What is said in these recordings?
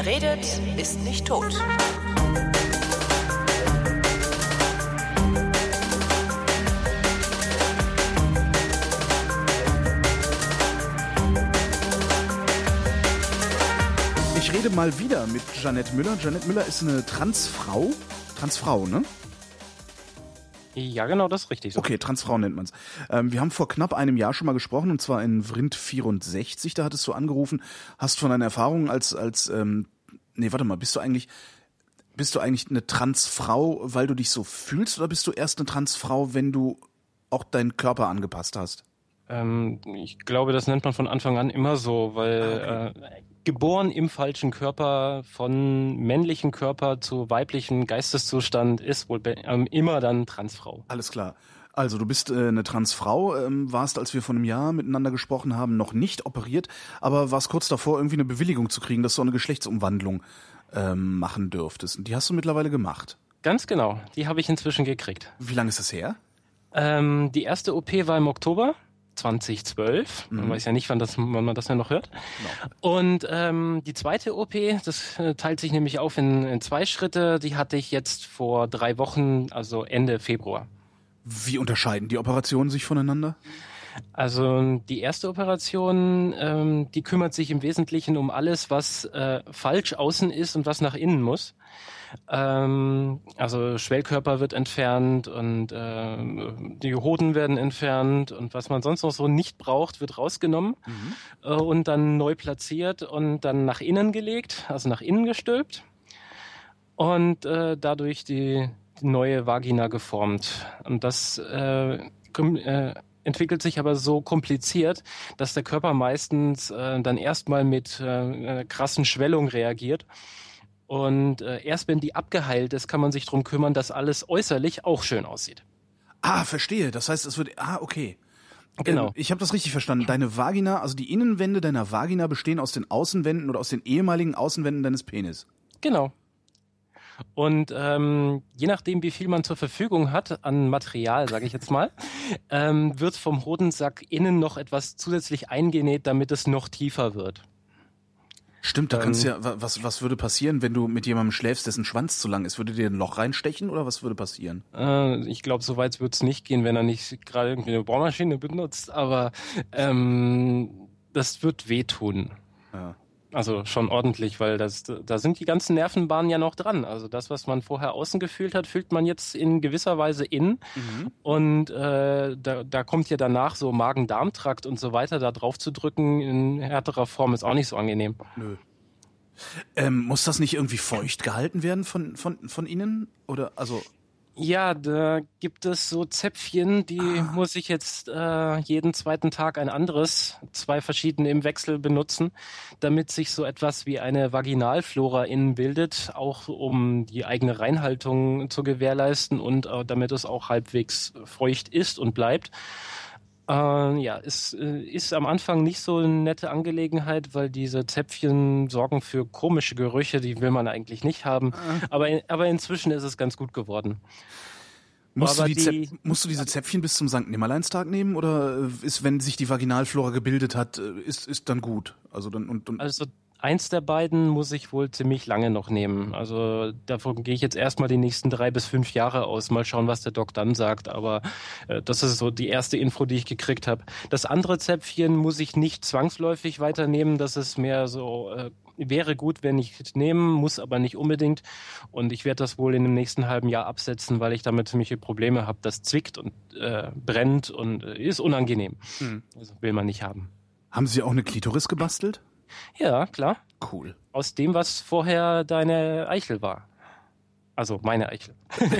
Wer redet, ist nicht tot. Ich rede mal wieder mit Janette Müller. Janette Müller ist eine Transfrau. Transfrau, ne? Ja, genau, das ist richtig so. Okay, Transfrau nennt man's. Ähm, wir haben vor knapp einem Jahr schon mal gesprochen, und zwar in Vrind 64. Da hattest du angerufen, hast von deinen Erfahrungen als, als, ähm, nee, warte mal, bist du eigentlich, bist du eigentlich eine Transfrau, weil du dich so fühlst, oder bist du erst eine Transfrau, wenn du auch deinen Körper angepasst hast? Ähm, ich glaube, das nennt man von Anfang an immer so, weil Ah, äh, geboren im falschen Körper, von männlichen Körper zu weiblichen Geisteszustand ist wohl ähm, immer dann Transfrau. Alles klar. Also du bist äh, eine Transfrau, ähm, warst, als wir vor einem Jahr miteinander gesprochen haben, noch nicht operiert, aber warst kurz davor, irgendwie eine Bewilligung zu kriegen, dass du eine Geschlechtsumwandlung ähm, machen dürftest. Und die hast du mittlerweile gemacht. Ganz genau, die habe ich inzwischen gekriegt. Wie lange ist das her? Ähm, die erste OP war im Oktober 2012. Man weiß ja nicht, wann, das, wann man das ja noch hört. Und ähm, die zweite OP, das äh, teilt sich nämlich auf in, in zwei Schritte. Die hatte ich jetzt vor drei Wochen, also Ende Februar. Wie unterscheiden die Operationen sich voneinander? Also die erste Operation, ähm, die kümmert sich im Wesentlichen um alles, was äh, falsch außen ist und was nach innen muss. Ähm, also Schwellkörper wird entfernt und äh, die Hoden werden entfernt und was man sonst noch so nicht braucht, wird rausgenommen äh, und dann neu platziert und dann nach innen gelegt, also nach innen gestülpt und äh, dadurch die, die neue Vagina geformt. Und das äh, äh, entwickelt sich aber so kompliziert, dass der Körper meistens äh, dann erstmal mit äh, äh, krassen Schwellungen reagiert. Und äh, erst wenn die abgeheilt ist, kann man sich drum kümmern, dass alles äußerlich auch schön aussieht. Ah, verstehe. Das heißt, es wird. Ah, okay. Genau. Ähm, Ich habe das richtig verstanden. Deine Vagina, also die Innenwände deiner Vagina bestehen aus den Außenwänden oder aus den ehemaligen Außenwänden deines Penis. Genau. Und ähm, je nachdem, wie viel man zur Verfügung hat an Material, sage ich jetzt mal, ähm, wird vom Hodensack innen noch etwas zusätzlich eingenäht, damit es noch tiefer wird. Stimmt, da Ähm, kannst du ja. wa- Was, was würde passieren, wenn du mit jemandem schläfst, dessen Schwanz zu lang ist? Würde dir ein Loch reinstechen oder was würde passieren? Äh, ich glaube, so weit wird es nicht gehen, wenn er nicht gerade irgendwie eine Bohrmaschine benutzt, aber ähm, das wird wehtun. Ja. Also schon ordentlich, weil das, da sind die ganzen Nervenbahnen ja noch dran. Also das, was man vorher außen gefühlt hat, fühlt man jetzt in gewisser Weise innen. Und äh, da, da kommt ja danach so Magen-Darm-Trakt und so weiter, da drauf zu drücken in härterer Form ist auch nicht so angenehm. Nö. Ähm, muss das nicht irgendwie feucht gehalten werden von, von, von Ihnen? Oder also. Ja, da gibt es so Zäpfchen, die muss ich jetzt äh, jeden zweiten Tag ein anderes, zwei verschiedene im Wechsel benutzen, damit sich so etwas wie eine Vaginalflora innen bildet, auch um die eigene Reinhaltung zu gewährleisten und äh, damit es auch halbwegs feucht ist und bleibt. Äh, ja, es äh, ist am Anfang nicht so eine nette Angelegenheit, weil diese Zäpfchen sorgen für komische Gerüche, die will man eigentlich nicht haben. Aber, aber inzwischen ist es ganz gut geworden. Musst du, die die- musst du diese Zäpfchen bis zum Sankt Nimmerleinstag nehmen oder äh, ist, wenn sich die Vaginalflora gebildet hat, äh, ist, ist dann gut? Also dann und, und Also eins der beiden muss ich wohl ziemlich lange noch nehmen. Also davon gehe ich jetzt erstmal die nächsten drei bis fünf Jahre aus. Mal schauen, was der Doc dann sagt. Aber äh, das ist so die erste Info, die ich gekriegt habe. Das andere Zäpfchen muss ich nicht zwangsläufig weiternehmen. Das ist mehr so, äh, wäre gut, wenn ich es nehmen, muss aber nicht unbedingt. Und ich werde das wohl in dem nächsten halben Jahr absetzen, weil ich damit ziemliche Probleme habe. Das zwickt und äh, brennt und äh, ist unangenehm. Hm. Also will man nicht haben. haben sie auch eine Klitoris gebastelt? Ja, klar. Cool. aus dem, was vorher deine Eichel war. Also meine Eichel.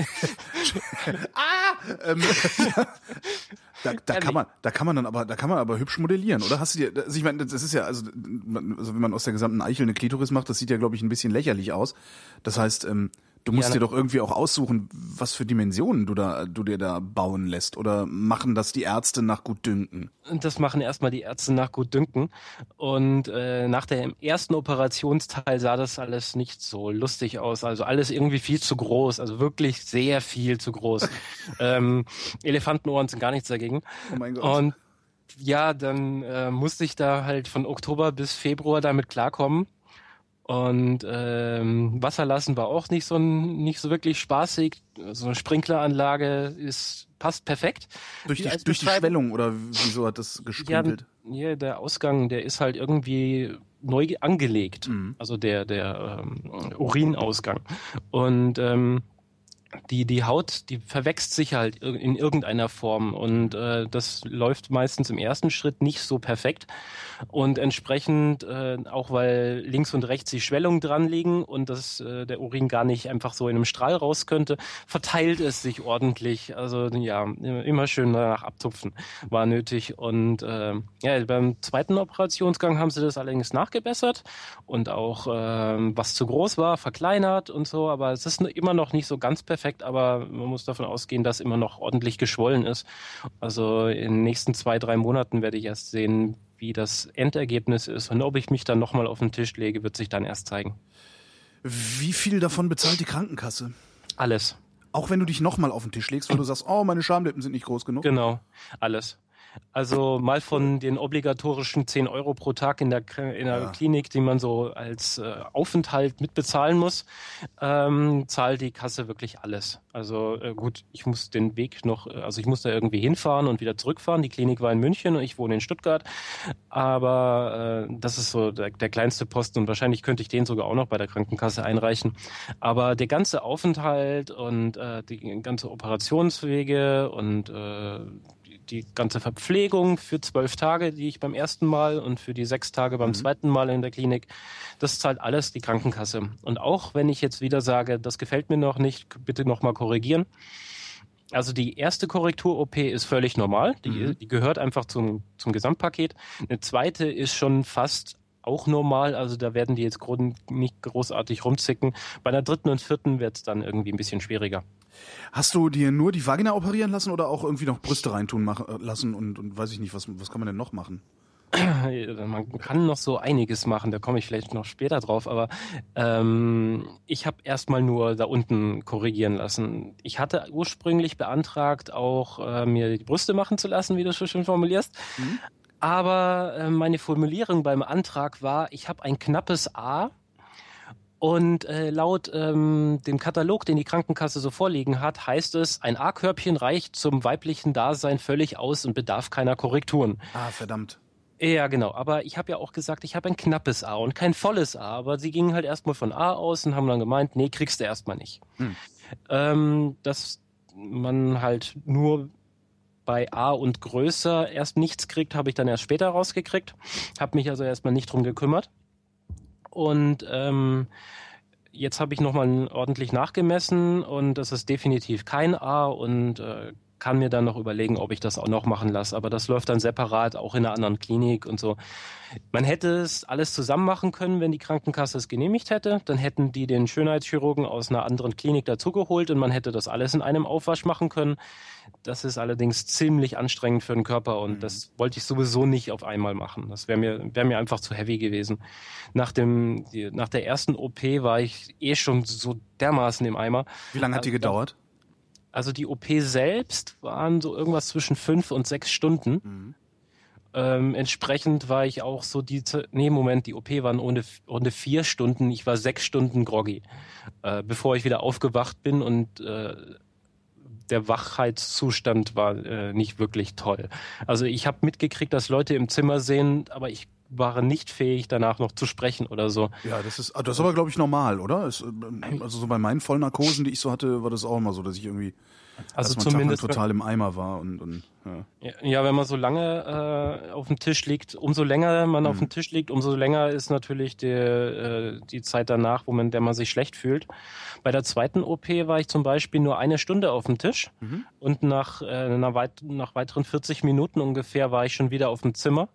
Ähm, da, da kann man, da kann man dann aber, da kann man aber hübsch modellieren, oder? Hast du dir, also ich meine, das ist ja, also, also wenn man aus der gesamten Eichel eine Klitoris macht, das sieht ja, glaube ich, ein bisschen lächerlich aus. Das heißt, ähm, du musst Ja, dir doch irgendwie auch aussuchen, was für Dimensionen du da, du dir da bauen lässt, oder machen das die Ärzte nach Gutdünken? Das machen erstmal die Ärzte nach Gutdünken. Und äh, nach dem ersten Operationsteil sah das alles nicht so lustig aus. Also alles irgendwie viel zu groß. Also wirklich sehr viel zu groß. ähm, Elefantenohren sind gar nichts dagegen. Oh mein Gott. Und ja, dann äh, musste ich da halt von Oktober bis Februar damit klarkommen. Und ähm, Wasser lassen war auch nicht so nicht so wirklich spaßig. So eine Sprinkleranlage ist passt perfekt. Durch die, durch die Schwellung oder wieso hat das gesprüngelt? Ja, ja, der Ausgang, der ist halt irgendwie neu angelegt. Mhm. Also der der ähm, Urinausgang. Und ähm, die, die Haut, die verwächst sich halt in irgendeiner Form und äh, das läuft meistens im ersten Schritt nicht so perfekt und entsprechend äh, auch weil links und rechts die Schwellungen dran liegen und das, äh, der Urin gar nicht einfach so in einem Strahl raus könnte, verteilt es sich ordentlich. Also ja, immer schön danach abtupfen war nötig und äh, ja, beim zweiten Operationsgang haben sie das allerdings nachgebessert und auch äh, was zu groß war, verkleinert und so, aber es ist immer noch nicht so ganz perfekt perfekt, aber man muss davon ausgehen, dass immer noch ordentlich geschwollen ist. Also in den nächsten zwei, drei Monaten werde ich erst sehen, wie das Endergebnis ist. Und ob ich mich dann nochmal auf den Tisch lege, wird sich dann erst zeigen. Wie viel davon bezahlt die Krankenkasse? Alles. Auch wenn du dich nochmal auf den Tisch legst, weil du sagst, oh, meine Schamlippen sind nicht groß genug? Genau, alles. Also mal von den obligatorischen 10 Euro pro Tag in der, in der ja. Klinik, die man so als äh, Aufenthalt mitbezahlen muss, ähm, zahlt die Kasse wirklich alles. Also äh, gut, ich muss den Weg noch, äh, also ich muss da irgendwie hinfahren und wieder zurückfahren. Die Klinik war in München und ich wohne in Stuttgart. Aber äh, das ist so der, der kleinste Posten und wahrscheinlich könnte ich den sogar auch noch bei der Krankenkasse einreichen. Aber der ganze Aufenthalt und äh, die ganze Operationswege und äh, die ganze Verpflegung für zwölf Tage, die ich beim ersten Mal und für die sechs Tage beim mhm. zweiten Mal in der Klinik, das zahlt alles die Krankenkasse. Und auch wenn ich jetzt wieder sage, das gefällt mir noch nicht, bitte nochmal korrigieren. Also die erste Korrektur-OP ist völlig normal, die, mhm. die gehört einfach zum, zum Gesamtpaket. Eine zweite ist schon fast auch normal, also da werden die jetzt nicht großartig rumzicken. Bei der dritten und vierten wird es dann irgendwie ein bisschen schwieriger. Hast du dir nur die Vagina operieren lassen oder auch irgendwie noch Brüste reintun machen, äh, lassen und, und weiß ich nicht, was, was kann man denn noch machen? Man kann noch so einiges machen, da komme ich vielleicht noch später drauf, aber ähm, ich habe erstmal nur da unten korrigieren lassen. Ich hatte ursprünglich beantragt, auch äh, mir die Brüste machen zu lassen, wie du so schön formulierst. Mhm. Aber äh, meine Formulierung beim Antrag war, ich habe ein knappes A und äh, laut ähm, dem Katalog, den die Krankenkasse so vorliegen hat, heißt es, ein A-Körbchen reicht zum weiblichen Dasein völlig aus und bedarf keiner Korrekturen. Ah, verdammt. Ja, genau. Aber ich habe ja auch gesagt, ich habe ein knappes A und kein volles A. Aber sie gingen halt erstmal von A aus und haben dann gemeint, nee, kriegst du erstmal nicht. Hm. Ähm, dass man halt nur bei A und größer erst nichts kriegt, habe ich dann erst später rausgekriegt. Habe mich also erstmal nicht drum gekümmert. Und ähm, jetzt habe ich nochmal ordentlich nachgemessen und das ist definitiv kein A und äh, kann mir dann noch überlegen, ob ich das auch noch machen lasse. Aber das läuft dann separat, auch in einer anderen Klinik und so. Man hätte es alles zusammen machen können, wenn die Krankenkasse es genehmigt hätte. Dann hätten die den Schönheitschirurgen aus einer anderen Klinik dazugeholt und man hätte das alles in einem Aufwasch machen können. Das ist allerdings ziemlich anstrengend für den Körper und mhm. das wollte ich sowieso nicht auf einmal machen. Das wäre mir, wäre mir einfach zu heavy gewesen. Nach dem, nach der ersten OP war ich eh schon so dermaßen im Eimer. Wie lange hat die gedauert? Also die OP selbst waren so irgendwas zwischen fünf und sechs Stunden. Mhm. Ähm, entsprechend war ich auch so die, nee, Moment, die OP waren ohne, ohne vier Stunden, ich war sechs Stunden groggy, äh, bevor ich wieder aufgewacht bin und äh, der Wachheitszustand war äh, nicht wirklich toll. Also ich habe mitgekriegt, dass Leute im Zimmer sehen, aber ich waren nicht fähig, danach noch zu sprechen oder so. Ja, das ist, das ist aber, glaube ich, normal, oder? Es, ähm, also so bei meinen Vollnarkosen, die ich so hatte, war das auch immer so, dass ich irgendwie also zumindest total im Eimer war und, und ja. ja. wenn man so lange äh, auf dem Tisch liegt, umso länger man mhm. auf dem Tisch liegt, umso länger ist natürlich die, äh, die Zeit danach, wo man, der man sich schlecht fühlt. Bei der zweiten OP war ich zum Beispiel nur eine Stunde auf dem Tisch mhm. und nach, äh, nach weiteren 40 Minuten ungefähr war ich schon wieder auf dem Zimmer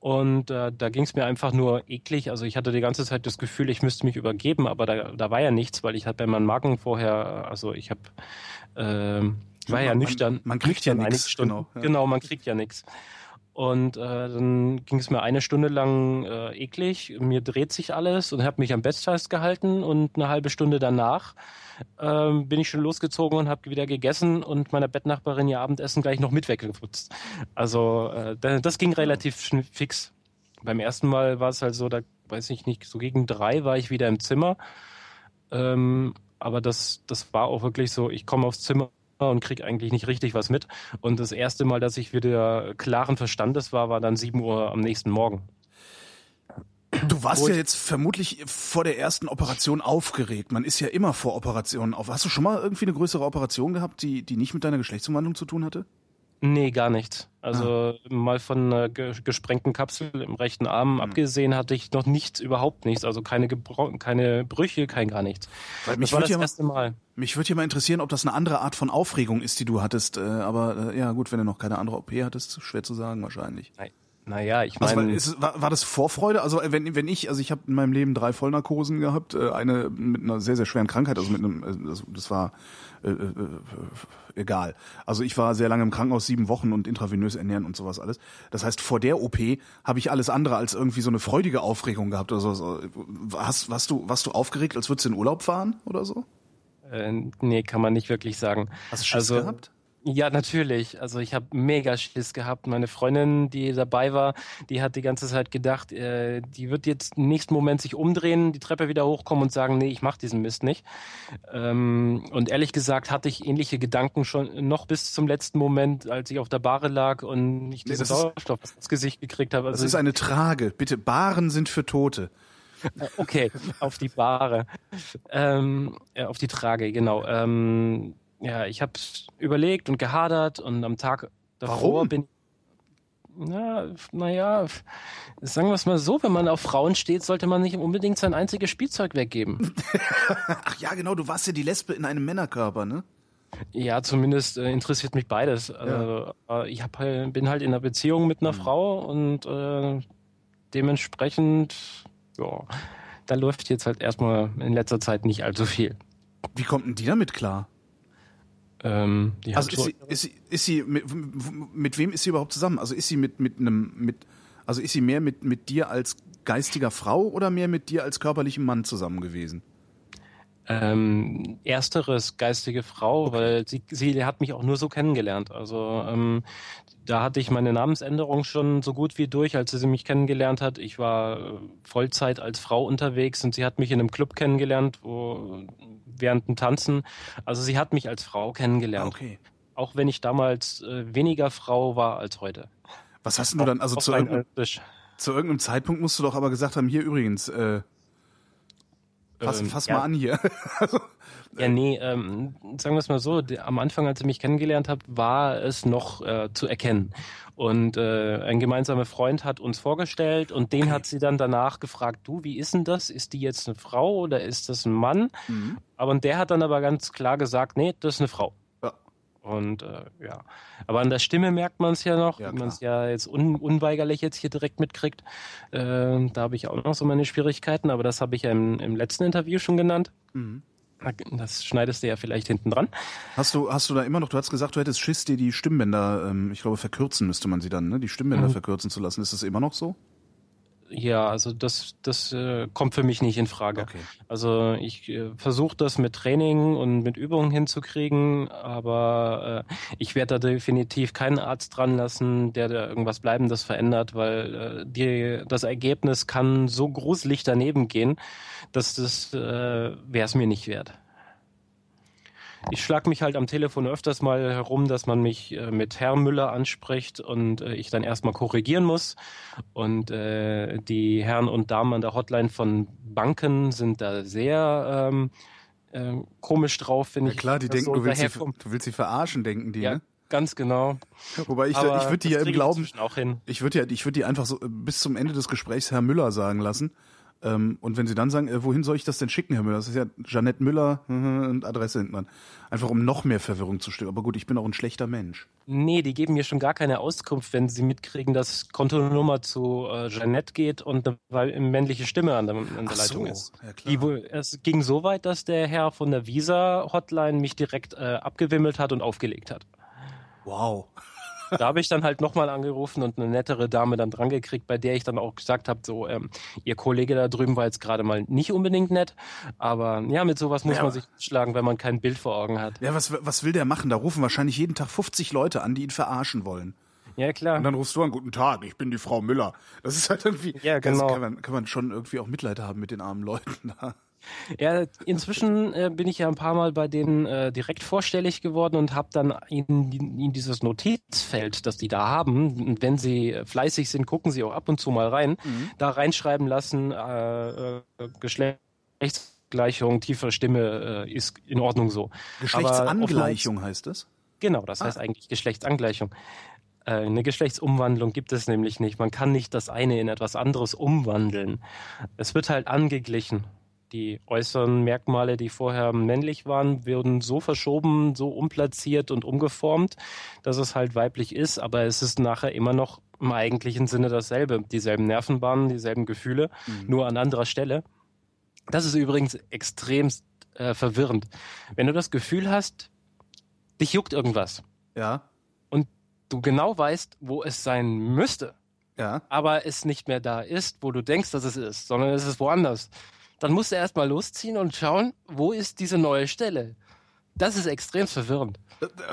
und äh, da ging es mir einfach nur eklig. Also ich hatte die ganze Zeit das Gefühl, ich müsste mich übergeben, aber da, da war ja nichts, weil ich hatte bei meinem Magen vorher, also ich habe äh, war ja nüchtern. Man, man kriegt ja nichts. Genau, ja. genau, man kriegt ja nichts. Und äh, dann ging es mir eine Stunde lang äh, eklig. Mir dreht sich alles und habe mich am Bett festgehalten und eine halbe Stunde danach ähm, bin ich schon losgezogen und habe wieder gegessen und meiner Bettnachbarin ihr Abendessen gleich noch mit weggeputzt. Also äh, das ging relativ fix. Beim ersten Mal war es halt so, da weiß ich nicht, so gegen drei war ich wieder im Zimmer. Ähm, aber das, das war auch wirklich so, ich komme aufs Zimmer und krieg eigentlich nicht richtig was mit. Und das erste Mal, dass ich wieder klaren Verstandes war, war dann 7 Uhr am nächsten Morgen. Du warst ja jetzt vermutlich vor der ersten Operation aufgeregt. Man ist ja immer vor Operationen auf. Hast du schon mal irgendwie eine größere Operation gehabt, die, die nicht mit deiner Geschlechtsumwandlung zu tun hatte? Nee, gar nichts. Also ah. mal von einer gesprengten Kapsel im rechten Arm mhm. abgesehen hatte ich noch nichts, überhaupt nichts. Also keine, Gebro keine Brüche, kein gar nichts. Weil mich das war das ja erste Mal. Mich würde ja mal interessieren, ob das eine andere Art von Aufregung ist, die du hattest. Äh, aber äh, ja gut, wenn du noch keine andere OP hattest, schwer zu sagen wahrscheinlich. Nein. Naja, ich meine. Also, war, war das Vorfreude? Also wenn, wenn ich, also ich habe in meinem Leben drei Vollnarkosen gehabt, äh, eine mit einer sehr, sehr schweren Krankheit, also mit einem, also das war äh, äh, egal. Also ich war sehr lange im Krankenhaus, sieben Wochen und intravenös ernähren und sowas alles. Das heißt, vor der OP habe ich alles andere als irgendwie so eine freudige Aufregung gehabt oder so. Hast, warst du, warst du aufgeregt, als würdest du in Urlaub fahren oder so? Äh, nee, kann man nicht wirklich sagen. Hast du Schiss also, gehabt? Ja, natürlich. Also ich habe mega Schiss gehabt. Meine Freundin, die dabei war, die hat die ganze Zeit gedacht, äh, die wird jetzt im nächsten Moment sich umdrehen, die Treppe wieder hochkommen und sagen, nee, ich mache diesen Mist nicht. Ähm, und ehrlich gesagt hatte ich ähnliche Gedanken schon noch bis zum letzten Moment, als ich auf der Bahre lag und nicht diesen Sauerstoff ins Gesicht gekriegt habe. Also das ist eine Trage. Bitte, Baren sind für Tote. Äh, okay, auf die Bahre. Ähm, äh, auf die Trage, genau. Ähm, ja, ich habe überlegt und gehadert und am Tag davor Warum? bin na, naja, sagen wir es mal so, wenn man auf Frauen steht, sollte man nicht unbedingt sein einziges Spielzeug weggeben. Ach ja, genau, du warst ja die Lesbe in einem Männerkörper, ne? Ja, zumindest äh, interessiert mich beides. Ja. Äh, ich hab, halt, bin halt in einer Beziehung mit einer mhm. Frau und äh, dementsprechend, ja, da läuft jetzt halt erstmal in letzter Zeit nicht allzu viel. Wie kommt denn die damit klar? Ähm, also ist sie, ist sie, ist sie mit, mit wem ist sie überhaupt zusammen? Also ist sie mit mit einem mit also ist sie mehr mit mit dir als geistiger Frau oder mehr mit dir als körperlichem Mann zusammen gewesen? Ähm, ersteres geistige Frau, okay. weil sie, sie hat mich auch nur so kennengelernt. Also ähm, da hatte ich meine Namensänderung schon so gut wie durch, als sie mich kennengelernt hat. Ich war äh, Vollzeit als Frau unterwegs und sie hat mich in einem Club kennengelernt, wo während dem Tanzen. Also sie hat mich als Frau kennengelernt. Okay. Auch wenn ich damals äh, weniger Frau war als heute. Was hast du dann, also zu irgendeinem, zu irgendeinem, Zeitpunkt musst du doch aber gesagt haben, hier übrigens, äh, fass, ähm, fass ja. mal an hier. also, ja, äh, nee, ähm, sagen wir es mal so, die, am Anfang, als ich mich kennengelernt habe, war es noch äh, zu erkennen. Und äh, ein gemeinsamer Freund hat uns vorgestellt und den okay. hat sie dann danach gefragt, du, wie ist denn das? Ist die jetzt eine Frau oder ist das ein Mann? Mhm. Aber und der hat dann aber ganz klar gesagt, nee, das ist eine Frau. Und äh, ja, aber an der Stimme merkt man es ja noch, ja, wie man es ja jetzt un unweigerlich jetzt hier direkt mitkriegt. Äh, da habe ich auch noch so meine Schwierigkeiten, aber das habe ich ja im, im letzten Interview schon genannt. Mhm. Das schneidest du ja vielleicht hinten dran. Hast du, hast du da immer noch, du hast gesagt, du hättest Schiss, dir die Stimmbänder, ähm, ich glaube, verkürzen müsste man sie dann, ne? Die Stimmbänder mhm. verkürzen zu lassen. Ist das immer noch so? Ja, also das, das äh, kommt für mich nicht in Frage. Okay. Also ich äh, versuche das mit Training und mit Übungen hinzukriegen, aber äh, ich werde da definitiv keinen Arzt dran lassen, der da irgendwas Bleibendes verändert, weil äh, die, das Ergebnis kann so gruselig daneben gehen, dass das äh, wäre es mir nicht wert ich schlag mich halt am Telefon öfters mal herum, dass man mich äh, mit Herr Müller anspricht und äh, ich dann erstmal korrigieren muss. Und äh, die Herren und Damen an der Hotline von Banken sind da sehr ähm, äh, komisch drauf, finde ja, ich. Klar, die denken, so du, willst sie, du willst sie verarschen, denken die, ja, ne? Ganz genau. Wobei ich, ich würde die ja im Glauben, ich würde ja, ich würde die einfach so äh, bis zum Ende des Gesprächs Herr Müller sagen lassen ähm, und wenn sie dann sagen, äh, wohin soll ich das denn schicken, Herr Müller? Das ist ja Janette Müller und Adresse hinten dran. Einfach um noch mehr Verwirrung zu stillen. Aber gut, ich bin auch ein schlechter Mensch. Nee, die geben mir schon gar keine Auskunft, wenn sie mitkriegen, dass Kontonummer zu äh, Jeanette geht und eine männliche Stimme an der, an der Leitung so. ist. Ja, klar. Die, es ging so weit, dass der Herr von der Visa-Hotline mich direkt äh, abgewimmelt hat und aufgelegt hat. Wow da habe ich dann halt nochmal angerufen und eine nettere Dame dann dran gekriegt, bei der ich dann auch gesagt habe, so, ähm, ihr Kollege da drüben war jetzt gerade mal nicht unbedingt nett, aber ja, mit sowas muss ja. man sich schlagen, wenn man kein Bild vor Augen hat. Ja, was, was will der machen? Da rufen wahrscheinlich jeden Tag 50 Leute an, die ihn verarschen wollen. Ja, klar. Und dann rufst du an, guten Tag, ich bin die Frau Müller. Das ist halt irgendwie, Ja, genau. kann man, kann man schon irgendwie auch Mitleid haben mit den armen Leuten da. Ja, inzwischen äh, bin ich ja ein paar Mal bei denen äh, direkt vorstellig geworden und habe dann in, in dieses Notizfeld, das die da haben, und wenn sie fleißig sind, gucken sie auch ab und zu mal rein, da reinschreiben lassen, äh, äh, Geschlechtsgleichung, tiefe Stimme äh, ist in Ordnung so. Geschlechtsangleichung heißt das? Genau, das heißt eigentlich Geschlechtsangleichung. Äh, Eine Geschlechtsumwandlung gibt es nämlich nicht. Man kann nicht das eine in etwas anderes umwandeln. Es wird halt angeglichen. Die äußeren Merkmale, die vorher männlich waren, werden so verschoben, so umplatziert und umgeformt, dass es halt weiblich ist, aber es ist nachher immer noch im eigentlichen Sinne dasselbe. Dieselben Nervenbahnen, dieselben Gefühle, nur an anderer Stelle. Das ist übrigens extremst äh, verwirrend. Wenn du das Gefühl hast, dich juckt irgendwas Ja, du genau weißt, wo es sein müsste, ja. aber es nicht mehr da ist, wo du denkst, dass es ist, sondern es ist woanders, dann musst du erstmal losziehen und schauen, wo ist diese neue Stelle. Das ist extrem verwirrend.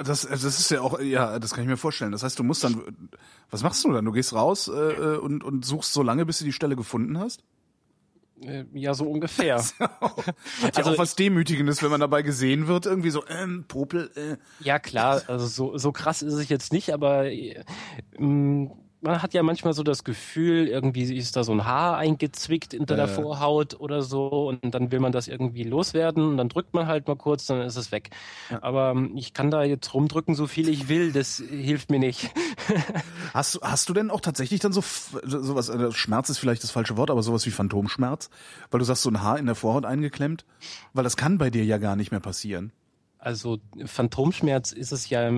Das, das ist ja auch, ja, das kann ich mir vorstellen. Das heißt, du musst dann, was machst du dann? Du gehst raus äh, und, und suchst so lange, bis du die Stelle gefunden hast? Äh, Ja, so ungefähr. Hat ja Also- auch was Demütigendes, wenn man dabei gesehen wird, irgendwie so, ähm, Popel, äh. Ja, klar, also so, so krass ist es jetzt nicht, aber äh, m, man hat ja manchmal so das Gefühl, irgendwie ist da so ein Haar eingezwickt hinter der Äh. Vorhaut oder so und dann will man das irgendwie loswerden und dann drückt man halt mal kurz, dann ist es weg. Aber ähm, ich kann da jetzt rumdrücken, so viel ich will, das hilft mir nicht. Hast, du- hast du denn auch tatsächlich dann so sowas, äh, Schmerz ist vielleicht das falsche Wort, aber sowas wie Phantomschmerz? Weil du sagst, so ein Haar in der Vorhaut eingeklemmt? Weil das kann bei dir ja gar nicht mehr passieren. Also Phantomschmerz ist es ja,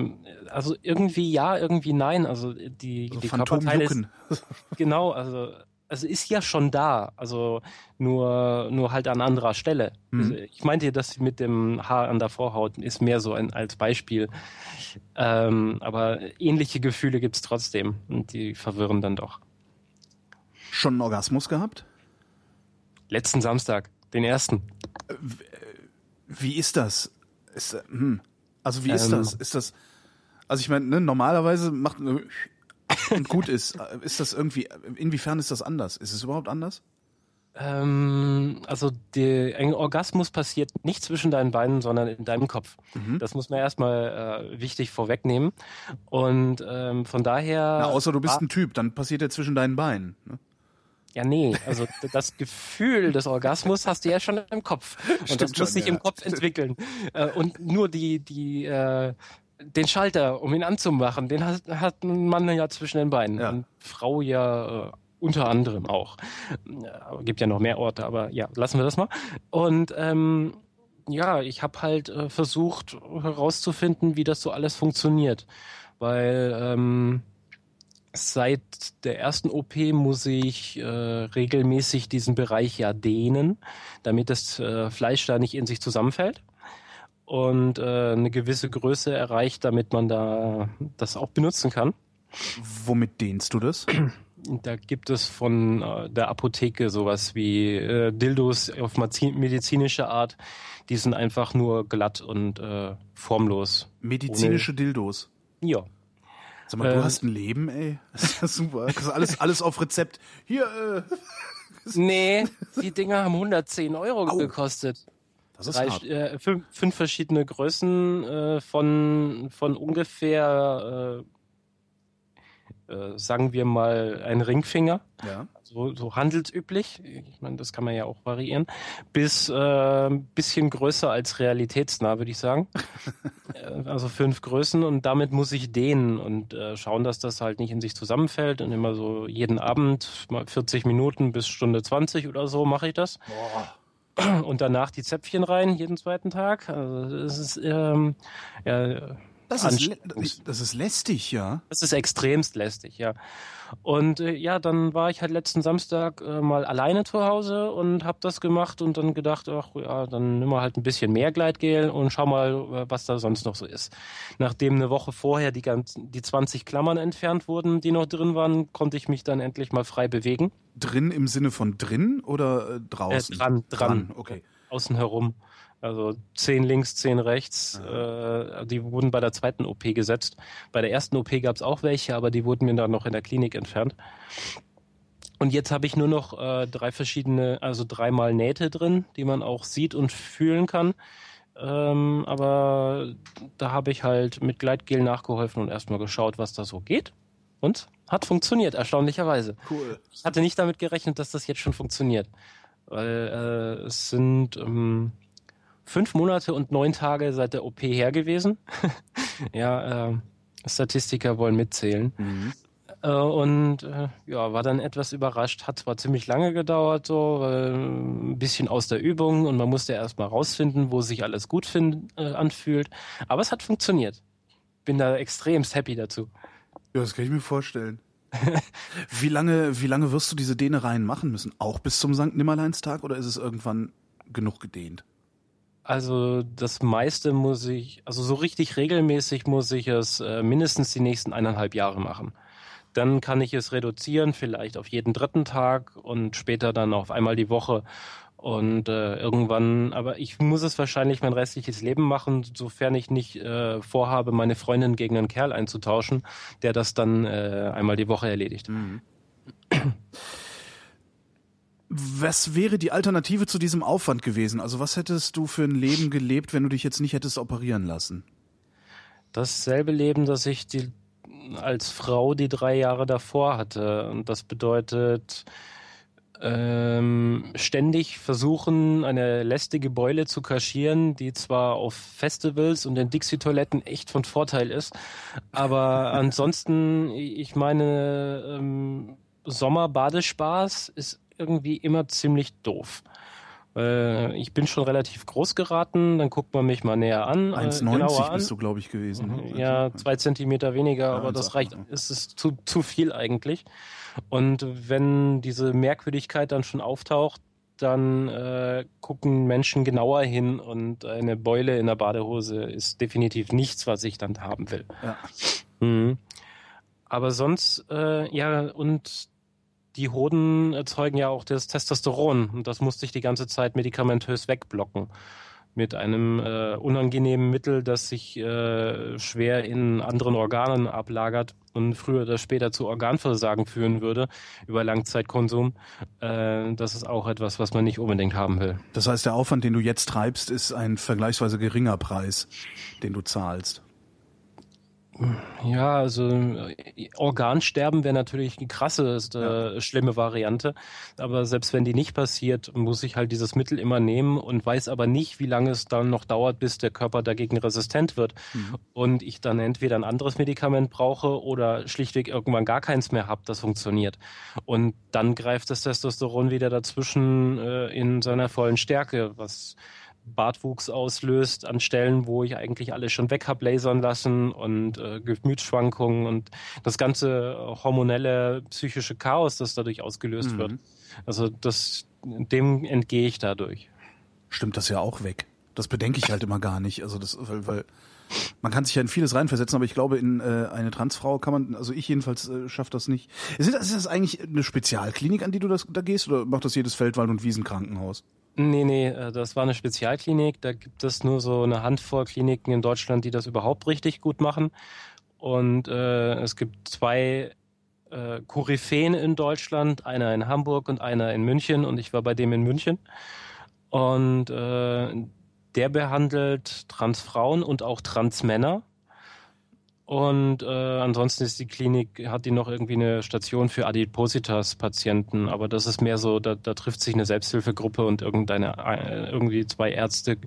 also irgendwie ja, irgendwie nein. Also die, So die Körperteile ist. Genau, also also ist ja schon da, also nur nur halt an anderer Stelle. Mhm. Also ich meinte, das mit dem Haar an der Vorhaut ist mehr so ein als Beispiel, ähm, aber ähnliche Gefühle gibt's trotzdem und die verwirren dann doch. Schon einen Orgasmus gehabt? Letzten Samstag, den ersten. Wie ist das? Ist, äh, hm. Also wie ist Ähm. das? Ist das? Also ich meine, ne, normalerweise macht äh, und gut ist. Äh, Ist das irgendwie? Inwiefern ist das anders? Ist es überhaupt anders? Ähm, also die, ein Orgasmus passiert nicht zwischen deinen Beinen, sondern in deinem Kopf. Mhm. Das muss man erstmal äh, wichtig vorwegnehmen. Und ähm, von daher. Na, außer du bist war- ein Typ, dann passiert er zwischen deinen Beinen. Ne? Ja, nee, also das Gefühl des Orgasmus hast du ja schon im Kopf. Und Stimmt das muss sich ja. im Kopf entwickeln. Äh, und nur die, die, äh, den Schalter, um ihn anzumachen, den hat, hat ein Mann ja zwischen den Beinen. Ja. Und Frau ja äh, unter anderem auch. Äh, gibt ja noch mehr Orte, aber ja, lassen wir das mal. Und ähm, ja, ich habe halt äh, versucht herauszufinden, wie das so alles funktioniert. Weil ähm, seit der ersten OP muss ich äh, regelmäßig diesen Bereich ja dehnen, damit das äh, Fleisch da nicht in sich zusammenfällt und äh, eine gewisse Größe erreicht, damit man da das auch benutzen kann. Womit dehnst du das? Da gibt es von äh, der Apotheke sowas wie äh, Dildos auf medizinische Art. Die sind einfach nur glatt und äh, formlos. Medizinische Dildos. Ja. Sag mal, du Äh, hast ein Leben, ey. Das ist ja super. Das ist alles, alles auf Rezept. Hier, äh, Nee, die Dinger haben 110 Euro Au. gekostet. das ist Drei, hart. äh, fünf, fünf verschiedene Größen äh, von, von ungefähr, äh, äh, sagen wir mal, ein Ringfinger, Ja. so, so handelsüblich, ich meine, das kann man ja auch variieren, bis äh, ein bisschen größer als realitätsnah, würde ich sagen. Äh, also fünf Größen und damit muss ich dehnen und äh, schauen, dass das halt nicht in sich zusammenfällt und immer so jeden Abend mal 40 Minuten bis Stunde 20 oder so mache ich das Boah. und danach die Zäpfchen rein jeden zweiten Tag. Also das ist ähm, ja Das ist, das ist lästig, ja. Das ist extremst lästig, ja. Und äh, ja, dann war ich halt letzten Samstag äh, mal alleine zu Hause und habe das gemacht und dann gedacht, ach ja, dann nimm mal halt ein bisschen mehr Gleitgel und schau mal, äh, was da sonst noch so ist. Nachdem eine Woche vorher die ganzen, die 20 Klammern entfernt wurden, die noch drin waren, konnte ich mich dann endlich mal frei bewegen. Drin im Sinne von drin oder äh, draußen? Äh, dran, dran. okay. Außen herum. Also zehn links, zehn rechts. Äh, die wurden bei der zweiten OP gesetzt. Bei der ersten OP gab es auch welche, aber die wurden mir dann noch in der Klinik entfernt. Und jetzt habe ich nur noch äh, drei verschiedene, also dreimal Nähte drin, die man auch sieht und fühlen kann. Ähm, aber da habe ich halt mit Gleitgel nachgeholfen und erstmal geschaut, was da so geht. Und hat funktioniert, erstaunlicherweise. Cool. Ich hatte nicht damit gerechnet, dass das jetzt schon funktioniert. Weil äh, es sind ähm, fünf Monate und neun Tage seit der OP her gewesen. ja, äh, Statistiker wollen mitzählen. Mhm. Äh, und äh, ja, war dann etwas überrascht. Hat zwar ziemlich lange gedauert, so ein bisschen aus der Übung und man musste erst mal rausfinden, wo sich alles gut find, äh, anfühlt. Aber es hat funktioniert. Bin da extremst happy dazu. Ja, das kann ich mir vorstellen. wie lange, wie lange wirst du diese Dehnereien machen müssen? Auch bis zum Sankt Nimmerleinstag oder ist es irgendwann genug gedehnt? Also das meiste muss ich, also so richtig regelmäßig muss ich es äh, mindestens die nächsten eineinhalb Jahre machen. Dann kann ich es reduzieren, vielleicht auf jeden dritten Tag und später dann auf einmal die Woche. Und äh, irgendwann, aber ich muss es wahrscheinlich mein restliches Leben machen, sofern ich nicht äh, vorhabe, meine Freundin gegen einen Kerl einzutauschen, der das dann äh, einmal die Woche erledigt. Mhm. Was wäre die Alternative zu diesem Aufwand gewesen? Also was hättest du für ein Leben gelebt, wenn du dich jetzt nicht hättest operieren lassen? Dasselbe Leben, das ich die, als Frau die drei Jahre davor hatte. Und das bedeutet, ähm, ständig versuchen, eine lästige Beule zu kaschieren, die zwar auf Festivals und in Dixie-Toiletten echt von Vorteil ist, aber ansonsten, ich meine, ähm, Sommer-Badespaß ist irgendwie immer ziemlich doof. Äh, ich bin schon relativ groß geraten, dann guckt man mich mal näher an. 1,90 äh, bist du, glaube ich, gewesen. Ne? Ja, zwei Zentimeter weniger, ja, aber das reicht, ist es zu, zu viel eigentlich. Und wenn diese Merkwürdigkeit dann schon auftaucht, dann äh, gucken Menschen genauer hin und eine Beule in der Badehose ist definitiv nichts, was ich dann haben will. Ja. Mhm. Aber sonst, äh, ja, und die Hoden erzeugen ja auch das Testosteron und das musste ich die ganze Zeit medikamentös wegblocken mit einem äh, unangenehmen Mittel, das sich äh, schwer in anderen Organen ablagert und früher oder später zu Organversagen führen würde über Langzeitkonsum. Äh, das ist auch etwas, was man nicht unbedingt haben will. Das heißt, der Aufwand, den du jetzt treibst, ist ein vergleichsweise geringer Preis, den du zahlst. Ja, also äh, Organsterben wäre natürlich eine krasse, ja. Schlimme Variante. Aber selbst wenn die nicht passiert, muss ich halt dieses Mittel immer nehmen und weiß aber nicht, wie lange es dann noch dauert, bis der Körper dagegen resistent wird. Mhm. Und ich dann entweder ein anderes Medikament brauche oder schlichtweg irgendwann gar keins mehr habe, das funktioniert. Und dann greift das Testosteron wieder dazwischen äh, in seiner vollen Stärke, was Bartwuchs auslöst an Stellen, wo ich eigentlich alles schon weg habe lasern lassen und äh, Gemütsschwankungen und das ganze hormonelle psychische Chaos, das dadurch ausgelöst mhm. wird. Also das, dem entgehe ich dadurch. Stimmt das ja auch weg. Das bedenke ich halt immer gar nicht. Also das, weil, weil man kann sich ja in vieles reinversetzen, aber ich glaube, in äh, eine Transfrau kann man, also ich jedenfalls äh, schafft das nicht. Ist das, ist das eigentlich eine Spezialklinik, an die du das, da gehst, oder macht das jedes Feldwald- und Wiesenkrankenhaus? Nee, nee, äh, das war eine Spezialklinik. Da gibt es nur so eine Handvoll Kliniken in Deutschland, die das überhaupt richtig gut machen. Und äh, es gibt zwei äh, Koryphäen in Deutschland, einer in Hamburg und einer in München. Und ich war bei dem in München. Und äh, der behandelt Transfrauen und auch Transmänner. Und äh, ansonsten ist die Klinik, hat die noch irgendwie eine Station für Adipositas-Patienten, aber das ist mehr so, da, da trifft sich eine Selbsthilfegruppe und irgendeine, äh, irgendwie zwei Ärzte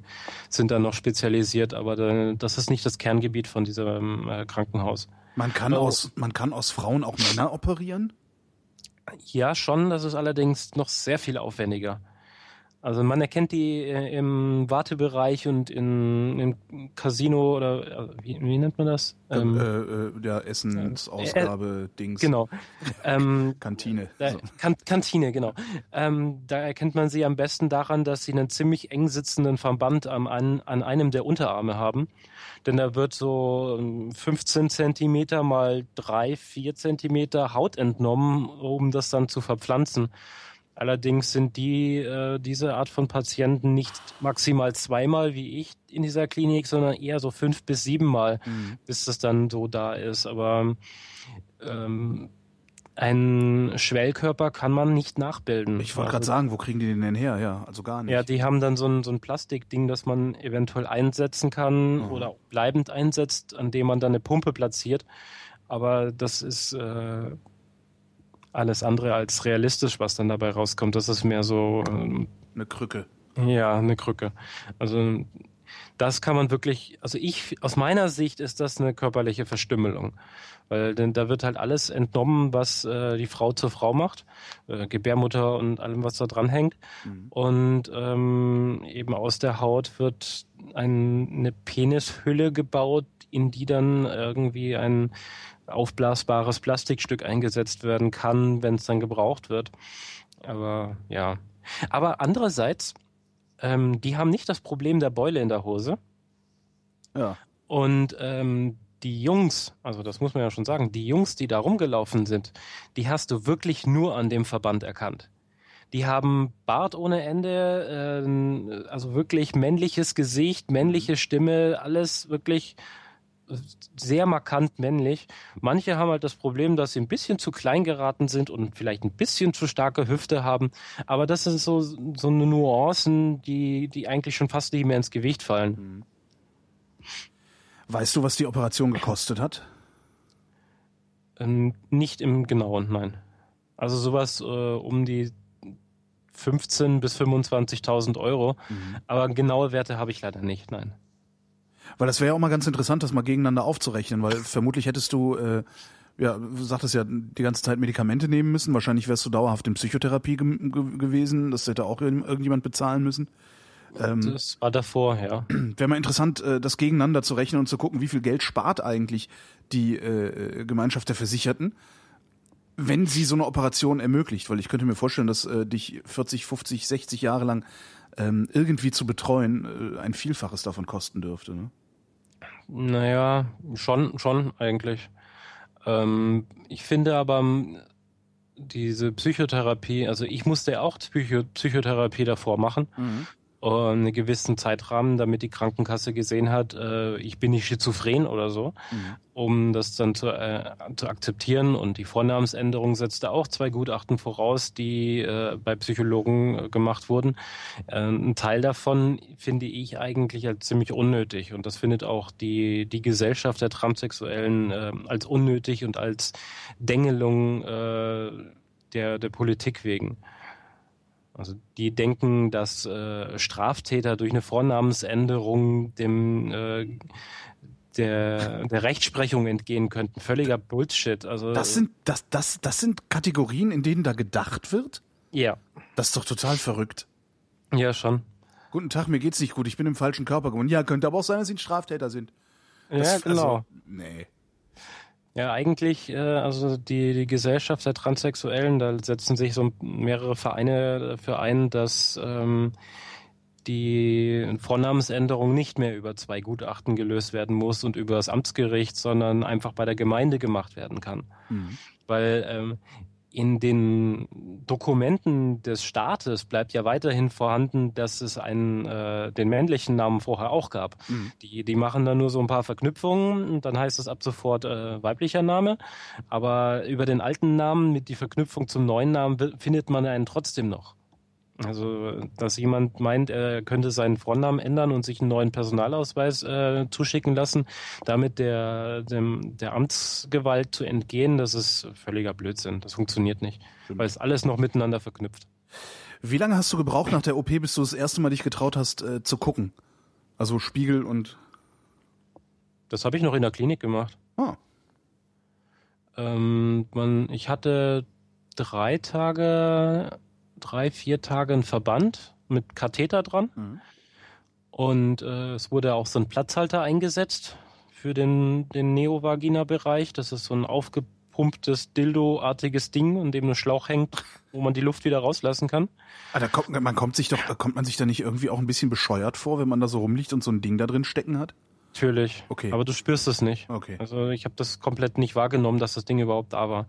sind da noch spezialisiert, aber da, das ist nicht das Kerngebiet von diesem äh, Krankenhaus. Man kann, oh. aus, man kann aus Frauen auch Männer operieren? Ja, schon, das ist allerdings noch sehr viel aufwendiger. Also man erkennt die äh, im Wartebereich und in, im Casino oder äh, wie, wie nennt man das? Ähm, äh, äh, ja, Essensausgabe, äh, Dings. Genau. Ähm, Kantine. Da, kan Kantine, genau. Ähm, da erkennt man sie am besten daran, dass sie einen ziemlich eng sitzenden Verband am, an, an einem der Unterarme haben. Denn da wird so 15 ähm, Zentimeter mal drei, vier Zentimeter Haut entnommen, um das dann zu verpflanzen. Allerdings sind die äh, diese Art von Patienten nicht maximal zweimal wie ich in dieser Klinik, sondern eher so fünf bis siebenmal, mhm. bis das dann so da ist. Aber ähm, ein Schwellkörper kann man nicht nachbilden. Ich wollte gerade also, sagen, wo kriegen die den denn her? Ja, also gar nicht. Ja, die haben dann so ein, so ein Plastikding, das man eventuell einsetzen kann mhm. oder bleibend einsetzt, an dem man dann eine Pumpe platziert. Aber das ist äh, alles andere als realistisch, was dann dabei rauskommt. Das ist mehr so. Ähm, eine Krücke. Ja, eine Krücke. Also das kann man wirklich, also ich, aus meiner Sicht ist das eine körperliche Verstümmelung. Weil denn da wird halt alles entnommen, was äh, die Frau zur Frau macht, äh, Gebärmutter und allem, was da dran hängt. Mhm. Und ähm, eben aus der Haut wird ein, eine Penishülle gebaut, in die dann irgendwie ein aufblasbares Plastikstück eingesetzt werden kann, wenn es dann gebraucht wird. Aber ja. Aber andererseits, ähm, die haben nicht das Problem der Beule in der Hose. Ja. Und ähm, die Jungs, also das muss man ja schon sagen, die Jungs, die da rumgelaufen sind, die hast du wirklich nur an dem Verband erkannt. Die haben Bart ohne Ende, äh, also wirklich männliches Gesicht, männliche Stimme, alles wirklich sehr markant männlich. Manche haben halt das Problem, dass sie ein bisschen zu klein geraten sind und vielleicht ein bisschen zu starke Hüfte haben. Aber das sind so, so eine Nuancen, die, die eigentlich schon fast nicht mehr ins Gewicht fallen. Mhm. Weißt du, was die Operation gekostet hat? Ähm, nicht im Genauen, nein. Also sowas äh, um die 15.000 bis 25.000 Euro. Mhm. Aber genaue Werte habe ich leider nicht, nein. Weil das wäre ja auch mal ganz interessant, das mal gegeneinander aufzurechnen, weil vermutlich hättest du, äh, ja, du sagtest ja, die ganze Zeit Medikamente nehmen müssen. Wahrscheinlich wärst du dauerhaft in Psychotherapie ge ge gewesen. Das hätte auch irgendjemand bezahlen müssen. Ähm, das war davor, ja. Wäre mal interessant, äh, das gegeneinander zu rechnen und zu gucken, wie viel Geld spart eigentlich die äh, Gemeinschaft der Versicherten, wenn sie so eine Operation ermöglicht. Weil ich könnte mir vorstellen, dass äh, dich 40, 50, 60 Jahre lang ähm, irgendwie zu betreuen, äh, ein Vielfaches davon kosten dürfte. Ne? Naja, schon, schon eigentlich. Ähm, ich finde aber diese Psychotherapie, also ich musste auch Psycho Psychotherapie davor machen. Mhm einen gewissen Zeitrahmen, damit die Krankenkasse gesehen hat, äh, ich bin nicht schizophren oder so, mhm. um das dann zu, äh, zu akzeptieren. Und die Vornamensänderung setzte auch zwei Gutachten voraus, die äh, bei Psychologen äh, gemacht wurden. Äh, ein Teil davon finde ich eigentlich als ziemlich unnötig. Und das findet auch die, die Gesellschaft der Transsexuellen äh, als unnötig und als Dengelung äh, der, der Politik wegen. Also die denken, dass äh, Straftäter durch eine Vornamensänderung dem äh, der, der Rechtsprechung entgehen könnten. Völliger Bullshit. Also das sind das das das sind Kategorien, in denen da gedacht wird. Ja. Das ist doch total verrückt. Ja schon. Guten Tag, mir geht's nicht gut. Ich bin im falschen Körper geworden. Ja, könnte aber auch sein, dass Sie ein Straftäter sind. Das, ja, genau. Also, nee. Ja, eigentlich, äh, also die, die Gesellschaft der Transsexuellen, da setzen sich so mehrere Vereine dafür ein, dass ähm, die Vornamensänderung nicht mehr über zwei Gutachten gelöst werden muss und über das Amtsgericht, sondern einfach bei der Gemeinde gemacht werden kann. Mhm. Weil ähm, in den Dokumenten des Staates bleibt ja weiterhin vorhanden, dass es einen äh, den männlichen Namen vorher auch gab. Mhm. Die die machen dann nur so ein paar Verknüpfungen und dann heißt es ab sofort äh, weiblicher Name, aber über den alten Namen mit die Verknüpfung zum neuen Namen findet man einen trotzdem noch. Also, dass jemand meint, er könnte seinen Vornamen ändern und sich einen neuen Personalausweis äh, zuschicken lassen, damit der, dem, der Amtsgewalt zu entgehen, das ist völliger Blödsinn. Das funktioniert nicht, Stimmt. weil es alles noch miteinander verknüpft. Wie lange hast du gebraucht nach der OP, bis du das erste Mal dich getraut hast, äh, zu gucken? Also Spiegel und. Das habe ich noch in der Klinik gemacht. Ah. Ähm, man, ich hatte drei Tage drei, vier Tage ein Verband mit Katheter dran. Mhm. Und äh, es wurde auch so ein Platzhalter eingesetzt für den, den Neovagina-Bereich. Das ist so ein aufgepumptes, Dildo-artiges Ding, in dem ein Schlauch hängt, wo man die Luft wieder rauslassen kann. Ah, da kommt, man kommt sich doch, kommt man sich da nicht irgendwie auch ein bisschen bescheuert vor, wenn man da so rumliegt und so ein Ding da drin stecken hat? Natürlich. Okay. Aber du spürst es nicht. Okay. Also ich habe das komplett nicht wahrgenommen, dass das Ding überhaupt da war.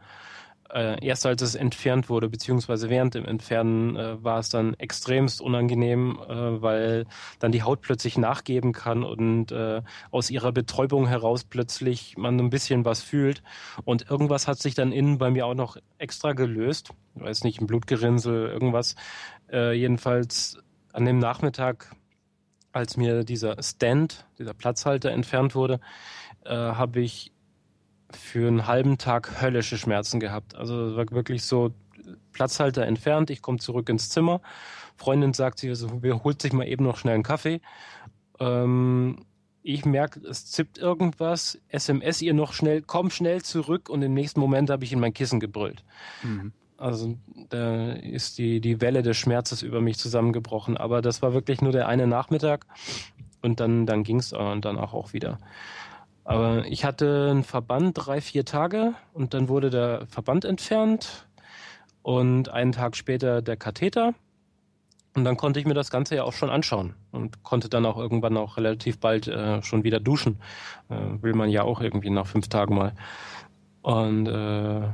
Äh, erst als es entfernt wurde, beziehungsweise während dem Entfernen, äh, war es dann extremst unangenehm, äh, weil dann die Haut plötzlich nachgeben kann und äh, aus ihrer Betäubung heraus plötzlich man ein bisschen was fühlt. Und irgendwas hat sich dann innen bei mir auch noch extra gelöst. Ich weiß nicht, ein Blutgerinnsel, irgendwas. Äh, jedenfalls an dem Nachmittag, als mir dieser Stand, dieser Platzhalter entfernt wurde, äh, habe ich für einen halben Tag höllische Schmerzen gehabt. Also es war wirklich so Platzhalter entfernt, ich komme zurück ins Zimmer. Freundin sagt sie, holt sich mal eben noch schnell einen Kaffee. Ähm, ich merke, es zippt irgendwas, SMS ihr noch schnell, komm schnell zurück und im nächsten Moment habe ich in mein Kissen gebrüllt. Mhm. Also da ist die, die Welle des Schmerzes über mich zusammengebrochen. Aber das war wirklich nur der eine Nachmittag und dann, dann ging es dann auch wieder. Aber ich hatte einen Verband drei, vier Tage und dann wurde der Verband entfernt und einen Tag später der Katheter. Und dann konnte ich mir das Ganze ja auch schon anschauen und konnte dann auch irgendwann auch relativ bald äh, schon wieder duschen. Äh, will man ja auch irgendwie nach fünf Tagen mal. Und äh,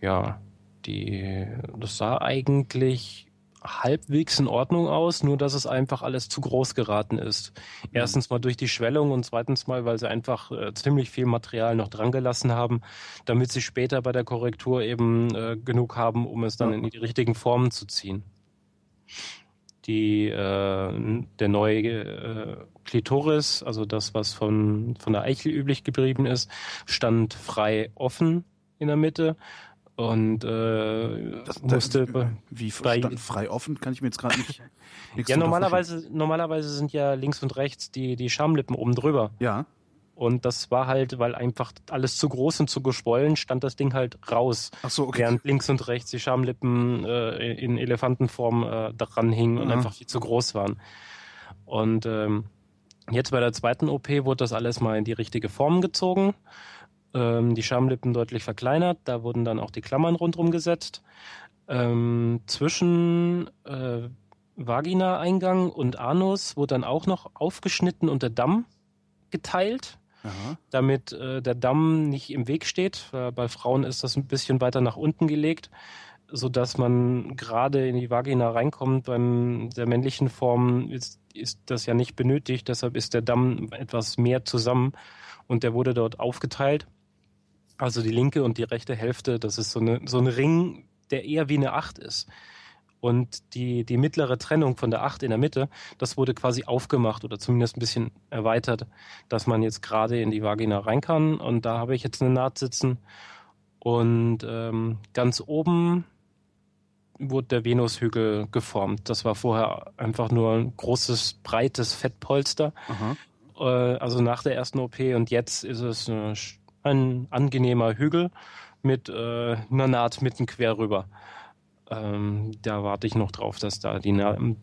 ja, die, das sah eigentlich halbwegs in Ordnung aus, nur dass es einfach alles zu groß geraten ist. Erstens mal durch die Schwellung und zweitens mal, weil sie einfach äh, ziemlich viel Material noch dran gelassen haben, damit sie später bei der Korrektur eben äh, genug haben, um es dann in die richtigen Formen zu ziehen. Die, äh, der neue äh, Klitoris, also das, was von, von der Eichel üblich geblieben ist, stand frei offen in der Mitte und äh, das, musste das, wie bei, frei offen? Kann ich mir jetzt gerade nicht ja normalerweise normalerweise sind ja links und rechts die die Schamlippen oben drüber. Ja. Und das war halt weil einfach alles zu groß und zu geschwollen stand das Ding halt raus. Ach so, okay. während links und rechts die Schamlippen äh, in Elefantenform äh, daran hingen und einfach viel zu groß waren. Und ähm, jetzt bei der zweiten OP wurde das alles mal in die richtige Form gezogen ähm, die Schamlippen deutlich verkleinert. Da wurden dann auch die Klammern rundherum gesetzt. Ähm, zwischen äh, Vagina-Eingang und Anus wurde dann auch noch aufgeschnitten und der Damm geteilt, Aha. damit äh, der Damm nicht im Weg steht. bei Frauen ist das ein bisschen weiter nach unten gelegt, so dass man gerade in die Vagina reinkommt. Beim der männlichen Form ist, ist das ja nicht benötigt, deshalb ist der Damm etwas mehr zusammen und der wurde dort aufgeteilt. Also die linke und die rechte Hälfte, das ist so, eine, so ein Ring, der eher wie eine Acht ist. Und die, die mittlere Trennung von der Acht in der Mitte, das wurde quasi aufgemacht oder zumindest ein bisschen erweitert, dass man jetzt gerade in die Vagina rein kann. Und da habe ich jetzt eine Naht sitzen. Und ähm, ganz oben wurde der Venushügel geformt. Das war vorher einfach nur ein großes, breites Fettpolster. Äh, also nach der ersten OP. Und jetzt ist es eine ein angenehmer Hügel mit äh, einer Naht mitten quer rüber. Ähm, da warte ich noch drauf, dass da die,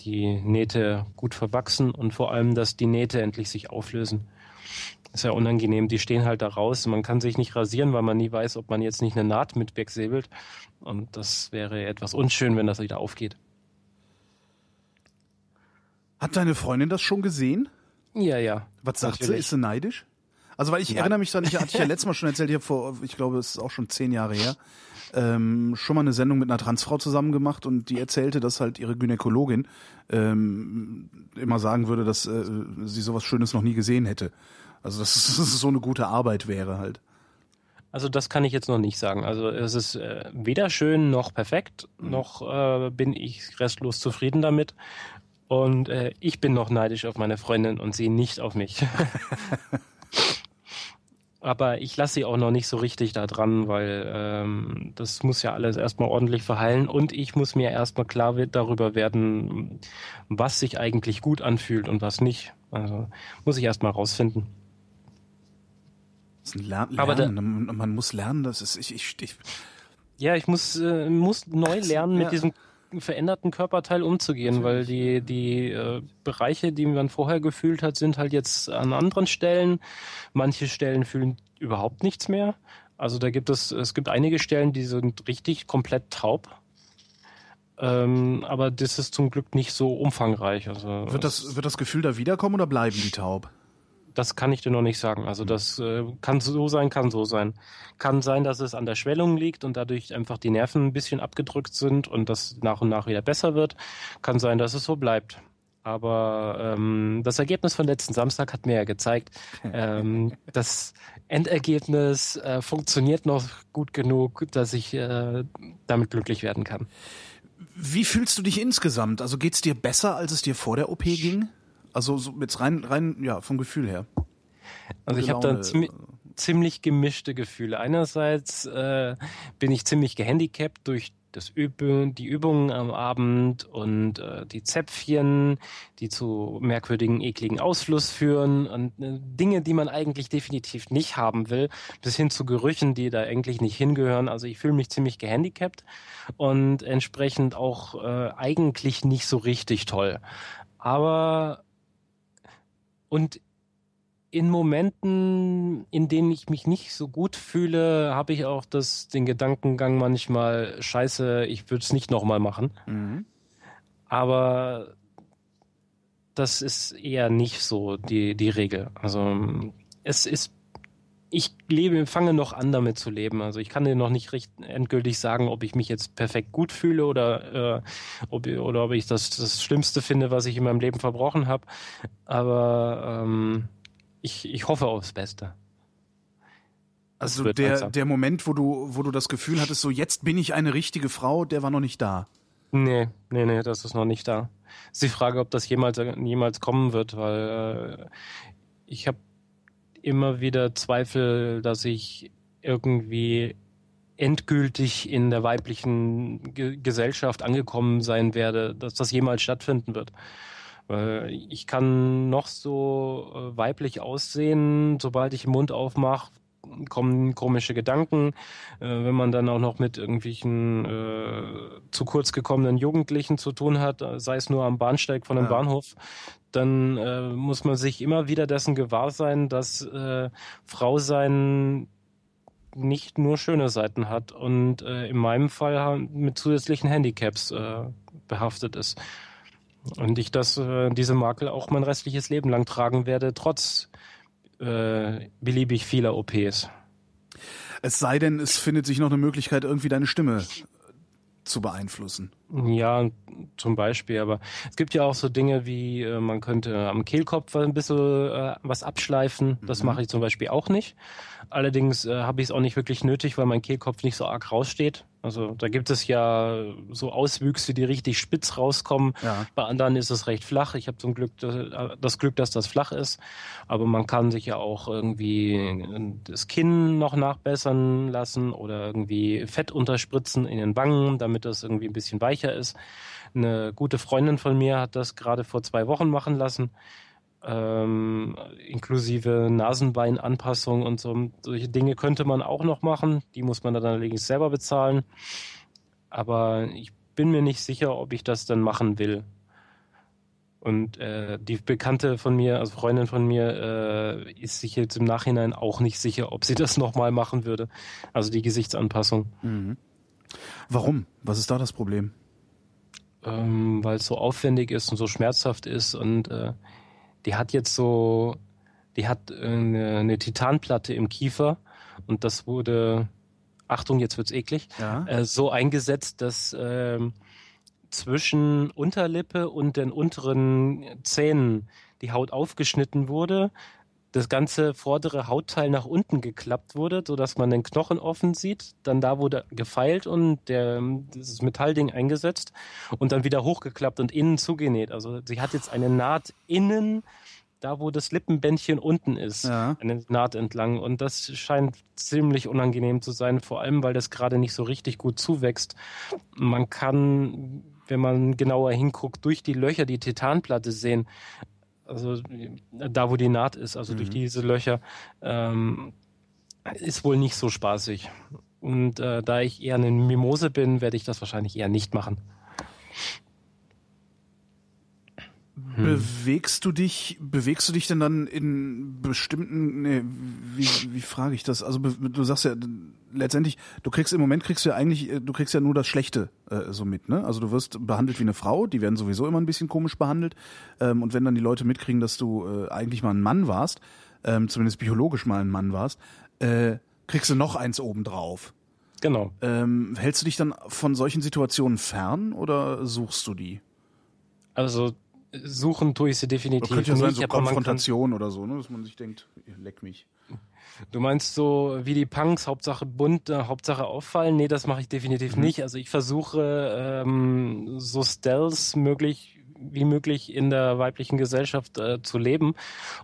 die Nähte gut verwachsen und vor allem, dass die Nähte endlich sich auflösen. Ist ja unangenehm, die stehen halt da raus. Man kann sich nicht rasieren, weil man nie weiß, ob man jetzt nicht eine Naht mit wegsäbelt. Und das wäre etwas unschön, wenn das wieder aufgeht. Hat deine Freundin das schon gesehen? Ja, ja. Was sagt natürlich. sie? Ist sie neidisch? Also weil ich ja. erinnere mich dann, ich hatte ich ja letztes Mal schon erzählt, ich habe vor, ich glaube, es ist auch schon zehn Jahre her, ähm, schon mal eine Sendung mit einer Transfrau zusammen gemacht und die erzählte, dass halt ihre Gynäkologin ähm, immer sagen würde, dass äh, sie sowas Schönes noch nie gesehen hätte. Also dass es so eine gute Arbeit wäre halt. Also das kann ich jetzt noch nicht sagen. Also es ist äh, weder schön noch perfekt, mhm. noch äh, bin ich restlos zufrieden damit. Und äh, ich bin noch neidisch auf meine Freundin und sie nicht auf mich. aber ich lasse sie auch noch nicht so richtig da dran, weil ähm, das muss ja alles erstmal ordentlich verheilen und ich muss mir erstmal klar darüber werden, was sich eigentlich gut anfühlt und was nicht. Also muss ich erstmal rausfinden. Das ist ein Lern Lernen. Aber da, man muss lernen, das ist ich, ich, ich ja, ich muss, äh, muss neu lernen mit ja. diesem veränderten Körperteil umzugehen, weil die, die äh, Bereiche, die man vorher gefühlt hat, sind halt jetzt an anderen Stellen. Manche Stellen fühlen überhaupt nichts mehr. Also da gibt es, es gibt einige Stellen, die sind richtig komplett taub. Ähm, aber das ist zum Glück nicht so umfangreich. Also wird das, wird das Gefühl da wiederkommen oder bleiben die taub? Das kann ich dir noch nicht sagen. Also das äh, kann so sein, kann so sein. Kann sein, dass es an der Schwellung liegt und dadurch einfach die Nerven ein bisschen abgedrückt sind und das nach und nach wieder besser wird. Kann sein, dass es so bleibt. Aber ähm, das Ergebnis von letzten Samstag hat mir ja gezeigt, ähm, das Endergebnis äh, funktioniert noch gut genug, dass ich äh, damit glücklich werden kann. Wie fühlst du dich insgesamt? Also geht's dir besser, als es dir vor der OP ging? Also so jetzt rein, rein, ja, vom Gefühl her. Also ich habe da ziemlich, ziemlich gemischte Gefühle. Einerseits äh, bin ich ziemlich gehandicapt durch das Üben, die Übungen am Abend und äh, die Zäpfchen, die zu merkwürdigen, ekligen Ausfluss führen und äh, Dinge, die man eigentlich definitiv nicht haben will, bis hin zu Gerüchen, die da eigentlich nicht hingehören. Also ich fühle mich ziemlich gehandicapt und entsprechend auch äh, eigentlich nicht so richtig toll. Aber und in Momenten, in denen ich mich nicht so gut fühle, habe ich auch das, den Gedankengang manchmal, scheiße, ich würde es nicht nochmal machen. Mhm. Aber das ist eher nicht so die, die Regel. Also es ist, ich lebe, fange noch an damit zu leben. Also ich kann dir noch nicht recht endgültig sagen, ob ich mich jetzt perfekt gut fühle oder, äh, ob, oder ob ich das das Schlimmste finde, was ich in meinem Leben verbrochen habe. Aber ähm, ich, ich hoffe aufs Beste. Also der, der Moment, wo du, wo du das Gefühl hattest, so jetzt bin ich eine richtige Frau, der war noch nicht da. Nee, nee, nee, das ist noch nicht da. ist die Frage, ob das jemals, jemals kommen wird, weil äh, ich habe immer wieder Zweifel, dass ich irgendwie endgültig in der weiblichen Ge Gesellschaft angekommen sein werde, dass das jemals stattfinden wird. Weil ich kann noch so äh, weiblich aussehen, sobald ich den Mund aufmache, kommen komische Gedanken. Äh, wenn man dann auch noch mit irgendwelchen äh, zu kurz gekommenen Jugendlichen zu tun hat, äh, sei es nur am Bahnsteig von einem ja. Bahnhof, dann äh, muss man sich immer wieder dessen gewahr sein, dass äh, Frau sein nicht nur schöne Seiten hat und äh, in meinem Fall mit zusätzlichen Handicaps äh, behaftet ist. Und ich das, äh, diese Makel auch mein restliches Leben lang tragen werde, trotz äh, beliebig vieler OPs. Es sei denn, es findet sich noch eine Möglichkeit, irgendwie deine Stimme zu beeinflussen. Ja, zum Beispiel. Aber es gibt ja auch so Dinge wie, äh, man könnte am Kehlkopf ein bisschen äh, was abschleifen. Das mhm. mache ich zum Beispiel auch nicht. Allerdings äh, habe ich es auch nicht wirklich nötig, weil mein Kehlkopf nicht so arg raussteht. Also da gibt es ja so Auswüchse, die richtig spitz rauskommen. Ja. Bei anderen ist es recht flach. Ich habe zum Glück das Glück, dass das flach ist. Aber man kann sich ja auch irgendwie das Kinn noch nachbessern lassen oder irgendwie Fett unterspritzen in den Wangen, damit das irgendwie ein bisschen weicher ist. Eine gute Freundin von mir hat das gerade vor zwei Wochen machen lassen ähm, inklusive Nasenbeinanpassung und so. Solche Dinge könnte man auch noch machen. Die muss man dann allerdings selber bezahlen. Aber ich bin mir nicht sicher, ob ich das dann machen will. Und äh, die Bekannte von mir, also Freundin von mir, äh, ist sich jetzt im Nachhinein auch nicht sicher, ob sie das nochmal machen würde. Also die Gesichtsanpassung. Mhm. Warum? Was ist da das Problem? Ähm, Weil es so aufwendig ist und so schmerzhaft ist und äh, die hat jetzt so, die hat eine, eine Titanplatte im Kiefer und das wurde, Achtung, jetzt wird's eklig, ja. äh, so eingesetzt, dass äh, zwischen Unterlippe und den unteren Zähnen die Haut aufgeschnitten wurde, das ganze vordere Hautteil nach unten geklappt wurde, so dass man den Knochen offen sieht. Dann da wurde gefeilt und der, dieses Metallding eingesetzt und dann wieder hochgeklappt und innen zugenäht. Also sie hat jetzt eine Naht innen, da wo das Lippenbändchen unten ist, ja. eine Naht entlang. Und das scheint ziemlich unangenehm zu sein, vor allem weil das gerade nicht so richtig gut zuwächst. Man kann wenn man genauer hinguckt, durch die Löcher die Titanplatte sehen also da, wo die Naht ist, also mhm. durch diese Löcher, ähm, ist wohl nicht so spaßig. Und äh, da ich eher eine Mimose bin, werde ich das wahrscheinlich eher nicht machen. Hm. Bewegst du dich, bewegst du dich denn dann in bestimmten, nee, wie, wie frage ich das? Also du sagst ja letztendlich, du kriegst im Moment kriegst du ja eigentlich, äh, du kriegst ja nur das Schlechte äh, so mit, ne? Also du wirst behandelt wie eine Frau, die werden sowieso immer ein bisschen komisch behandelt. Ähm, und wenn dann die Leute mitkriegen, dass du äh, eigentlich mal ein Mann warst, ähm, zumindest biologisch mal ein Mann warst, äh, kriegst du noch eins obendrauf. Genau. Ähm, hältst du dich dann von solchen Situationen fern oder suchst du die? Also suchen tue ich sie definitiv Könnte ja sein, so Konfrontation oder so, ne? dass man sich denkt, leck mich. Du meinst so wie die Punks, Hauptsache bunt, äh, Hauptsache auffallen? Nee, das mache ich definitiv Mhm. nicht. Also ich versuche ähm, so Stealth möglich wie möglich in der weiblichen Gesellschaft äh, zu leben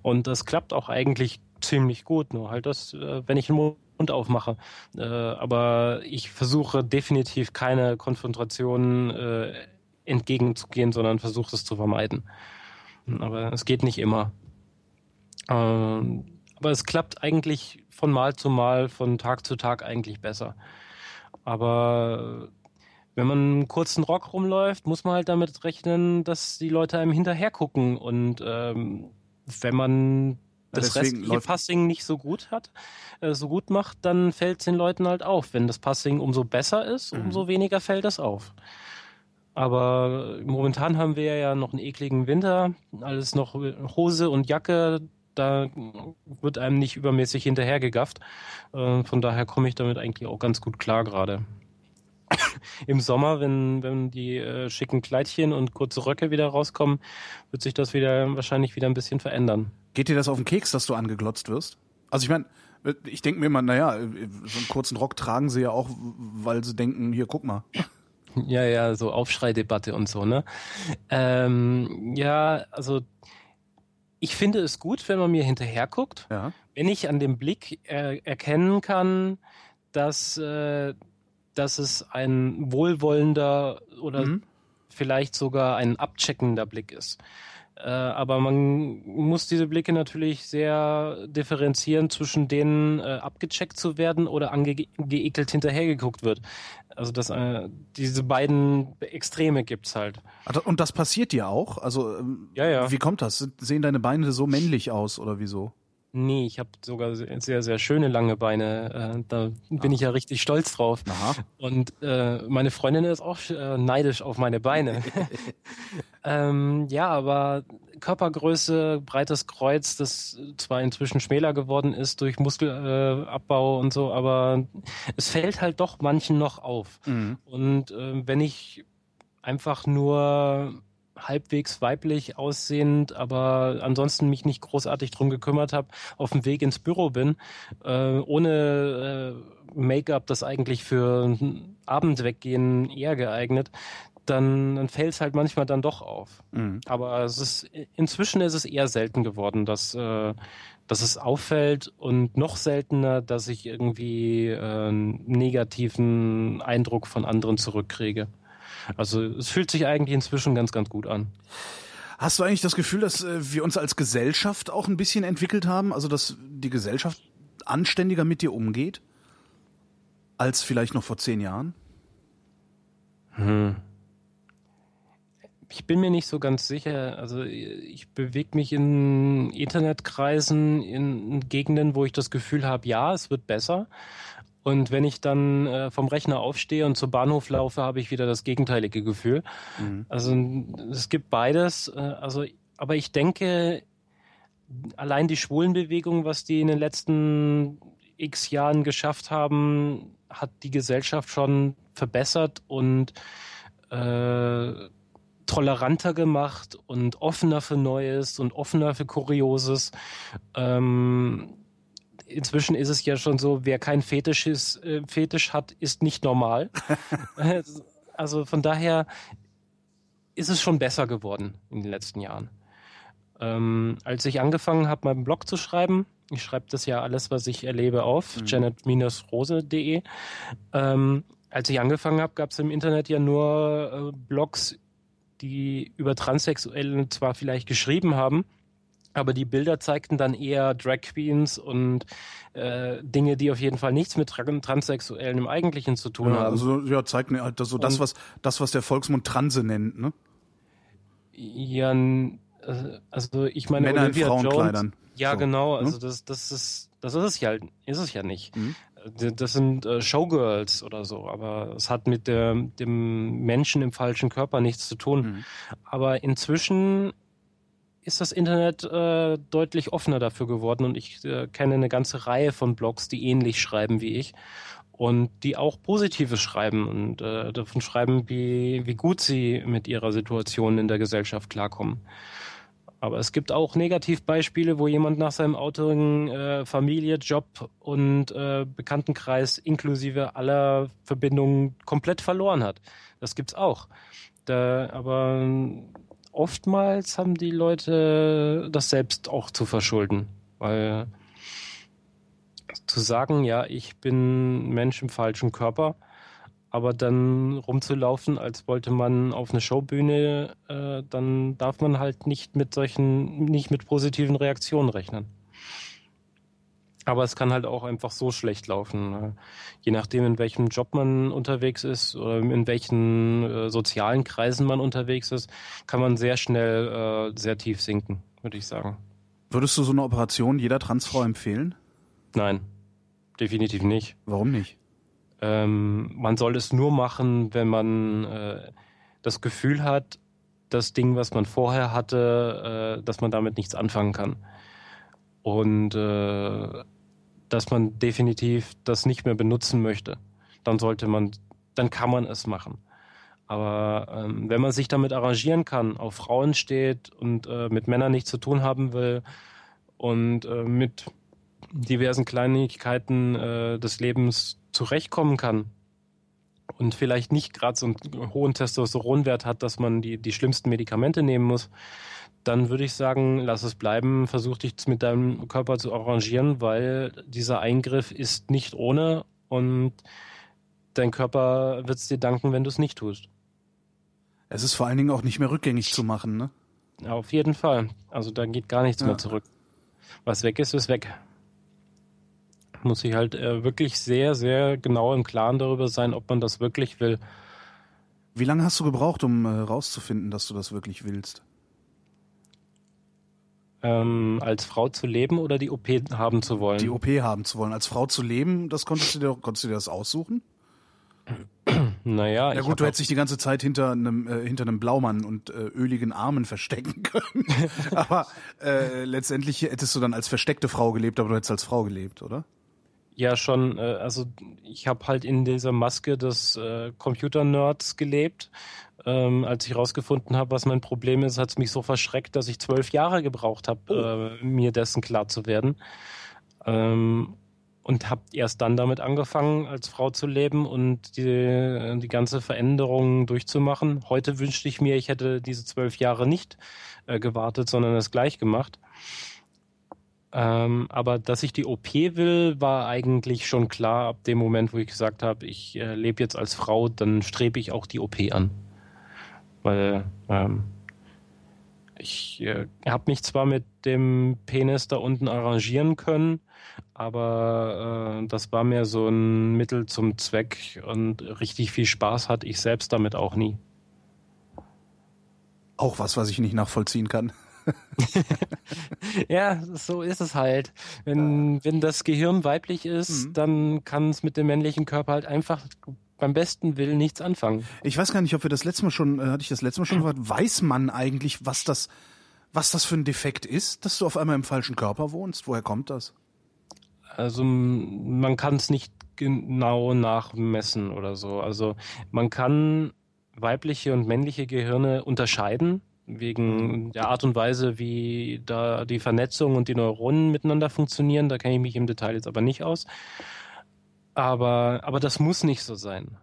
und das klappt auch eigentlich ziemlich gut. Nur halt das, äh, wenn ich den Mund aufmache. Äh, aber ich versuche definitiv keine Konfrontation äh, entgegenzugehen, sondern versuche es zu vermeiden. Aber es geht nicht immer. Ähm, aber es klappt eigentlich von Mal zu Mal, von Tag zu Tag eigentlich besser. Aber wenn man einen kurzen Rock rumläuft, muss man halt damit rechnen, dass die Leute einem hinterher gucken. Und ähm, wenn man das restliche Passing nicht so gut hat, äh, so gut macht, dann fällt es den Leuten halt auf. Wenn das Passing umso besser ist, Mhm. umso weniger fällt es auf. Aber momentan haben wir ja noch einen ekligen Winter, alles noch Hose und Jacke, da wird einem nicht übermäßig hinterhergegafft. Äh, Von daher komme ich damit eigentlich auch ganz gut klar gerade. Im Sommer, wenn, wenn die äh, schicken Kleidchen und kurze Röcke wieder rauskommen, wird sich das wieder wahrscheinlich wieder ein bisschen verändern. Geht dir das auf den Keks, dass du angeglotzt wirst? Also ich meine, ich denke mir immer, naja, so einen kurzen Rock tragen sie ja auch, weil sie denken, hier, guck mal. Ja, ja, so Aufschreidebatte und so, ne? Ähm, ja, also ich finde es gut, wenn man mir hinterher guckt, Ja. wenn ich an dem Blick er erkennen kann, dass, äh, dass es ein wohlwollender oder Mhm. vielleicht sogar ein abcheckender Blick ist. Äh, aber man muss diese Blicke natürlich sehr differenzieren zwischen denen, äh, abgecheckt zu werden oder angeekelt hinterhergeguckt wird. Also das, äh, diese beiden Extreme gibt's halt. Ah, Und das passiert dir auch? Also ähm, Ja, ja. wie kommt das? Sehen deine Beine so männlich aus oder wieso? Nee, ich habe sogar sehr, sehr, schöne lange Beine. Äh, da bin ich ja richtig stolz drauf. Aha. Und äh, meine Freundin ist auch äh, neidisch auf meine Beine. ähm, ja, aber Körpergröße, breites Kreuz, das zwar inzwischen schmäler geworden ist durch Muskelabbau äh, und so, aber es fällt halt doch manchen noch auf. Mhm. Und äh, wenn ich einfach nur halbwegs weiblich aussehend, aber ansonsten mich nicht großartig drum gekümmert habe, auf dem Weg ins Büro bin, äh, ohne äh, Make-up, das eigentlich für ein Abendweggehen eher geeignet, dann, dann fällt es halt manchmal dann doch auf. Mhm. Aber es ist inzwischen ist es eher selten geworden, dass, äh, dass es auffällt und noch seltener, dass ich irgendwie äh, einen negativen Eindruck von anderen zurückkriege. Also es fühlt sich eigentlich inzwischen ganz, ganz gut an. Hast du eigentlich das Gefühl, dass äh, wir uns als Gesellschaft auch ein bisschen entwickelt haben? Also dass die Gesellschaft anständiger mit dir umgeht? Als vielleicht noch vor zehn Jahren? Hm. Ich bin mir nicht so ganz sicher. Also ich bewege mich in Internetkreisen, in Gegenden, wo ich das Gefühl habe, ja, es wird besser. Und wenn ich dann äh, vom Rechner aufstehe und zum Bahnhof laufe, habe ich wieder das gegenteilige Gefühl. Mhm. Also es gibt beides. Äh, also, aber ich denke, allein die Schwulenbewegung, was die in den letzten x Jahren geschafft haben, hat die Gesellschaft schon verbessert und äh, toleranter gemacht und offener für Neues und offener für Kurioses. Ähm, inzwischen ist es ja schon so, wer kein Fetisch, ist, äh, Fetisch hat, ist nicht normal. also von daher ist es schon besser geworden in den letzten Jahren. Ähm, als ich angefangen habe, meinen Blog zu schreiben, ich schreibe das ja alles, was ich erlebe, auf Mhm. janet-rose.de. Ähm, als ich angefangen habe, gab es im Internet ja nur äh, Blogs, die über Transsexuelle zwar vielleicht geschrieben haben, aber die Bilder zeigten dann eher Drag Queens und äh, Dinge, die auf jeden Fall nichts mit Tra- Transsexuellen im Eigentlichen zu tun Ja, haben. also ja, zeigt mir halt das, so das, was das, was der Volksmund Transe nennt, ne? Ja, äh, also ich meine Männer in Olivia Frauenkleidern. Jones. Ja, So, genau. ne? Also das, das ist, das ist es ja, ist es ja nicht. Mhm. Äh, Das sind äh, Showgirls oder so, aber es hat mit der, dem Menschen im falschen Körper nichts zu tun. Mhm. Aber inzwischen ist das Internet äh, deutlich offener dafür geworden und ich äh, kenne eine ganze Reihe von Blogs, die ähnlich schreiben wie ich und die auch Positives schreiben und äh, davon schreiben, wie, wie gut sie mit ihrer Situation in der Gesellschaft klarkommen. Aber es gibt auch Negativbeispiele, wo jemand nach seinem outerigen äh, Familie, Job und äh, Bekanntenkreis inklusive aller Verbindungen komplett verloren hat. Das gibt's auch. Da, aber oftmals haben die Leute das selbst auch zu verschulden, weil zu sagen, ja, ich bin Mensch im falschen Körper, aber dann rumzulaufen, als wollte man auf eine Showbühne, äh, dann darf man halt nicht mit solchen, nicht mit positiven Reaktionen rechnen. Aber es kann halt auch einfach so schlecht laufen. Ne? Je nachdem, in welchem Job man unterwegs ist oder in welchen äh, sozialen Kreisen man unterwegs ist, kann man sehr schnell äh, sehr tief sinken, würde ich sagen. Würdest du so eine Operation jeder Transfrau empfehlen? Nein, definitiv nicht. Warum nicht? Ähm, man soll es nur machen, wenn man äh, das Gefühl hat, das Ding, was man vorher hatte, äh, dass man damit nichts anfangen kann. Und äh, dass man definitiv das nicht mehr benutzen möchte. Dann sollte man, dann kann man es machen. Aber ähm, wenn man sich damit arrangieren kann, auf Frauen steht und äh, mit Männern nichts zu tun haben will und äh, mit diversen Kleinigkeiten äh, des Lebens zurechtkommen kann und vielleicht nicht gerade so einen hohen Testosteronwert hat, dass man die, die schlimmsten Medikamente nehmen muss, dann würde ich sagen, lass es bleiben, versuch dich mit deinem Körper zu arrangieren, weil dieser Eingriff ist nicht ohne und dein Körper wird es dir danken, wenn du es nicht tust. Es ist vor allen Dingen auch nicht mehr rückgängig zu machen, ne? Auf jeden Fall. Also da geht gar nichts ja. mehr zurück. Was weg ist, ist weg muss ich halt äh, wirklich sehr, sehr genau im Klaren darüber sein, ob man das wirklich will. Wie lange hast du gebraucht, um äh, rauszufinden, dass du das wirklich willst? Ähm, als Frau zu leben oder die OP haben zu wollen? Die OP haben zu wollen. Als Frau zu leben, das konntest du dir, konntest du dir das aussuchen? Naja, ja gut, du hättest dich die ganze Zeit hinter einem äh, hinter einem Blaumann und äh, öligen Armen verstecken können. aber äh, letztendlich hättest du dann als versteckte Frau gelebt, aber du hättest als Frau gelebt, oder? ja schon, äh, also ich habe halt in dieser Maske des äh, Computer-Nerds gelebt. Ähm, als ich rausgefunden habe, was mein Problem ist, hat es mich so verschreckt, dass ich zwölf Jahre gebraucht habe, oh. äh, mir dessen klar zu werden. Ähm, und habe erst dann damit angefangen, als Frau zu leben und die, die ganze Veränderung durchzumachen. Heute wünschte ich mir, ich hätte diese zwölf Jahre nicht äh, gewartet, sondern es gleich gemacht. Ähm, aber dass ich die OP will, war eigentlich schon klar ab dem Moment, wo ich gesagt habe, ich äh, lebe jetzt als Frau, dann strebe ich auch die OP an. Weil ähm, ich äh, habe mich zwar mit dem Penis da unten arrangieren können, aber äh, das war mir so ein Mittel zum Zweck und richtig viel Spaß hatte ich selbst damit auch nie. Auch was, was ich nicht nachvollziehen kann. ja, so ist es halt. Wenn, wenn das Gehirn weiblich ist, mhm. dann kann es mit dem männlichen Körper halt einfach beim besten Willen nichts anfangen. Ich weiß gar nicht, ob wir das letzte Mal schon, äh, hatte ich das letzte Mal schon gefragt, weiß man eigentlich, was das, was das für ein Defekt ist, dass du auf einmal im falschen Körper wohnst? Woher kommt das? Also man kann es nicht genau nachmessen oder so. Also man kann weibliche und männliche Gehirne unterscheiden wegen der Art und Weise, wie da die Vernetzung und die Neuronen miteinander funktionieren. Da kenne ich mich im Detail jetzt aber nicht aus. Aber, aber das muss nicht so sein.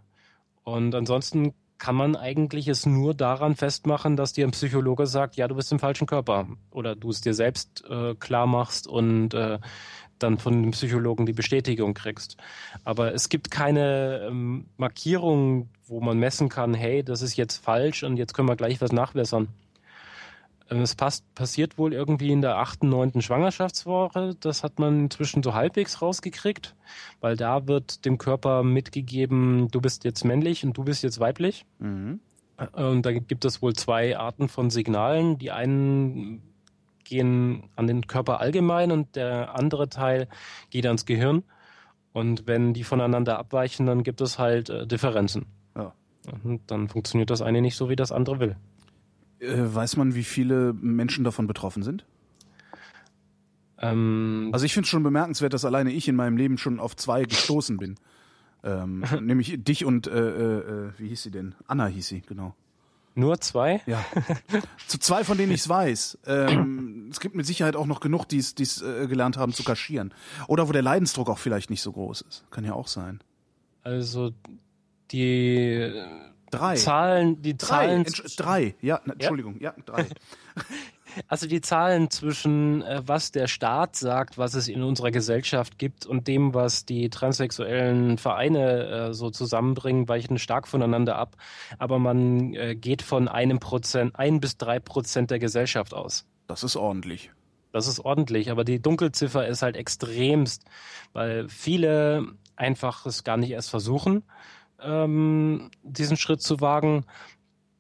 Und ansonsten kann man eigentlich es nur daran festmachen, dass dir ein Psychologe sagt, ja, du bist im falschen Körper. Oder du es dir selbst äh, klar machst und äh, dann von dem Psychologen die Bestätigung kriegst. Aber es gibt keine ähm, Markierung, wo man messen kann, hey, das ist jetzt falsch und jetzt können wir gleich was nachbessern. Es passt, passiert wohl irgendwie in der achten, neunten Schwangerschaftswoche. Das hat man inzwischen so halbwegs rausgekriegt, weil da wird dem Körper mitgegeben, du bist jetzt männlich und du bist jetzt weiblich. Mhm. Und da gibt es wohl zwei Arten von Signalen. Die einen gehen an den Körper allgemein und der andere Teil geht ans Gehirn. Und wenn die voneinander abweichen, dann gibt es halt äh, Differenzen. Ja. Und dann funktioniert das eine nicht so, wie das andere will. Äh, weiß man, wie viele Menschen davon betroffen sind? Ähm, Also ich finde es schon bemerkenswert, dass alleine ich in meinem Leben schon auf zwei gestoßen bin. Ähm, nämlich dich und, äh, äh, äh, wie hieß sie denn? Anna hieß sie, genau. nur zwei? Ja. zu zwei, von denen ich es weiß. Ähm, es gibt mit Sicherheit auch noch genug, die es äh, gelernt haben zu kaschieren. Oder wo der Leidensdruck auch vielleicht nicht so groß ist. Kann ja auch sein. Also die Drei. Zahlen, die Zahlen, drei. Ja, na, Entschuldigung, ja, drei. also die Zahlen zwischen äh, was der Staat sagt, was es in unserer Gesellschaft gibt und dem, was die transsexuellen Vereine äh, so zusammenbringen, weichen stark voneinander ab. Aber man äh, geht von einem Prozent, ein bis drei Prozent der Gesellschaft aus. Das ist ordentlich. Das ist ordentlich, aber die Dunkelziffer ist halt extremst, weil viele einfach es gar nicht erst versuchen, ähm, diesen Schritt zu wagen,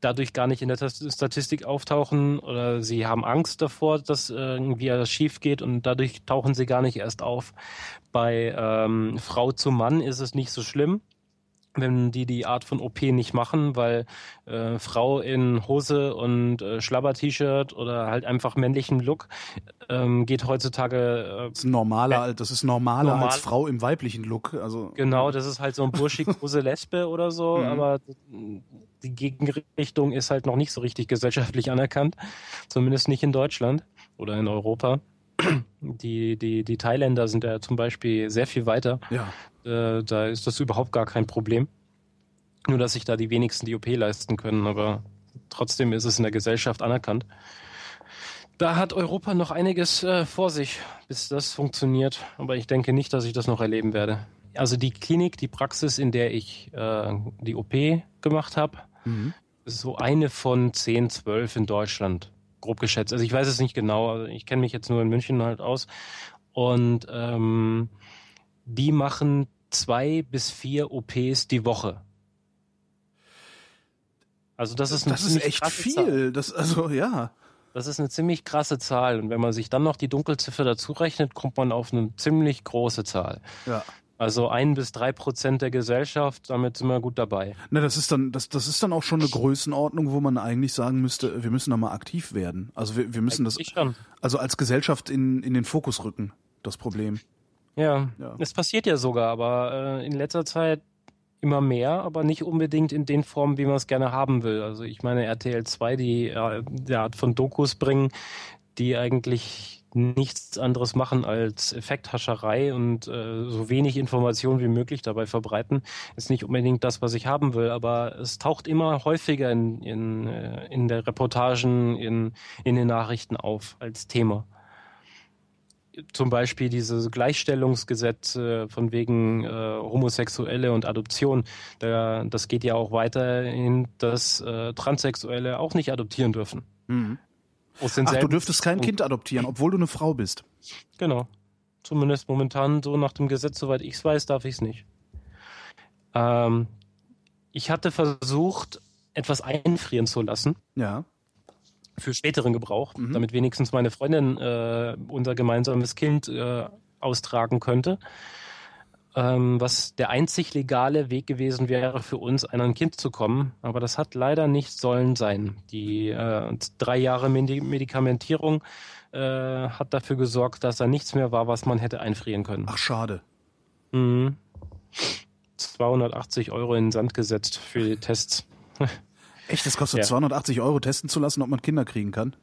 dadurch gar nicht in der Statistik auftauchen oder sie haben Angst davor, dass irgendwie das schief geht und dadurch tauchen sie gar nicht erst auf. Bei ähm, Frau zu Mann ist es nicht so schlimm wenn die die Art von OP nicht machen, weil äh, Frau in Hose und äh, Schlabber-T-Shirt oder halt einfach männlichen Look ähm, geht heutzutage. Äh, Das ist normaler, das ist normaler Normal. als Frau im weiblichen Look. Also genau, das ist halt so ein burschikose Lesbe oder so, Mhm. aber die Gegenrichtung ist halt noch nicht so richtig gesellschaftlich anerkannt, zumindest nicht in Deutschland oder in Europa. Die, die, die Thailänder sind ja zum Beispiel sehr viel weiter. ja. Äh, da ist das überhaupt gar kein Problem. Nur, dass sich da die wenigsten die OP leisten können, aber trotzdem ist es in der Gesellschaft anerkannt. Da hat Europa noch einiges äh, vor sich, bis das funktioniert. Aber ich denke nicht, dass ich das noch erleben werde. Also die Klinik, die Praxis, in der ich äh, die OP gemacht habe, Mhm. ist so eine von 10, 12 in Deutschland, grob geschätzt. Also ich weiß es nicht genau, also ich kenne mich jetzt nur in München halt aus. Und ähm, die machen zwei bis vier OPs die Woche. Also das ist eine Das ist echt viel. Zahl. Das, also, ja. Das ist eine ziemlich krasse Zahl. Und wenn man sich dann noch die Dunkelziffer dazu rechnet, kommt man auf eine ziemlich große Zahl. Ja. Also ein bis drei Prozent der Gesellschaft, damit sind wir gut dabei. Na, das ist dann, das, das ist dann auch schon eine Größenordnung, wo man eigentlich sagen müsste, wir müssen da mal aktiv werden. Also wir, wir müssen das, Ich schon. also als Gesellschaft in, in den Fokus rücken, das Problem. Ja, Ja. es passiert ja sogar, aber äh, in letzter Zeit immer mehr, aber nicht unbedingt in den Formen, wie man es gerne haben will. Also ich meine RTL 2, die äh, die Art von Dokus bringen, die eigentlich nichts anderes machen als Effekthascherei und äh, so wenig Information wie möglich dabei verbreiten, ist nicht unbedingt das, was ich haben will, aber es taucht immer häufiger in, in, äh, in der Reportagen, in, in den Nachrichten auf als Thema zum Beispiel diese Gleichstellungsgesetze von wegen äh, Homosexuelle und Adoption, da, das geht ja auch weiterhin, dass äh, Transsexuelle auch nicht adoptieren dürfen. Mhm. Aus Ach, du dürftest kein Kind adoptieren, obwohl du eine Frau bist. Genau. Zumindest momentan so nach dem Gesetz, soweit ich es weiß, darf ich es nicht. Ähm, ich hatte versucht, etwas einfrieren zu lassen Ja. für späteren Gebrauch, Mhm. damit wenigstens meine Freundin äh, unser gemeinsames Kind äh, austragen könnte. Ähm, was der einzig legale Weg gewesen wäre, für uns an ein Kind zu kommen. Aber das hat leider nicht sollen sein. Die äh, drei Jahre Medi Medikamentierung äh, hat dafür gesorgt, dass da nichts mehr war, was man hätte einfrieren können. Ach, schade. Mhm. 280 Euro in den Sand gesetzt für die Tests. Echt, das kostet Ja. 280 Euro, testen zu lassen, ob man Kinder kriegen kann.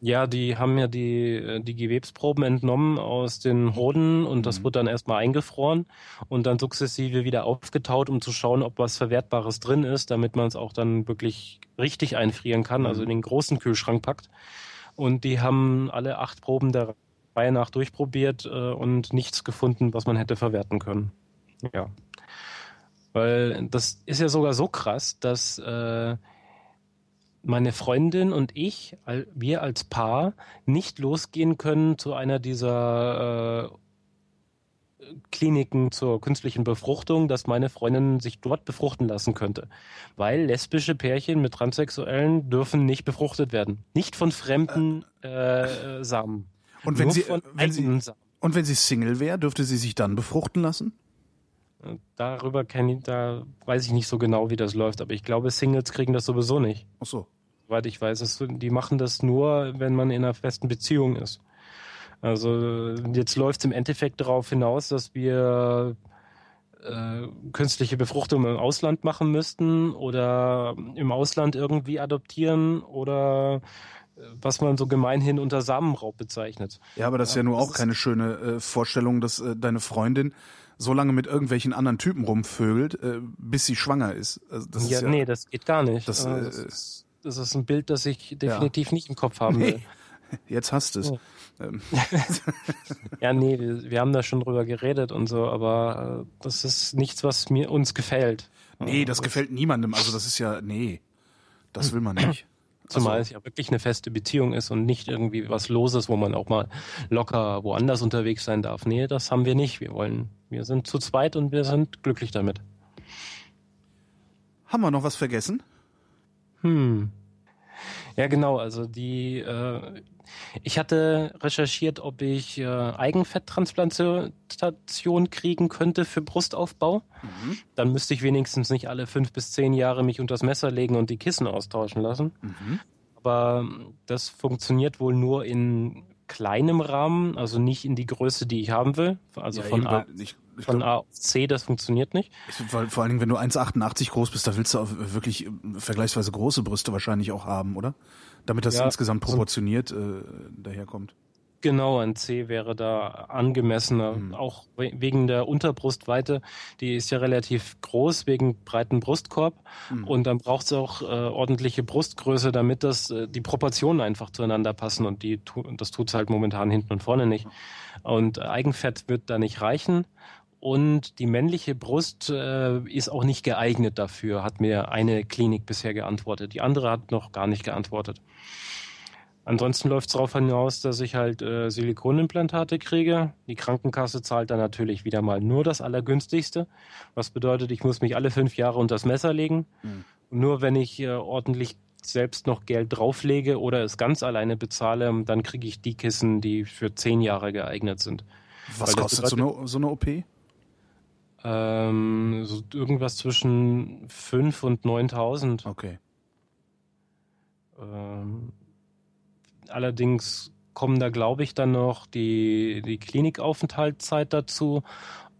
Ja, die haben ja die, äh, die Gewebsproben entnommen aus den Hoden und das Mhm. wurde dann erstmal eingefroren und dann sukzessive wieder aufgetaut, um zu schauen, ob was Verwertbares drin ist, damit man es auch dann wirklich richtig einfrieren kann, also in den großen Kühlschrank packt. Und die haben alle acht Proben der Reihe nach durchprobiert äh, und nichts gefunden, was man hätte verwerten können. Ja. Weil das ist ja sogar so krass, dass äh, meine Freundin und ich, wir als Paar, nicht losgehen können zu einer dieser äh, Kliniken zur künstlichen Befruchtung, dass meine Freundin sich dort befruchten lassen könnte. Weil lesbische Pärchen mit Transsexuellen dürfen nicht befruchtet werden. Nicht von fremden äh, Samen. Und wenn sie, von wenn sie, Samen. und wenn sie Single wäre, dürfte sie sich dann befruchten lassen? Darüber kenne ich, da weiß ich nicht so genau, wie das läuft, aber ich glaube, Singles kriegen das sowieso nicht. Ach so. soweit ich weiß. Es, die machen das nur, wenn man in einer festen Beziehung ist. Also jetzt läuft es im Endeffekt darauf hinaus, dass wir äh, künstliche Befruchtung im Ausland machen müssten oder im Ausland irgendwie adoptieren oder äh, was man so gemeinhin unter Samenraub bezeichnet. Ja, aber das ist ja nur auch keine schöne äh, Vorstellung, dass äh, deine Freundin so lange mit irgendwelchen anderen Typen rumvögelt, äh, bis sie schwanger ist. Also das ja, ist ja, nee, das geht gar nicht. Das, äh, das, ist, das ist ein Bild, das ich definitiv ja. nicht im Kopf haben will. Jetzt hast du es. Ja. Ähm. ja, nee, wir, wir, haben da schon drüber geredet und so, aber äh, das ist nichts, was mir uns gefällt. Nee, das gefällt niemandem. Also das ist ja, nee, das will man nicht. Zumal also, es ja wirklich eine feste Beziehung ist und nicht irgendwie was Loses, wo man auch mal locker woanders unterwegs sein darf. Nee, das haben wir nicht. Wir wollen, wir sind zu zweit und wir sind glücklich damit. Haben wir noch was vergessen? Hm. Ja, genau. Also die, äh, ich hatte recherchiert, ob ich äh, Eigenfetttransplantation kriegen könnte für Brustaufbau. Mhm. Dann müsste ich wenigstens nicht alle fünf bis zehn Jahre mich unter das Messer legen und die Kissen austauschen lassen. Mhm. Aber das funktioniert wohl nur in kleinem Rahmen, also nicht in die Größe, die ich haben will. Also ja, von, ich, ich von glaub, A auf C, das funktioniert nicht. Weil, vor allen Dingen, wenn du 1,88 groß bist, da willst du auch wirklich äh, vergleichsweise große Brüste wahrscheinlich auch haben, oder? Damit das ja, insgesamt proportioniert äh, daherkommt. Genau, ein C wäre da angemessener. Mhm. Auch wegen der Unterbrustweite, die ist ja relativ groß wegen breiten Brustkorb. Mhm. Und dann braucht es auch äh, ordentliche Brustgröße, damit das äh, die Proportionen einfach zueinander passen. Und die das tut es halt momentan hinten und vorne nicht. Und Eigenfett wird da nicht reichen. Und die männliche Brust äh, ist auch nicht geeignet dafür, hat mir eine Klinik bisher geantwortet. Die andere hat noch gar nicht geantwortet. Ansonsten läuft es darauf hinaus, dass ich halt äh, Silikonimplantate kriege. Die Krankenkasse zahlt dann natürlich wieder mal nur das Allergünstigste. Was bedeutet, ich muss mich alle fünf Jahre unter das Messer legen. Mhm. nur wenn ich äh, ordentlich selbst noch Geld drauflege oder es ganz alleine bezahle, dann kriege ich die Kissen, die für zehn Jahre geeignet sind. Was Weil kostet so eine, so eine OP? Ähm, so irgendwas zwischen 5 und 9.000. Okay. Ähm, allerdings kommen da, glaube ich, dann noch die, die Klinikaufenthaltszeit dazu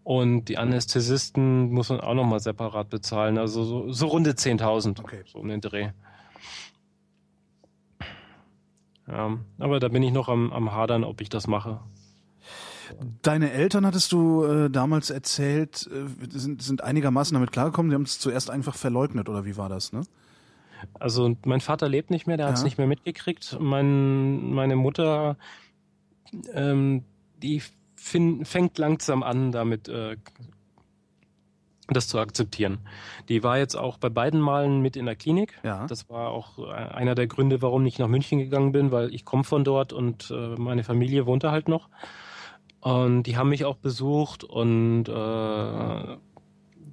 und die Anästhesisten muss man auch nochmal separat bezahlen. Also so, so runde 10.000, okay. so um den Dreh. Ja, aber da bin ich noch am, am Hadern, ob ich das mache. Deine Eltern, hattest du äh, damals erzählt, äh, sind, sind einigermaßen damit klargekommen. Die haben es zuerst einfach verleugnet, oder wie war das, ne? Also mein Vater lebt nicht mehr, der ja. hat es nicht mehr mitgekriegt. Mein, meine Mutter, ähm, die fin, fängt langsam an, damit äh, das zu akzeptieren. Die war jetzt auch bei beiden Malen mit in der Klinik. Ja. Das war auch äh, einer der Gründe, warum ich nach München gegangen bin, weil ich komme von dort und äh, meine Familie wohnte halt noch. Und die haben mich auch besucht und äh,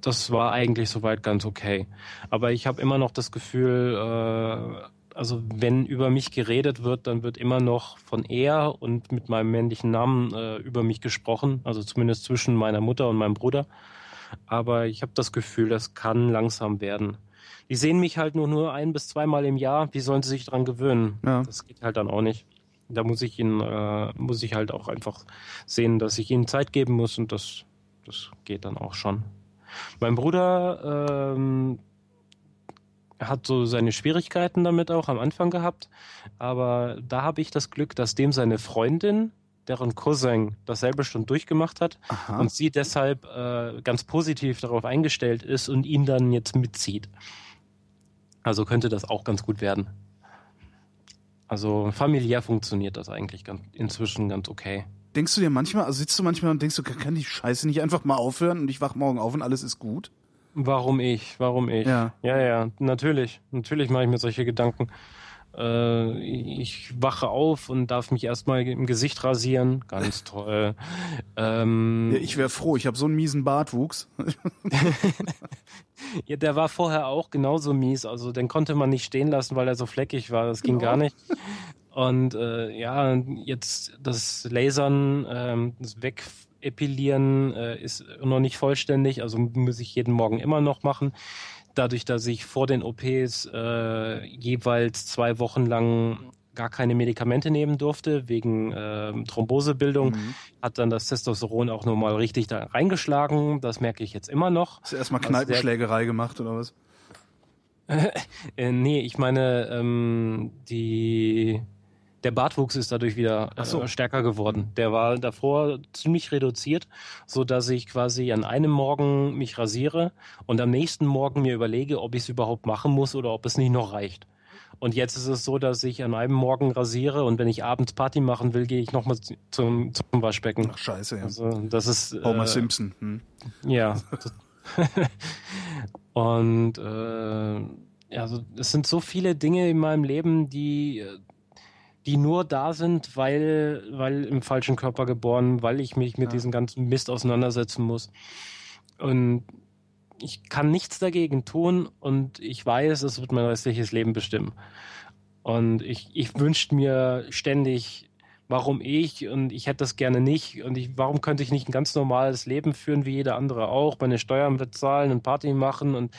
das war eigentlich soweit ganz okay. Aber ich habe immer noch das Gefühl, äh, also wenn über mich geredet wird, dann wird immer noch von er und mit meinem männlichen Namen äh, über mich gesprochen, also zumindest zwischen meiner Mutter und meinem Bruder. Aber ich habe das Gefühl, das kann langsam werden. Die sehen mich halt nur, nur ein bis zweimal im Jahr. Wie sollen sie sich dran gewöhnen? Ja. Das geht halt dann auch nicht. Da muss ich ihnen, äh, muss ich halt auch einfach sehen, dass ich ihnen Zeit geben muss und das, das geht dann auch schon. Mein Bruder ähm, hat so seine Schwierigkeiten damit auch am Anfang gehabt, aber da habe ich das Glück, dass dem seine Freundin, deren Cousin dasselbe schon durchgemacht hat Aha. und sie deshalb äh, ganz positiv darauf eingestellt ist und ihn dann jetzt mitzieht. Also könnte das auch ganz gut werden. Also familiär funktioniert das eigentlich ganz, inzwischen ganz okay denkst du dir manchmal, also sitzt du manchmal und denkst du, kann die Scheiße nicht einfach mal aufhören und ich wach morgen auf und alles ist gut? Warum ich? Warum ich? Ja, ja, ja natürlich. Natürlich mache ich mir solche Gedanken. Äh, ich wache auf und darf mich erstmal im Gesicht rasieren. Ganz toll. Ähm, ja, ich wäre froh, ich habe so einen miesen Bartwuchs. ja, der war vorher auch genauso mies. Also den konnte man nicht stehen lassen, weil er so fleckig war. Das ging genau. gar nicht. Und äh, ja, jetzt das Lasern, ähm, das Wegepilieren äh, ist noch nicht vollständig, also muss ich jeden Morgen immer noch machen. Dadurch, dass ich vor den OPs äh, jeweils zwei Wochen lang gar keine Medikamente nehmen durfte wegen äh, Thrombosebildung, mhm. hat dann das Testosteron auch nochmal richtig da reingeschlagen. Das merke ich jetzt immer noch. Hast du erstmal also Kneipenschlägerei gemacht oder was? äh, nee, ich meine, ähm, die der Bartwuchs ist dadurch wieder so. äh, stärker geworden. Der war davor ziemlich reduziert, so dass ich quasi an einem Morgen mich rasiere und am nächsten Morgen mir überlege, ob ich es überhaupt machen muss oder ob es nicht noch reicht. Und jetzt ist es so, dass ich an einem Morgen rasiere und wenn ich abends Party machen will, gehe ich nochmal zum, zum Waschbecken. Ach, scheiße, ja. Also, das ist. Homer äh, Simpson. Hm. Ja. und äh, also es sind so viele Dinge in meinem Leben, die die nur da sind, weil, weil im falschen Körper geboren, weil ich mich mit ja. diesem ganzen Mist auseinandersetzen muss. Und ich kann nichts dagegen tun und ich weiß, es wird mein restliches Leben bestimmen. Und ich, ich wünschte mir ständig, warum ich und ich hätte das gerne nicht und ich, warum könnte ich nicht ein ganz normales Leben führen wie jeder andere auch, meine Steuern bezahlen und Party machen und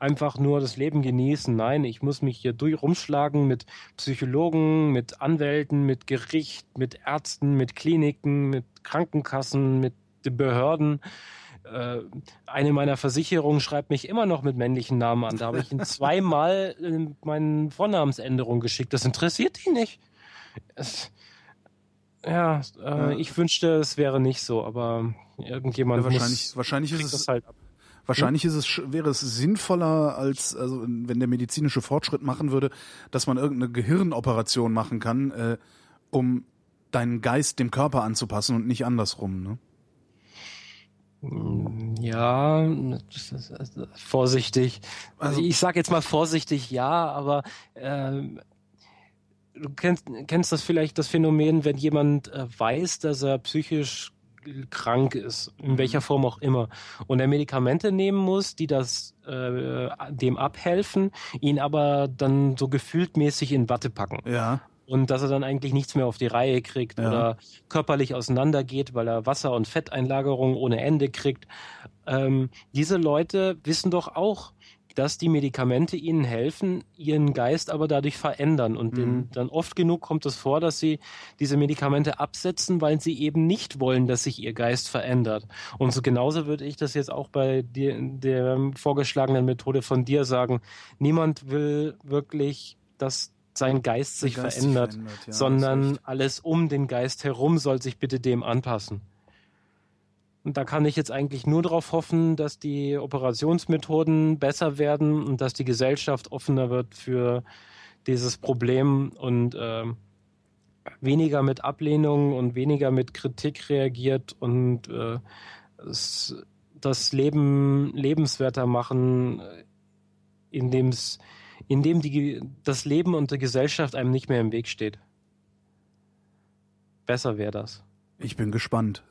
einfach nur das Leben genießen. Nein, ich muss mich hier durch rumschlagen mit Psychologen, mit Anwälten, mit Gericht, mit Ärzten, mit Kliniken, mit Krankenkassen, mit den Behörden äh, eine meiner Versicherungen schreibt mich immer noch mit männlichen Namen an. Da habe ich ihn zweimal meine Vornamensänderung geschickt. Das interessiert ihn nicht. Es, ja, äh, ich wünschte, es wäre nicht so, aber irgendjemand ja, wahrscheinlich, muss, wahrscheinlich ist es halt ab. Wahrscheinlich ist es, wäre es sinnvoller, als also wenn der medizinische Fortschritt machen würde, dass man irgendeine Gehirnoperation machen kann, äh, um deinen Geist dem Körper anzupassen und nicht andersrum. Ne? Ja, vorsichtig. Also ich sage jetzt mal vorsichtig, ja, aber äh, du kennst, kennst das vielleicht das Phänomen, wenn jemand äh, weiß, dass er psychisch krank ist, in mhm. welcher Form auch immer, und er Medikamente nehmen muss, die das äh, dem abhelfen, ihn aber dann so gefühltmäßig in Watte packen. Ja und dass er dann eigentlich nichts mehr auf die Reihe kriegt ja. oder körperlich auseinandergeht, weil er Wasser- und Fetteinlagerung ohne Ende kriegt. Ähm, diese Leute wissen doch auch, dass die Medikamente ihnen helfen, ihren Geist aber dadurch verändern. Und mhm. dann oft genug kommt es vor, dass sie diese Medikamente absetzen, weil sie eben nicht wollen, dass sich ihr Geist verändert. Und so genauso würde ich das jetzt auch bei dir, der vorgeschlagenen Methode von dir sagen. Niemand will wirklich, dass sein Geist sich Geist verändert, verändert ja, sondern alles um den Geist herum soll sich bitte dem anpassen. Und da kann ich jetzt eigentlich nur darauf hoffen, dass die Operationsmethoden besser werden und dass die Gesellschaft offener wird für dieses Problem und äh, weniger mit Ablehnung und weniger mit Kritik reagiert und äh, das Leben lebenswerter machen, indem es in dem die, das Leben und die Gesellschaft einem nicht mehr im Weg steht. Besser wäre das. Ich bin gespannt.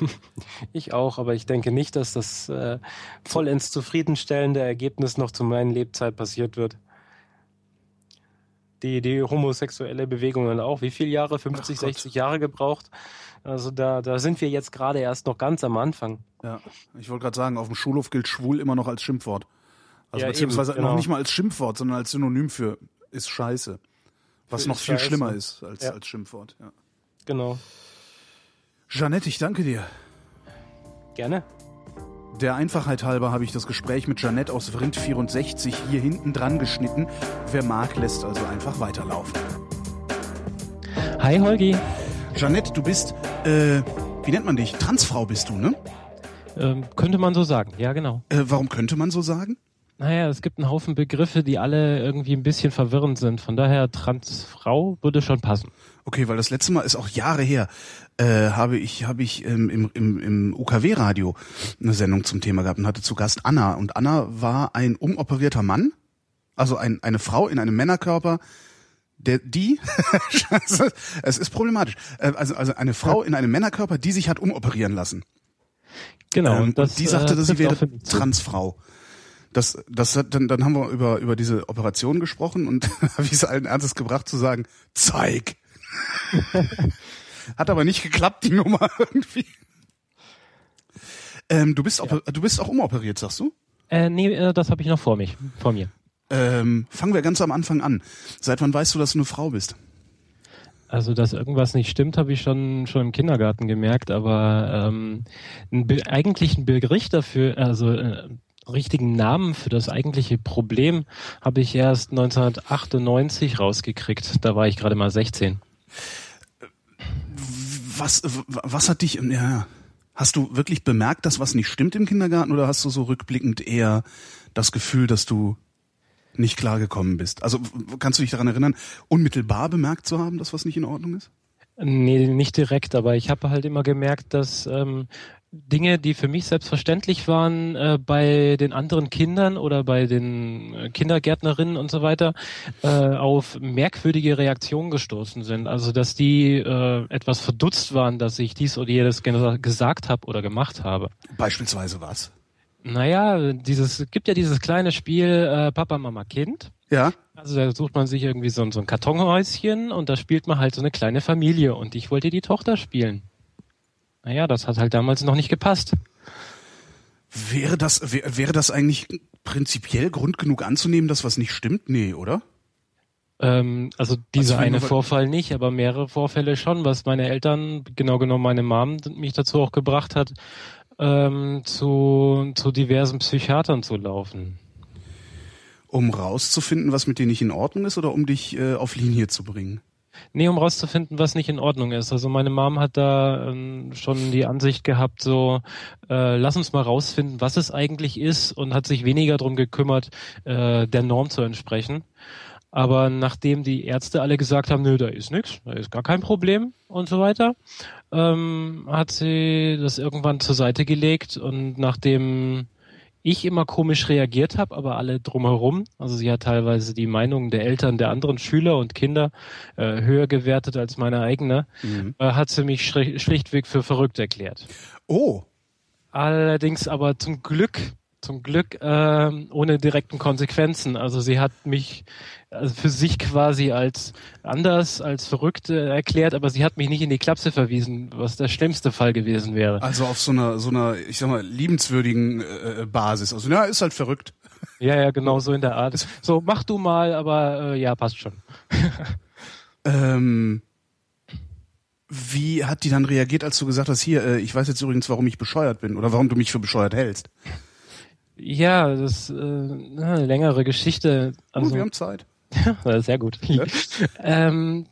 ich auch, aber ich denke nicht, dass das äh, vollends zufriedenstellende Ergebnis noch zu meinen Lebzeit passiert wird. Die, die homosexuelle Bewegung hat auch wie viele Jahre? 50, 60 Jahre gebraucht. Also da, da sind wir jetzt gerade erst noch ganz am Anfang. Ja, ich wollte gerade sagen, auf dem Schulhof gilt schwul immer noch als Schimpfwort. Also ja, beziehungsweise eben, genau. noch nicht mal als Schimpfwort, sondern als Synonym für ist scheiße. Was für noch viel scheiße. schlimmer ist als, ja. als Schimpfwort. Ja. Genau. Jeanette, ich danke dir. Gerne. Der Einfachheit halber habe ich das Gespräch mit Jeanette aus Vrind 64 hier hinten dran geschnitten. Wer mag, lässt also einfach weiterlaufen. Hi Holgi. Jeanette, du bist, äh, wie nennt man dich? Transfrau bist du, ne? Ähm, könnte man so sagen, ja genau. Äh, warum könnte man so sagen? Naja, es gibt einen Haufen Begriffe, die alle irgendwie ein bisschen verwirrend sind. Von daher Transfrau würde schon passen. Okay, weil das letzte Mal ist auch Jahre her, äh, habe ich habe ich ähm, im, im, im UKW-Radio eine Sendung zum Thema gehabt und hatte zu Gast Anna. Und Anna war ein umoperierter Mann, also ein, eine Frau in einem Männerkörper, der die es ist problematisch. Äh, also also eine Frau in einem Männerkörper, die sich hat umoperieren lassen. Genau. Ähm, das, und die sagte, äh, dass sie wäre Transfrau das, das hat, dann, dann haben wir über, über diese Operation gesprochen und habe ich es allen Ernstes gebracht zu sagen, zeig. hat aber nicht geklappt, die Nummer irgendwie. Ähm, du bist, ja. du bist auch umoperiert, sagst du? Äh, nee, äh, das habe ich noch vor mich, vor mir. Ähm, fangen wir ganz am Anfang an. Seit wann weißt du, dass du eine Frau bist? Also, dass irgendwas nicht stimmt, habe ich schon schon im Kindergarten gemerkt, aber ähm, ein eigentlich ein Bericht dafür, also äh, richtigen Namen für das eigentliche Problem habe ich erst 1998 rausgekriegt. Da war ich gerade mal 16. Was was hat dich ja, hast du wirklich bemerkt, dass was nicht stimmt im Kindergarten oder hast du so rückblickend eher das Gefühl, dass du nicht klargekommen bist? Also kannst du dich daran erinnern, unmittelbar bemerkt zu haben, dass was nicht in Ordnung ist? Nee, nicht direkt, aber ich habe halt immer gemerkt, dass ähm, Dinge, die für mich selbstverständlich waren, äh, bei den anderen Kindern oder bei den äh, Kindergärtnerinnen und so weiter, äh, auf merkwürdige Reaktionen gestoßen sind. Also dass die äh, etwas verdutzt waren, dass ich dies oder jedes gesagt habe oder gemacht habe. Beispielsweise was? Naja, dieses gibt ja dieses kleine Spiel äh, Papa, Mama, Kind. Ja. Also da sucht man sich irgendwie so, so ein Kartonhäuschen und da spielt man halt so eine kleine Familie und ich wollte die Tochter spielen. Naja, das hat halt damals noch nicht gepasst. Wäre das, wär, wäre das eigentlich prinzipiell Grund genug anzunehmen, dass was nicht stimmt? Nee, oder? Ähm, also dieser also eine Vorfall nicht, aber mehrere Vorfälle schon, was meine Eltern, genau genommen meine Mom, mich dazu auch gebracht hat, ähm, zu, zu diversen Psychiatern zu laufen. Um rauszufinden, was mit dir nicht in Ordnung ist oder um dich äh, auf Linie zu bringen? Nee, um rauszufinden, was nicht in Ordnung ist. Also meine Mom hat da ähm, schon die Ansicht gehabt, so äh, lass uns mal rausfinden, was es eigentlich ist und hat sich weniger darum gekümmert, äh, der Norm zu entsprechen. Aber nachdem die Ärzte alle gesagt haben, nö, da ist nichts, da ist gar kein Problem und so weiter, ähm, hat sie das irgendwann zur Seite gelegt und nachdem ich immer komisch reagiert habe, aber alle drumherum, also sie hat teilweise die Meinungen der Eltern der anderen Schüler und Kinder äh, höher gewertet als meine eigene, mhm. äh, hat sie mich schlichtweg für verrückt erklärt. Oh. Allerdings aber zum Glück zum Glück äh, ohne direkten Konsequenzen. Also sie hat mich also für sich quasi als anders, als verrückt äh, erklärt, aber sie hat mich nicht in die Klapse verwiesen, was der schlimmste Fall gewesen wäre. Also auf so einer, so einer, ich sag mal, liebenswürdigen äh, äh Basis. Also ja, ist halt verrückt. Ja, ja, genau so in der Art. So, mach du mal, aber äh, ja, passt schon. ähm, wie hat die dann reagiert, als du gesagt hast, hier, äh, ich weiß jetzt übrigens, warum ich bescheuert bin oder warum du mich für bescheuert hältst? Ja, das ist äh, eine längere Geschichte. Also, oh, wir haben Zeit. sehr gut. Ja? ähm,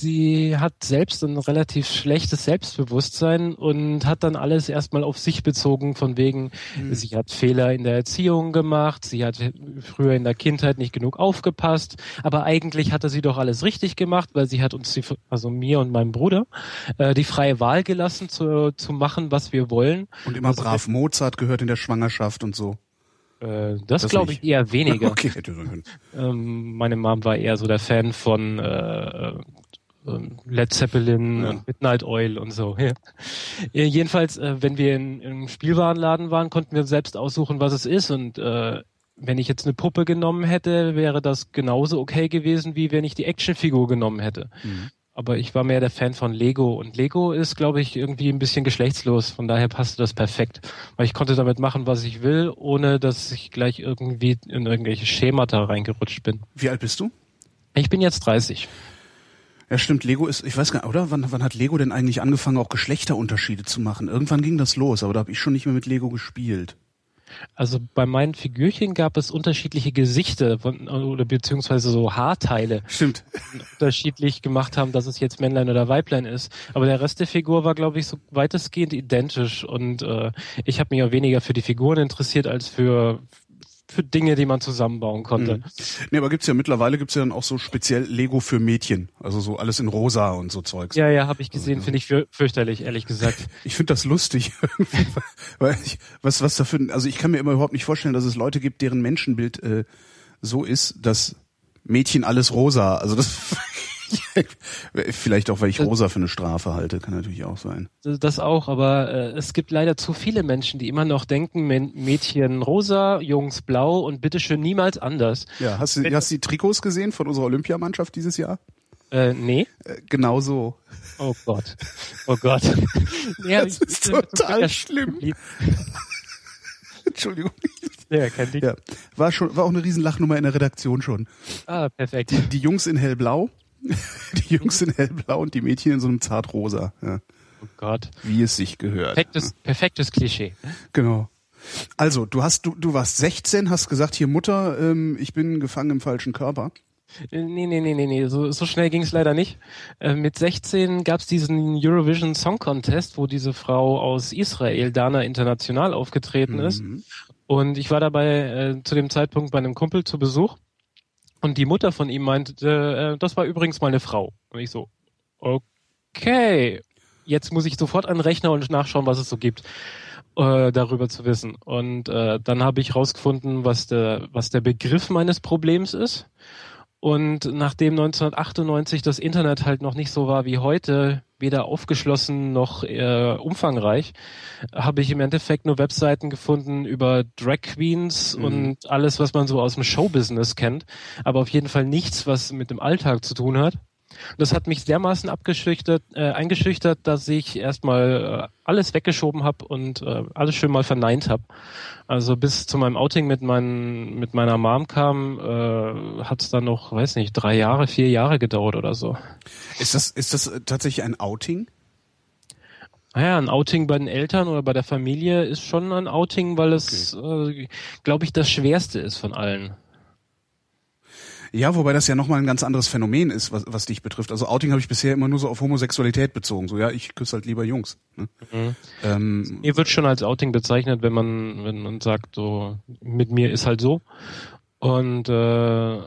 sie hat selbst ein relativ schlechtes Selbstbewusstsein und hat dann alles erstmal auf sich bezogen, von wegen, mhm. sie hat Fehler in der Erziehung gemacht, sie hat früher in der Kindheit nicht genug aufgepasst, aber eigentlich hatte sie doch alles richtig gemacht, weil sie hat uns, die, also mir und meinem Bruder, äh, die freie Wahl gelassen, zu, zu machen, was wir wollen. Und immer also, brav Mozart gehört in der Schwangerschaft und so. Äh, das, das glaube ich eher weniger. okay. Ähm, meine Mom war eher so der Fan von äh, Led Zeppelin ja. und Midnight Oil und so. Ja. Jedenfalls, äh, wenn wir in, im Spielwarenladen waren, konnten wir selbst aussuchen, was es ist. Und äh, wenn ich jetzt eine Puppe genommen hätte, wäre das genauso okay gewesen, wie wenn ich die Actionfigur genommen hätte. Mhm. Aber ich war mehr der Fan von Lego und Lego ist, glaube ich, irgendwie ein bisschen geschlechtslos. Von daher passte das perfekt, weil ich konnte damit machen, was ich will, ohne dass ich gleich irgendwie in irgendwelche Schemata reingerutscht bin. Wie alt bist du? Ich bin jetzt 30. Ja, stimmt. Lego ist, ich weiß gar nicht, oder? Wann, wann hat Lego denn eigentlich angefangen, auch Geschlechterunterschiede zu machen? Irgendwann ging das los, aber da habe ich schon nicht mehr mit Lego gespielt. Also bei meinen Figürchen gab es unterschiedliche Gesichter von, oder beziehungsweise so Haarteile. Stimmt. Unterschiedlich gemacht haben, dass es jetzt Männlein oder Weiblein ist. Aber der Rest der Figur war, glaube ich, so weitestgehend identisch. Und äh, ich habe mich auch weniger für die Figuren interessiert als für für Dinge, die man zusammenbauen konnte. Mhm. Nee, aber gibt's ja mittlerweile gibt's ja dann auch so speziell Lego für Mädchen, also so alles in rosa und so Zeugs. Ja, ja, habe ich gesehen, also, finde ich für, fürchterlich, ehrlich gesagt. Ich finde das lustig, weil ich, was was dafür, also ich kann mir immer überhaupt nicht vorstellen, dass es Leute gibt, deren Menschenbild äh, so ist, dass Mädchen alles rosa, also das Vielleicht auch, weil ich rosa für eine Strafe halte, kann natürlich auch sein. Das auch, aber äh, es gibt leider zu viele Menschen, die immer noch denken, Mädchen rosa, Jungs blau und bitteschön niemals anders. Ja, hast du, Wenn, hast du die Trikots gesehen von unserer Olympiamannschaft dieses Jahr? Äh, nee. Äh, genau so. Oh Gott. Oh Gott. ja, das ist total schlimm. Entschuldigung. Ja, kein Ding. Ja. War schon, war auch eine Riesenlachnummer in der Redaktion schon. Ah, perfekt. Die Jungs in hellblau, die Jungs in hellblau und die Mädchen in so einem zartrosa. Ja. Oh Gott. Wie es sich gehört. Perfektes, perfektes Klischee. Genau. Also, du hast, du, du warst 16, hast gesagt, hier Mutter, ähm, ich bin gefangen im falschen Körper. Äh, Nee, nee, nee, nee, nee. So, so schnell ging es leider nicht. Äh, mit 16 gab es diesen Eurovision Song Contest, wo diese Frau aus Israel, Dana International, aufgetreten ist. Und ich war dabei äh, zu dem Zeitpunkt bei einem Kumpel zu Besuch. Und die Mutter von ihm meinte, äh, das war übrigens mal eine Frau. Und ich so, okay. Jetzt muss ich sofort an den Rechner und nachschauen, was es so gibt, äh, darüber zu wissen. Und äh, dann habe ich rausgefunden, was der, was der Begriff meines Problems ist. Und nachdem 1998 das Internet halt noch nicht so war wie heute, weder aufgeschlossen noch äh, umfangreich, habe ich im Endeffekt nur Webseiten gefunden über Drag Queens und alles, was man so aus dem Showbusiness kennt, aber auf jeden Fall nichts, was mit dem Alltag zu tun hat. Das hat mich dermaßen abgeschüchtert, äh, eingeschüchtert, dass ich erstmal äh, alles weggeschoben habe und äh, alles schön mal verneint habe. Also bis zu meinem Outing mit, mein, mit meiner Mom kam, äh, hat es dann noch, weiß nicht, drei Jahre, vier Jahre gedauert oder so. Ist das, ist das tatsächlich ein Outing? Naja, ein Outing bei den Eltern oder bei der Familie ist schon ein Outing, weil es, äh, glaube ich, das Schwerste ist von allen. Ja, wobei das ja nochmal ein ganz anderes Phänomen ist, was, was dich betrifft. Also Outing habe ich bisher immer nur so auf Homosexualität bezogen. So, ja, ich küsse halt lieber Jungs. Ne? Ähm, Mir wird schon als Outing bezeichnet, wenn man, wenn man sagt, so, mit mir ist halt so. Und äh,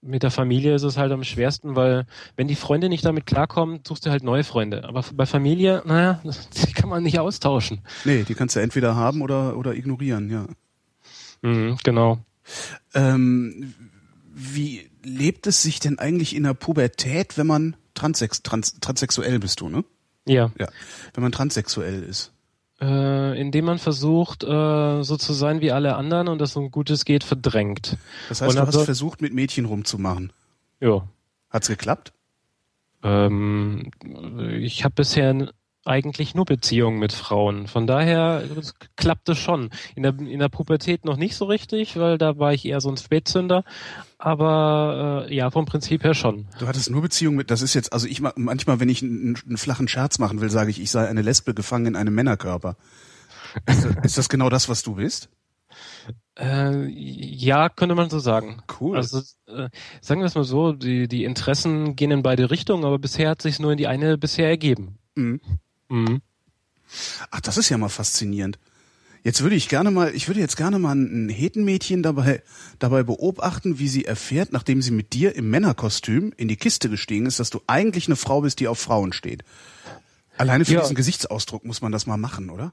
mit der Familie ist es halt am schwersten, weil wenn die Freunde nicht damit klarkommen, suchst du halt neue Freunde. Aber bei Familie, naja, die kann man nicht austauschen. nee, die kannst du entweder haben oder, oder ignorieren, ja. Mhm, genau. Ähm, wie lebt es sich denn eigentlich in der Pubertät, wenn man transex trans transsexuell bist du, ne? Ja. Ja. Wenn man transsexuell ist. Äh, indem man versucht, äh, so zu sein wie alle anderen und das so gut es geht verdrängt. Das heißt, Und du hast also- versucht, mit Mädchen rumzumachen. Ja. Hat's geklappt? Ähm, ich habe bisher eigentlich nur Beziehungen mit Frauen. Von daher das klappt es schon. In der, in der Pubertät noch nicht so richtig, weil da war ich eher so ein Spätzünder. Aber äh, ja, vom Prinzip her schon. Du hattest nur Beziehung mit, das ist jetzt, also ich ma- manchmal, wenn ich einen, einen flachen Scherz machen will, sage ich, ich sei eine Lesbe gefangen in einem Männerkörper. Ist das, ist das genau das, was du bist? Äh, ja, könnte man so sagen. Cool. Also äh, sagen wir es mal so, die, die Interessen gehen in beide Richtungen, aber bisher hat sich nur in die eine bisher ergeben. Mhm. Mhm. Ach, das ist ja mal faszinierend. Jetzt würde ich gerne mal, ich würde jetzt gerne mal ein Hetenmädchen dabei, dabei beobachten, wie sie erfährt, nachdem sie mit dir im Männerkostüm in die Kiste gestiegen ist, dass du eigentlich eine Frau bist, die auf Frauen steht. Alleine für Ja. diesen Gesichtsausdruck muss man das mal machen, oder?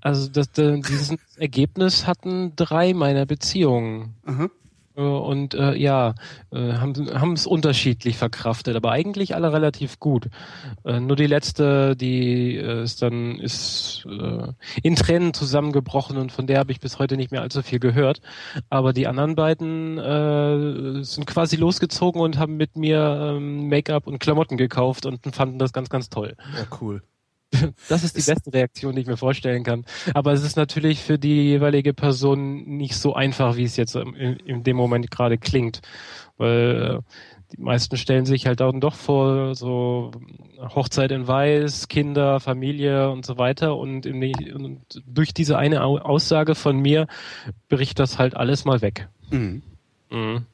Also das, das, dieses Ergebnis hatten drei meiner Beziehungen. Aha. Äh, Und äh, ja, äh, haben es unterschiedlich verkraftet, aber eigentlich alle relativ gut. Äh, nur die letzte, die äh, ist dann ist äh, in Tränen zusammengebrochen und von der habe ich bis heute nicht mehr allzu viel gehört. Aber die anderen beiden äh, sind quasi losgezogen und haben mit mir ähm, Make-up und Klamotten gekauft und fanden das ganz, ganz toll. Ja, cool. Das ist die beste Reaktion, die ich mir vorstellen kann. Aber es ist natürlich für die jeweilige Person nicht so einfach, wie es jetzt in, dem Moment gerade klingt. Weil äh, die meisten stellen sich halt dann doch vor, so Hochzeit in Weiß, Kinder, Familie und so weiter. Und, in und durch diese eine Au- Aussage von mir bricht das halt alles mal weg. Mhm. Mhm.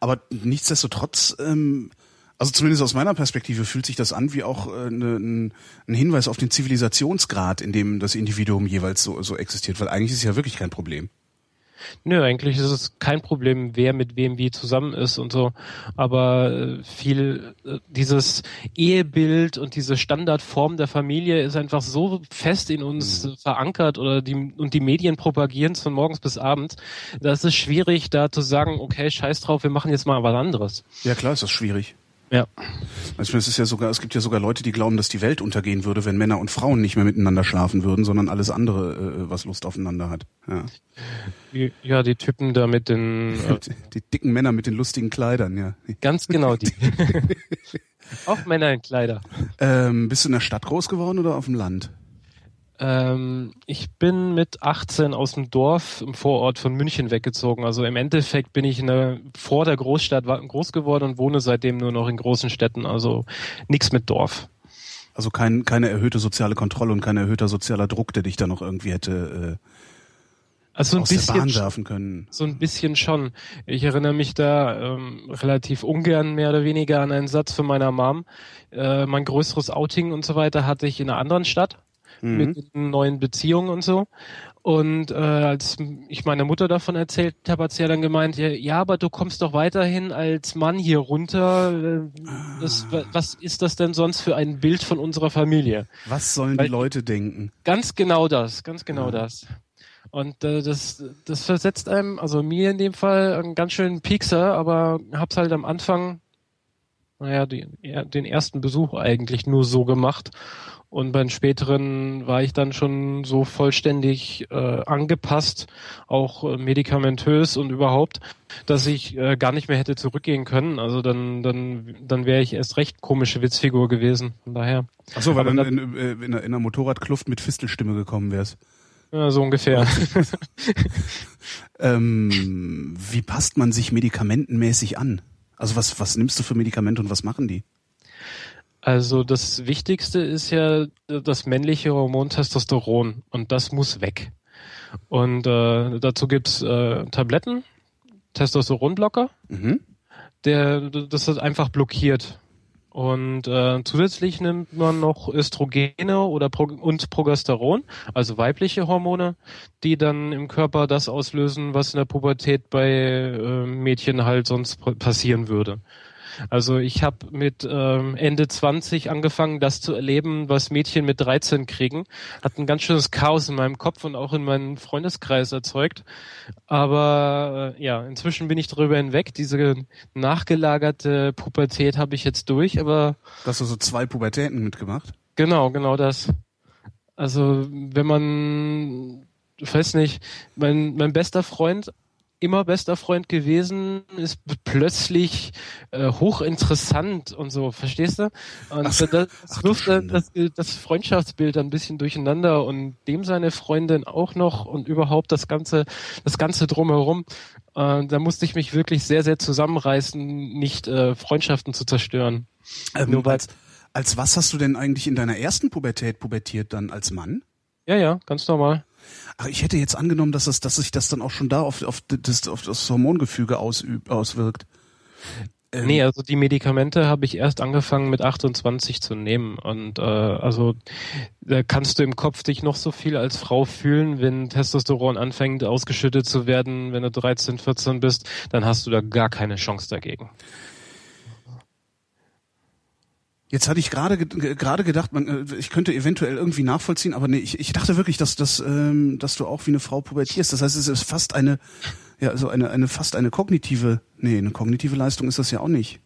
Aber nichtsdestotrotz, ähm, also zumindest aus meiner Perspektive fühlt sich das an wie auch äh, ne, ein, ein Hinweis auf den Zivilisationsgrad, in dem das Individuum jeweils so, so existiert, weil eigentlich ist es ja wirklich kein Problem. Nö, eigentlich ist es kein Problem, wer mit wem wie zusammen ist und so. Aber äh, viel äh, dieses Ehebild und diese Standardform der Familie ist einfach so fest in uns äh, verankert oder die und die Medien propagieren es von morgens bis abends. Da ist es schwierig, da zu sagen, okay, scheiß drauf, wir machen jetzt mal was anderes. Ja klar, ist das schwierig. Ja. Also es ist ja sogar, es gibt ja sogar Leute, die glauben, dass die Welt untergehen würde, wenn Männer und Frauen nicht mehr miteinander schlafen würden, sondern alles andere, äh, was Lust aufeinander hat. Ja. Die- Ja, die Typen da mit den äh, Die, die dicken Männer mit den lustigen Kleidern, ja. ganz genau die. Auch Männer in Kleider. Ähm, bist du in der Stadt groß geworden oder auf dem Land? Ähm, ich bin mit 18 aus dem Dorf im Vorort von München weggezogen. Also im Endeffekt bin ich in der, vor der Großstadt groß geworden und wohne seitdem nur noch in großen Städten. Also nichts mit Dorf. Also kein, keine erhöhte soziale Kontrolle und kein erhöhter sozialer Druck, der dich da noch irgendwie hätte äh, also ein aus bisschen, der Bahn werfen können. So ein bisschen schon. Ich erinnere mich da ähm, relativ ungern mehr oder weniger an einen Satz von meiner Mom. Äh, mein größeres Outing und so weiter hatte ich in einer anderen Stadt mhm. mit neuen Beziehungen und so. Und äh, als ich meiner Mutter davon erzählt habe, hat sie ja dann gemeint, ja, ja, aber du kommst doch weiterhin als Mann hier runter. Äh, das, ah. was ist das denn sonst für ein Bild von unserer Familie? Was sollen Weil, die Leute denken? Ganz genau das, ganz genau ja. das. Und äh, das, das versetzt einem, also mir in dem Fall, einen ganz schönen Piekser, aber hab's halt am Anfang, naja, die, den ersten Besuch eigentlich nur so gemacht. Und beim späteren war ich dann schon so vollständig äh, angepasst, auch äh, medikamentös und überhaupt, dass ich äh, gar nicht mehr hätte zurückgehen können. Also dann, dann, dann wäre ich erst recht komische Witzfigur gewesen. Von daher. Ach so, weil dann, dann in, in, in, einer Motorradkluft mit Fistelstimme gekommen wärst. Ja, so ungefähr. ähm, wie passt man sich medikamentenmäßig an? Also was, was nimmst du für Medikamente und was machen die? Also das Wichtigste ist ja das männliche Hormon Testosteron und das muss weg. Und äh, dazu gibt's äh, Tabletten, Testosteronblocker, mhm. der das ist einfach blockiert. Und äh, zusätzlich nimmt man noch Östrogene oder Pro und Progesteron, also weibliche Hormone, die dann im Körper das auslösen, was in der Pubertät bei äh, Mädchen halt sonst passieren würde. Also ich habe mit ähm, Ende 20 angefangen, das zu erleben, was Mädchen mit 13 kriegen. Hat ein ganz schönes Chaos in meinem Kopf und auch in meinem Freundeskreis erzeugt. Aber äh, ja, inzwischen bin ich darüber hinweg. Diese nachgelagerte Pubertät habe ich jetzt durch, aber. Hast du so zwei Pubertäten mitgemacht? Genau, genau das. Also wenn man, ich weiß nicht, mein, mein bester Freund immer bester Freund gewesen, ist plötzlich äh, hochinteressant und so, verstehst du? Und ach, das, ach, wirft das, das Freundschaftsbild ein bisschen durcheinander und dem seine Freundin auch noch und überhaupt das ganze, das ganze drumherum. Äh, da musste ich mich wirklich sehr, sehr zusammenreißen, nicht äh, Freundschaften zu zerstören. Ähm, Nur als, als was hast du denn eigentlich in deiner ersten Pubertät pubertiert dann als Mann? Ja, ja, ganz normal. Ach, ich hätte jetzt angenommen, dass, das, dass sich das dann auch schon da auf, auf, das, auf das Hormongefüge ausübt, auswirkt. Ähm, nee, also die Medikamente habe ich erst angefangen mit 28 zu nehmen. Und äh, also da kannst du im Kopf dich noch so viel als Frau fühlen, wenn Testosteron anfängt ausgeschüttet zu werden, wenn du 13, 14 bist, dann hast du da gar keine Chance dagegen. Jetzt hatte ich gerade gerade gedacht, man, äh, ich könnte eventuell irgendwie nachvollziehen, aber nee, ich, ich dachte wirklich, dass, dass, ähm, dass du auch wie eine Frau pubertierst. Das heißt, es ist fast eine, ja, so eine, eine fast eine kognitive, nee, eine kognitive Leistung ist das ja auch nicht.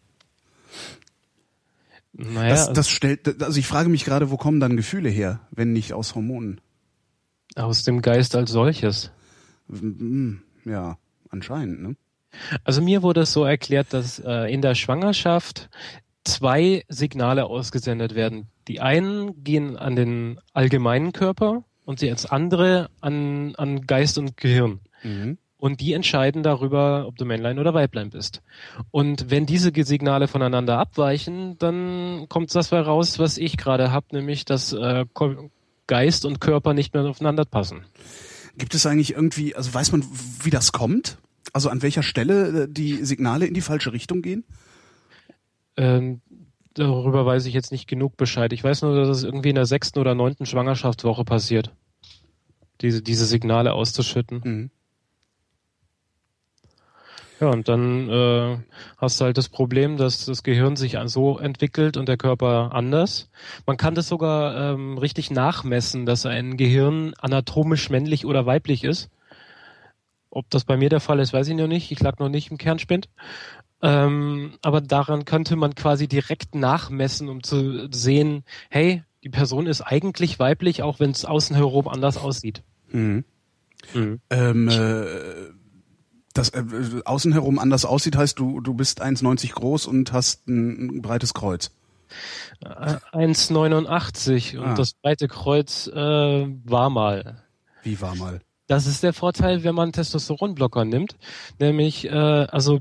Naja, das, das stellt, also ich frage mich gerade, wo kommen dann Gefühle her, wenn nicht aus Hormonen? Aus dem Geist als solches. Ja, anscheinend, ne? Also mir wurde es so erklärt, dass äh, in der Schwangerschaft zwei Signale ausgesendet werden. Die einen gehen an den allgemeinen Körper und die als andere an, an Geist und Gehirn. Mhm. Und die entscheiden darüber, ob du Männlein oder Weiblein bist. Und wenn diese Signale voneinander abweichen, dann kommt das raus, was ich gerade habe, nämlich dass äh, Geist und Körper nicht mehr aufeinander passen. Gibt es eigentlich irgendwie, also weiß man, wie das kommt? Also an welcher Stelle äh, die Signale in die falsche Richtung gehen? Ähm, darüber weiß ich jetzt nicht genug Bescheid. Ich weiß nur, dass es irgendwie in der sechsten oder neunten Schwangerschaftswoche passiert. Diese, diese Signale auszuschütten. Mhm. Ja, und dann äh, hast du halt das Problem, dass das Gehirn sich so entwickelt und der Körper anders. Man kann das sogar ähm, richtig nachmessen, dass ein Gehirn anatomisch männlich oder weiblich ist. Ob das bei mir der Fall ist, weiß ich noch nicht. Ich lag noch nicht im Kernspind. Ähm, aber daran könnte man quasi direkt nachmessen, um zu sehen, hey, die Person ist eigentlich weiblich, auch wenn es außen herum anders aussieht. Mhm. Mhm. Ähm, äh, das äh, außen herum anders aussieht, heißt du, du bist 1,90 groß und hast ein, ein breites Kreuz. Äh, 1,89 und Ah. das breite Kreuz äh, war mal. Wie war mal? Das ist der Vorteil, wenn man Testosteronblocker nimmt. Nämlich, äh, also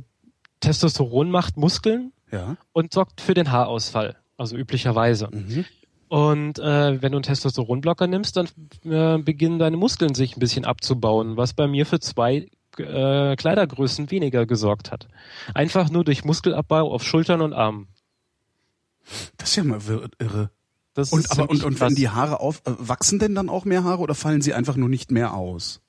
Testosteron macht Muskeln Ja. und sorgt für den Haarausfall. Also üblicherweise. Mhm. Und äh, wenn du einen Testosteronblocker nimmst, dann äh, beginnen deine Muskeln sich ein bisschen abzubauen, was bei mir für zwei äh, Kleidergrößen weniger gesorgt hat. Einfach nur durch Muskelabbau auf Schultern und Armen. Das ist ja mal irre. Das Und aber und, und wenn die Haare auf äh, wachsen denn dann auch mehr Haare oder fallen sie einfach nur nicht mehr aus?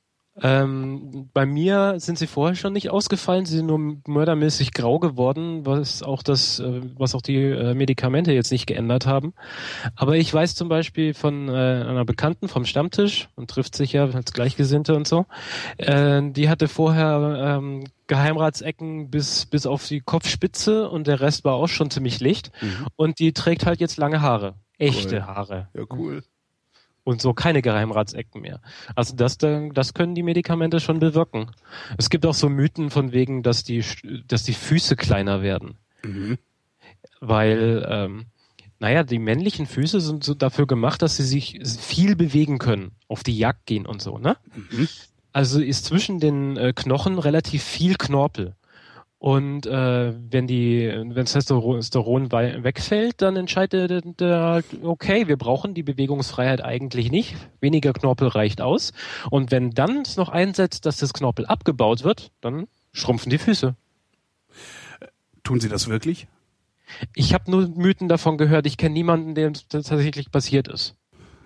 Ähm, bei mir sind sie vorher schon nicht ausgefallen, sie sind nur mördermäßig grau geworden, was auch das, äh, was auch die äh, Medikamente jetzt nicht geändert haben. Aber ich weiß zum Beispiel von äh, einer Bekannten vom Stammtisch und trifft sich ja als Gleichgesinnte und so. Äh, die hatte vorher ähm, Geheimratsecken bis bis auf die Kopfspitze und der Rest war auch schon ziemlich licht. Und die trägt halt jetzt lange Haare, echte Cool. Haare Ja, cool. Und so keine Geheimratsecken mehr. Also das, das können die Medikamente schon bewirken. Es gibt auch so Mythen von wegen, dass die, dass die Füße kleiner werden. Mhm. Weil, ähm, naja, die männlichen Füße sind so dafür gemacht, dass sie sich viel bewegen können, auf die Jagd gehen und so, ne? Mhm. Also ist zwischen den äh, Knochen relativ viel Knorpel. Und äh, wenn die, wenn Testosteron wei- wegfällt, dann entscheidet der, der halt, okay, wir brauchen die Bewegungsfreiheit eigentlich nicht. Weniger Knorpel reicht aus. Und wenn dann es noch einsetzt, dass das Knorpel abgebaut wird, dann schrumpfen die Füße. Tun sie das wirklich? Ich habe nur Mythen davon gehört. Ich kenne niemanden, dem das tatsächlich passiert ist.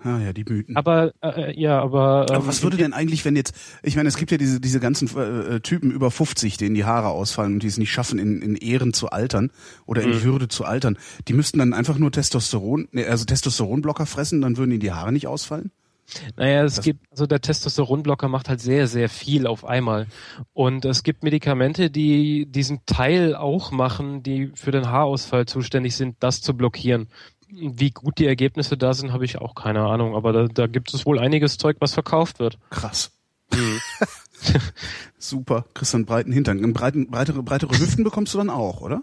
Ah ja, die Mythen. Aber äh, ja, aber, ähm, Aber was würde denn eigentlich, wenn jetzt, ich meine, es gibt ja diese, diese ganzen äh, äh, Typen über 50, denen die Haare ausfallen und die es nicht schaffen, in, in Ehren zu altern oder Mhm. in Würde zu altern. Die müssten dann einfach nur Testosteron, nee, also Testosteronblocker fressen, dann würden ihnen die Haare nicht ausfallen? Naja, es Das- gibt, also der Testosteronblocker macht halt sehr, sehr viel auf einmal. Und es gibt Medikamente, die diesen Teil auch machen, die für den Haarausfall zuständig sind, das zu blockieren. Wie gut die Ergebnisse da sind, habe ich auch keine Ahnung. Aber da, da gibt es wohl einiges Zeug, was verkauft wird. Krass. Super. Kriegst einen breiten Hintern. Einen breiten, breitere, breitere Hüften bekommst du dann auch, oder?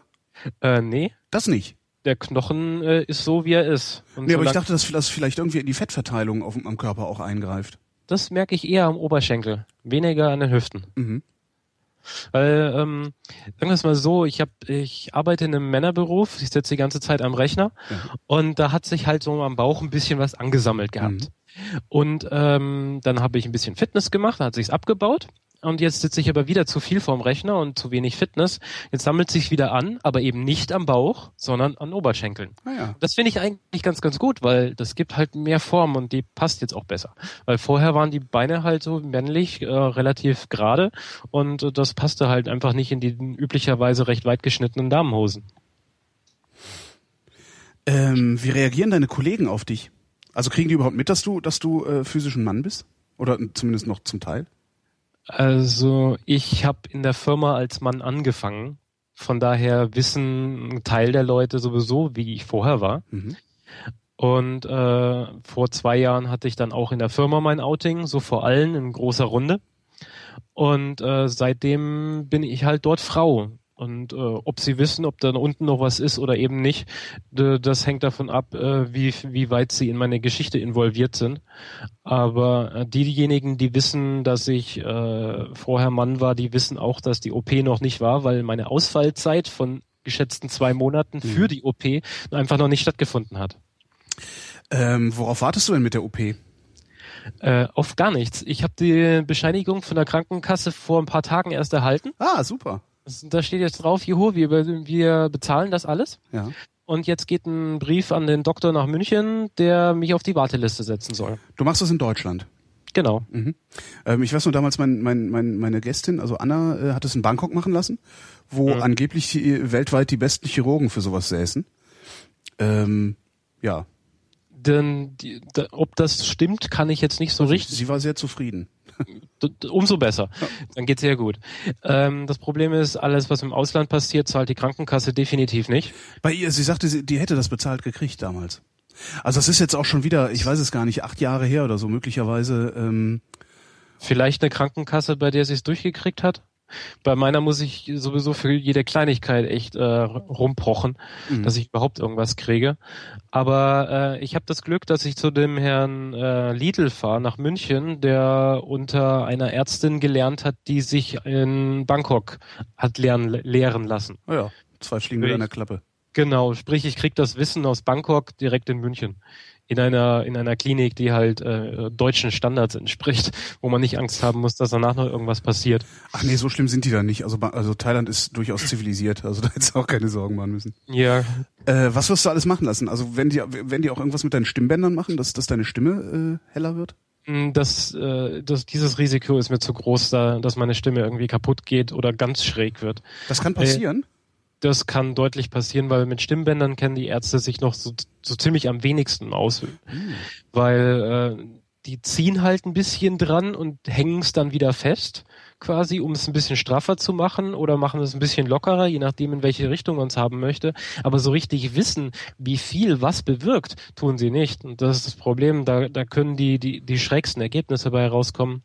Äh, nee, Das nicht. der Knochen äh, ist so, wie er ist. Und Nee, aber ich dachte, dass das vielleicht irgendwie in die Fettverteilung auf, dem- am Körper auch eingreift. das merke ich eher am Oberschenkel, weniger an den Hüften. Mhm. Weil, ähm, sagen wir es mal so, ich hab, ich arbeite in einem Männerberuf, ich sitze die ganze Zeit am Rechner Ja. und da hat sich halt so am Bauch ein bisschen was angesammelt gehabt. Und ähm, dann habe ich ein bisschen Fitness gemacht, dann hat sich's abgebaut. Und jetzt sitze ich aber wieder zu viel vorm Rechner und zu wenig Fitness. Jetzt sammelt sich wieder an, aber eben nicht am Bauch, sondern an Oberschenkeln. Naja. Das finde ich eigentlich ganz, ganz gut, weil das gibt halt mehr Form und die passt jetzt auch besser. Weil vorher waren die Beine halt so männlich, äh, relativ gerade und äh, das passte halt einfach nicht in die üblicherweise recht weit geschnittenen Damenhosen. Ähm, wie reagieren deine Kollegen auf dich? Also kriegen die überhaupt mit, dass du, dass du äh, physisch ein Mann bist? Oder zumindest noch zum Teil? Also ich habe in der Firma als Mann angefangen. Von daher wissen ein Teil der Leute sowieso, wie ich vorher war. Mhm. Und äh, vor zwei Jahren hatte ich dann auch in der Firma mein Outing, so vor allen in großer Runde. Und äh, seitdem bin ich halt dort Frau. Und äh, ob sie wissen, ob da unten noch was ist oder eben nicht, das hängt davon ab, äh, wie, wie weit sie in meine Geschichte involviert sind. Aber äh, diejenigen, die wissen, dass ich äh, vorher Mann war, die wissen auch, dass die OP noch nicht war, weil meine Ausfallzeit von geschätzten zwei Monaten für die OP einfach noch nicht stattgefunden hat. Ähm, worauf wartest du denn mit der OP? Äh, auf gar nichts. Ich habe die Bescheinigung von der Krankenkasse vor ein paar Tagen erst erhalten. Ah, super. Das- Da steht jetzt drauf, juhu, wir, wir bezahlen das alles. Ja. Und jetzt geht ein Brief an den Doktor nach München, der mich auf die Warteliste setzen soll. Du machst das in Deutschland. Genau. Mhm. Ähm, ich weiß nur damals, mein, mein, mein, meine Gästin, also Anna, äh, hat es in Bangkok machen lassen, wo Mhm. angeblich die, weltweit die besten Chirurgen für sowas säßen. Ähm, ja, Denn die, da, ob das stimmt, kann ich jetzt nicht so richtig. sie war sehr zufrieden. Umso besser. Dann geht's sehr gut. Ähm, das Problem ist, alles, was im Ausland passiert, zahlt die Krankenkasse definitiv nicht. Bei ihr, sie sagte, sie, die hätte das bezahlt gekriegt damals. Also das ist jetzt auch schon wieder, ich weiß es gar nicht, acht Jahre her oder so möglicherweise. Ähm, Vielleicht eine Krankenkasse, bei der sie es durchgekriegt hat. Bei meiner muss ich sowieso für jede Kleinigkeit echt äh, rumpochen, Mhm. dass ich überhaupt irgendwas kriege. Aber äh, ich habe das Glück, dass ich zu dem Herrn äh, Lidl fahre nach München, der unter einer Ärztin gelernt hat, die sich in Bangkok hat lernen, lehren lassen. Ah ja, zwei Fliegen mit einer Klappe. Genau, sprich, ich krieg das Wissen aus Bangkok direkt in München. In einer, in einer Klinik, die halt äh, deutschen Standards entspricht, wo man nicht Angst haben muss, dass danach noch irgendwas passiert. Ach nee, so schlimm sind die da nicht. Also, also Thailand ist durchaus zivilisiert. Also da hättest du auch keine Sorgen machen müssen. Ja, Äh, was wirst du alles machen lassen? Also wenn die, wenn die auch irgendwas mit deinen Stimmbändern machen, dass, dass deine Stimme äh, heller wird? mh, das, äh, das, dieses Risiko ist mir zu groß, da, dass meine Stimme irgendwie kaputt geht oder ganz schräg wird. Das kann passieren. Das kann deutlich passieren, weil mit Stimmbändern kennen die Ärzte sich noch so, so ziemlich am wenigsten aus. Weil äh, die ziehen halt ein bisschen dran und hängen es dann wieder fest, quasi, um es ein bisschen straffer zu machen oder machen es ein bisschen lockerer, je nachdem, in welche Richtung man es haben möchte. Aber so richtig wissen, wie viel was bewirkt, tun sie nicht. Und das ist das Problem, da, da können die, die, die schrägsten Ergebnisse bei rauskommen.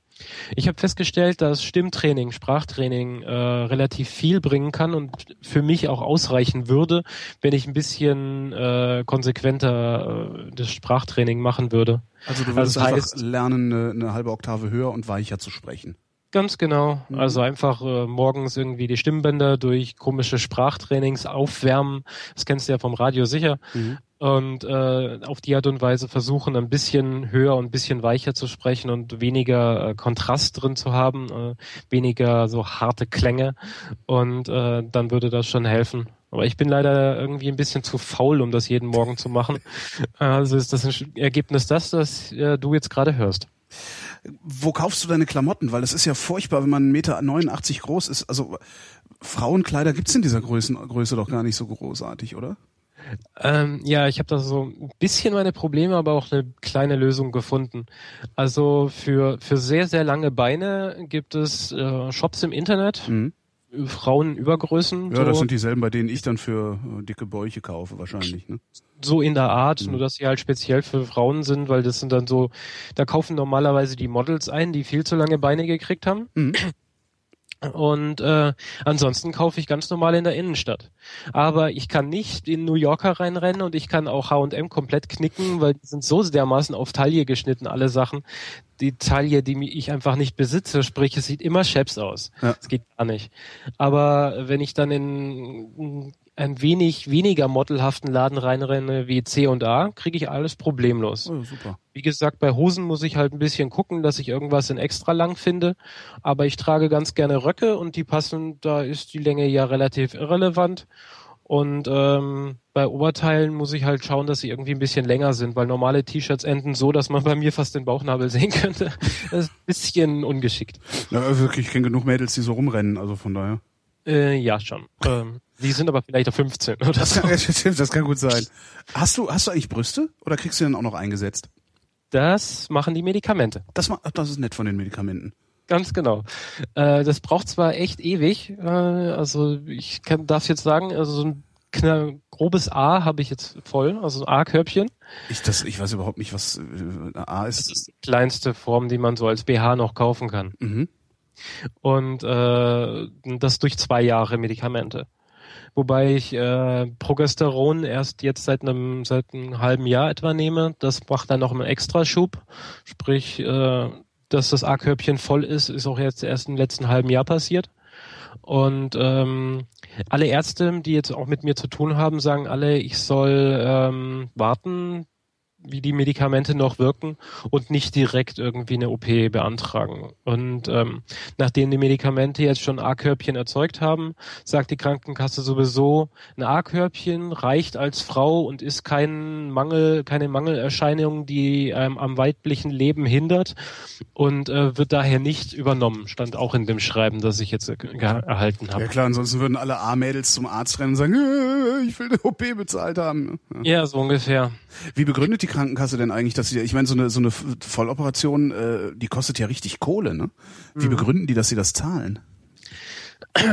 Ich habe festgestellt, dass Stimmtraining, Sprachtraining äh, relativ viel bringen kann und für mich auch ausreichen würde, wenn ich ein bisschen äh, konsequenter äh, das Sprachtraining machen würde. Also du würdest Also einfach heißt- lernen, eine, eine halbe Oktave höher und weicher zu sprechen. Ganz genau. Also einfach äh, morgens irgendwie die Stimmbänder durch komische Sprachtrainings aufwärmen. Das kennst du ja vom Radio sicher. Und äh, auf die Art und Weise versuchen, ein bisschen höher und ein bisschen weicher zu sprechen und weniger äh, Kontrast drin zu haben, äh, weniger so harte Klänge. Und äh, dann würde das schon helfen. Aber ich bin leider irgendwie ein bisschen zu faul, um das jeden Morgen zu machen. Also ist das ein Ergebnis das, das äh, du jetzt gerade hörst. Wo kaufst du deine Klamotten? Weil es ist ja furchtbar, wenn man 1,89 Meter groß ist. Also Frauenkleider gibt's in dieser Größen, Größe doch gar nicht so großartig, oder? Ähm, ja, ich habe da so ein bisschen meine Probleme, aber auch eine kleine Lösung gefunden. Also für, für sehr, sehr lange Beine gibt es äh, Shops im Internet, Mhm. Frauenübergrößen, Ja, das so, sind dieselben, bei denen ich dann für äh, dicke Bäuche kaufe, wahrscheinlich. Ne? so in der Art, Mhm. nur dass sie halt speziell für Frauen sind, weil das sind dann so, da kaufen normalerweise die Models ein, die viel zu lange Beine gekriegt haben. Mhm. Und äh, ansonsten kaufe ich ganz normal in der Innenstadt. Aber ich kann nicht in New Yorker reinrennen und ich kann auch H&M komplett knicken, weil die sind so dermaßen auf Taille geschnitten, alle Sachen. Die Taille, die ich einfach nicht besitze, sprich, es sieht immer scheps aus. Ja. Das geht gar nicht. Aber wenn ich dann in ein wenig weniger modelhaften Laden reinrenne wie C und A, kriege ich alles problemlos. Oh, super. Wie gesagt, bei Hosen muss ich halt ein bisschen gucken, dass ich irgendwas in extra lang finde. Aber ich trage ganz gerne Röcke und die passen, da ist die Länge ja relativ irrelevant. Und ähm, bei Oberteilen muss ich halt schauen, dass sie irgendwie ein bisschen länger sind, weil normale T-Shirts enden so, dass man bei mir fast den Bauchnabel sehen könnte. Das ist ein bisschen ungeschickt. Ja, wirklich, ich kenne genug Mädels, die so rumrennen, also von daher. Äh, ja, schon. Ähm, die sind aber vielleicht auf 15 oder Das so. kann, das kann gut sein. Hast du, hast du eigentlich Brüste oder kriegst du die dann auch noch eingesetzt? Das machen die Medikamente. Das, ma- das ist nett von den Medikamenten. Ganz genau. Äh, das braucht zwar echt ewig, äh, also ich kann, darf jetzt sagen, also so ein grobes A habe ich jetzt voll, also ein A-Körbchen. Ich, das, ich weiß überhaupt nicht, was äh, A Das ist. ist die kleinste Form, die man so als BH noch kaufen kann. Mhm. Und äh, das durch zwei Jahre Medikamente. Wobei ich äh, Progesteron erst jetzt seit einem seit einem halben Jahr etwa nehme. Das macht dann noch einen Extraschub. Sprich, äh, dass das A-Körbchen voll ist, ist auch jetzt erst im letzten halben Jahr passiert. Und ähm, alle Ärzte, die jetzt auch mit mir zu tun haben, sagen alle, ich soll ähm, warten, wie die Medikamente noch wirken und nicht direkt irgendwie eine OP beantragen. Und ähm, nachdem die Medikamente jetzt schon A-Körbchen erzeugt haben, sagt die Krankenkasse sowieso, ein A-Körbchen reicht als Frau und ist kein Mangel, keine Mangelerscheinung, die ähm, am weiblichen Leben hindert und äh, wird daher nicht übernommen. Stand auch in dem Schreiben, das ich jetzt erhalten Ja habe. klar, ansonsten würden alle A-Mädels zum Arzt rennen und sagen, äh, ich will eine OP bezahlt haben. Ja. Ja, so ungefähr. Wie begründet die Krankenkasse denn eigentlich, dass sie, ich meine, so eine, so eine Volloperation, äh, die kostet ja richtig Kohle, ne? Wie Mhm. begründen die, dass sie das zahlen?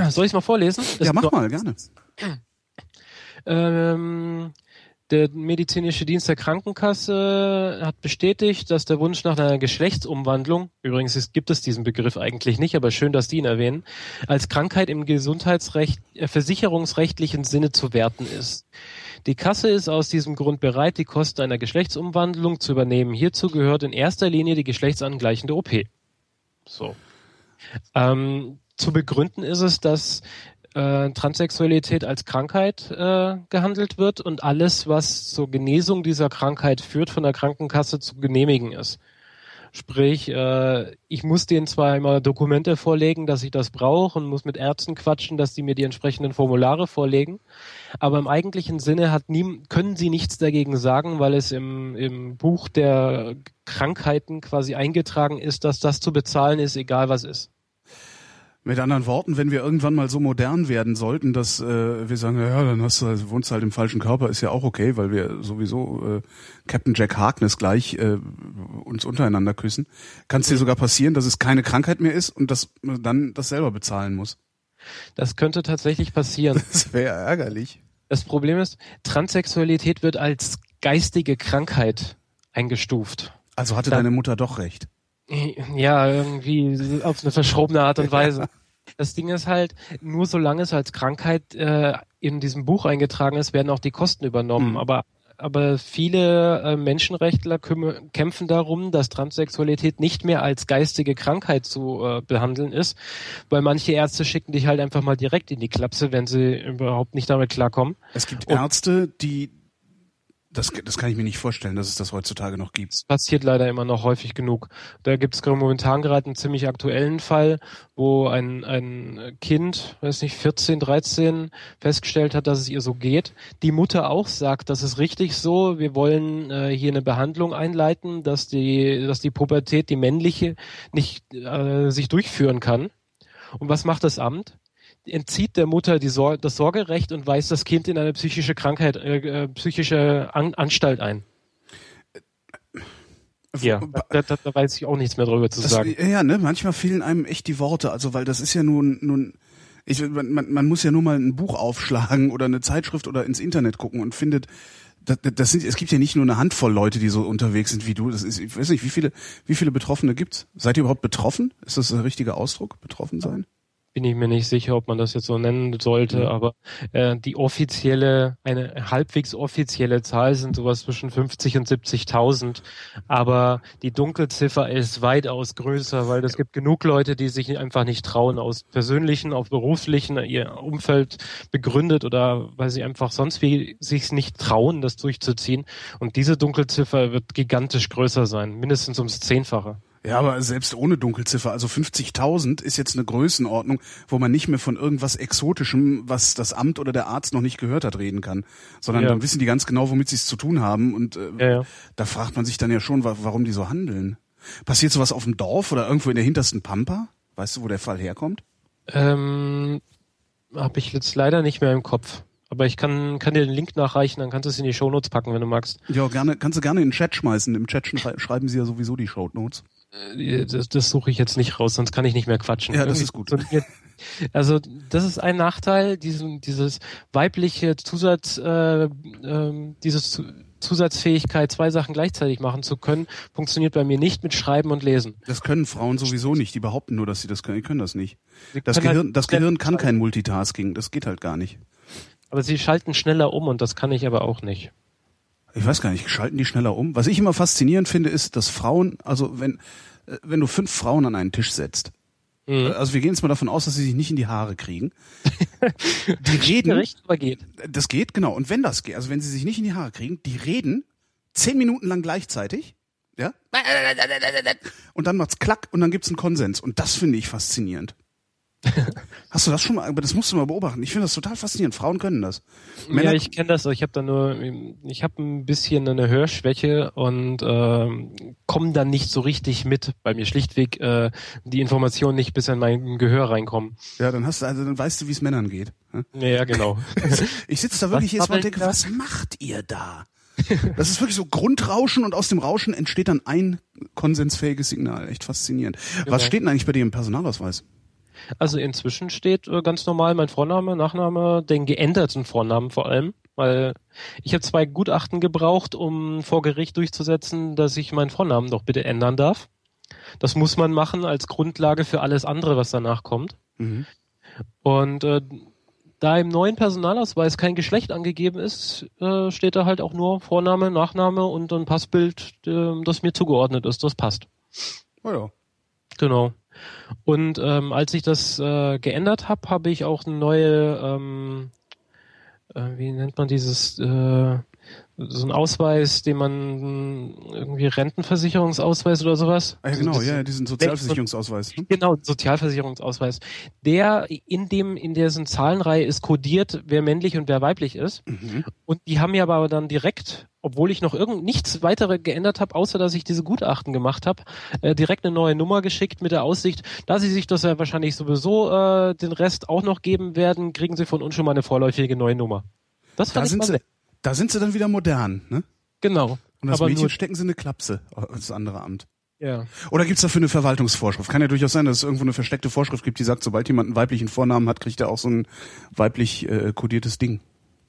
Soll ich es mal vorlesen? Das ja, mach mal, gerne. Ähm, Der medizinische Dienst der Krankenkasse hat bestätigt, dass der Wunsch nach einer Geschlechtsumwandlung, übrigens ist, gibt es diesen Begriff eigentlich nicht, aber schön, dass die ihn erwähnen, als Krankheit im Gesundheitsrecht, äh, versicherungsrechtlichen Sinne zu werten ist. Die Kasse ist aus diesem Grund bereit, die Kosten einer Geschlechtsumwandlung zu übernehmen. Hierzu gehört in erster Linie die geschlechtsangleichende OP. So. Ähm, zu begründen ist es, dass äh, Transsexualität als Krankheit äh, gehandelt wird und alles, was zur Genesung dieser Krankheit führt, von der Krankenkasse zu genehmigen ist. Sprich, äh, ich muss denen zwar immer Dokumente vorlegen, dass ich das brauche und muss mit Ärzten quatschen, dass die mir die entsprechenden Formulare vorlegen, aber im eigentlichen Sinne hat nie, können sie nichts dagegen sagen, weil es im, im Buch der Krankheiten quasi eingetragen ist, dass das zu bezahlen ist, egal was ist. Mit anderen Worten, wenn wir irgendwann mal so modern werden sollten, dass äh, wir sagen, ja, dann hast du, wohnst halt im falschen Körper, ist ja auch okay, weil wir sowieso äh, Captain Jack Harkness gleich äh, uns untereinander küssen, kann es dir sogar passieren, dass es keine Krankheit mehr ist und dass man dann das selber bezahlen muss. Das könnte tatsächlich passieren. Das wäre ärgerlich. Das Problem ist, Transsexualität wird als geistige Krankheit eingestuft. Also hatte dann, deine Mutter doch recht. Ja, irgendwie auf eine verschrobene Art und Weise. Das Ding ist halt, nur solange es als Krankheit äh, in diesem Buch eingetragen ist, werden auch die Kosten übernommen. Mhm. Aber aber viele äh, Menschenrechtler kämpfen darum, dass Transsexualität nicht mehr als geistige Krankheit zu äh, behandeln ist, weil manche Ärzte schicken dich halt einfach mal direkt in die Klapse, wenn sie überhaupt nicht damit klarkommen. Es gibt Ärzte, die das, das kann ich mir nicht vorstellen, dass es das heutzutage noch gibt. Das passiert leider immer noch häufig genug. Da gibt es momentan gerade einen ziemlich aktuellen Fall, wo ein, ein Kind, weiß nicht, 14, 13, festgestellt hat, dass es ihr so geht. Die Mutter auch sagt, das ist richtig so, wir wollen äh, hier eine Behandlung einleiten, dass die, dass die Pubertät, die männliche, nicht äh, sich durchführen kann. Und was macht das Amt? Entzieht der Mutter Sor das Sorgerecht und weist das Kind in eine psychische Krankheit, äh, äh psychische An Anstalt ein. Ja, da, da, da, weiß ich auch nichts mehr drüber zu das, sagen. Ja, ne, manchmal fehlen einem echt die Worte, also weil das ist ja nun, nun ich, man, man muss ja nur mal ein Buch aufschlagen oder eine Zeitschrift oder ins Internet gucken und findet, das, das sind, es gibt ja nicht nur eine Handvoll Leute, die so unterwegs sind wie du. Das ist, ich weiß nicht, wie viele, wie viele Betroffene gibt's? Seid ihr überhaupt betroffen? Ist das der richtige Ausdruck? Betroffen sein? Bin ich mir nicht sicher, ob man das jetzt so nennen sollte, mhm. aber äh, die offizielle, eine halbwegs offizielle Zahl sind sowas zwischen 50 und 70.000, aber die Dunkelziffer ist weitaus größer, weil es gibt genug Leute, die sich einfach nicht trauen, aus persönlichen, auf beruflichen, ihr Umfeld begründet oder weil sie einfach sonst wie sich nicht trauen, das durchzuziehen. Und diese Dunkelziffer wird gigantisch größer sein, mindestens ums Zehnfache. Ja, aber selbst ohne Dunkelziffer, also 50.000 ist jetzt eine Größenordnung, wo man nicht mehr von irgendwas Exotischem, was das Amt oder der Arzt noch nicht gehört hat, reden kann, sondern ja. dann wissen die ganz genau, womit sie es zu tun haben und äh, ja, ja. da fragt man sich dann ja schon, warum die so handeln. Passiert sowas auf dem Dorf oder irgendwo in der hintersten Pampa? Weißt du, wo der Fall herkommt? Ähm, habe ich jetzt leider nicht mehr im Kopf. Aber ich kann, kann dir den Link nachreichen, dann kannst du es in die Shownotes packen, wenn du magst. Ja, gerne, kannst du gerne in den Chat schmeißen. Im Chat schreiben sie ja sowieso die Shownotes. Äh, das, das suche ich jetzt nicht raus, sonst kann ich nicht mehr quatschen. Ja, das ist gut. Also das ist ein Nachteil, diesen, dieses weibliche Zusatz, äh, äh, dieses Zusatzfähigkeit, zwei Sachen gleichzeitig machen zu können, funktioniert bei mir nicht mit Schreiben und Lesen. Das können Frauen sowieso nicht. Die behaupten nur, dass sie das können. Die können das nicht. das Gehirn, halt das Gehirn kann kein Multitasking. Das geht halt gar nicht. Aber sie schalten schneller um und das kann ich aber auch nicht ich weiß gar nicht, schalten die schneller um? Was ich immer faszinierend finde, ist, dass Frauen, also wenn, äh, wenn du fünf Frauen an einen Tisch setzt, mhm. also wir gehen jetzt mal davon aus, dass sie sich nicht in die Haare kriegen. Die reden. Recht, aber geht. Das geht, genau. Und wenn das geht, also wenn sie sich nicht in die Haare kriegen, die reden zehn Minuten lang gleichzeitig, ja? Und dann macht's klack und dann gibt's einen Konsens. Und das finde ich faszinierend. Hast du das schon mal, aber das musst du mal beobachten. Ich finde das total faszinierend. Frauen können das. Männer ja, ich kenne das. Ich habe da nur, ich habe ein bisschen eine Hörschwäche und äh, komme dann nicht so richtig mit, weil mir schlichtweg äh, die Informationen nicht bis in mein Gehör reinkommen. Ja, dann hast du, also dann weißt du, wie es Männern geht. Hm? Ja, genau. ich sitze da wirklich jetzt mal und denke, was macht ihr da? Das ist wirklich so Grundrauschen und aus dem Rauschen entsteht dann ein konsensfähiges Signal. Echt faszinierend. Genau. Was steht denn eigentlich bei dir im Personalausweis? Also inzwischen steht äh, ganz normal mein Vorname, Nachname, den geänderten Vornamen vor allem. weil ich habe zwei Gutachten gebraucht, um vor Gericht durchzusetzen, dass ich meinen Vornamen doch bitte ändern darf. Das muss man machen als Grundlage für alles andere, was danach kommt. Mhm. Und äh, da im neuen Personalausweis kein Geschlecht angegeben ist, äh, steht da halt auch nur Vorname, Nachname und ein Passbild, äh, das mir zugeordnet ist. Das passt. Oh ja. Genau. Und ähm, als ich das äh, geändert habe, habe ich auch eine neue, ähm, äh, wie nennt man dieses, äh, so ein Ausweis, den man irgendwie Rentenversicherungsausweis oder sowas. Ah, ja, genau, ja, diesen Sozialversicherungsausweis. Ne? Genau, Sozialversicherungsausweis. Der in dem, in der Zahlenreihe ist kodiert, wer männlich und wer weiblich ist. Mhm. Und die haben mir aber dann direkt, obwohl ich noch irgend nichts weitere geändert habe, außer dass ich diese Gutachten gemacht habe, äh, direkt eine neue Nummer geschickt mit der Aussicht, da sie sich das ja wahrscheinlich sowieso äh, den Rest auch noch geben werden, kriegen sie von uns schon mal eine vorläufige neue Nummer. Das fand da ich sind sie, da sind sie dann wieder modern, ne? Genau. Und das Mädchen stecken sie eine Klapse, das andere Amt. Ja. Oder gibt's dafür eine Verwaltungsvorschrift? Kann ja durchaus sein, dass es irgendwo eine versteckte Vorschrift gibt, die sagt, sobald jemand einen weiblichen Vornamen hat, kriegt er auch so ein weiblich äh, kodiertes Ding.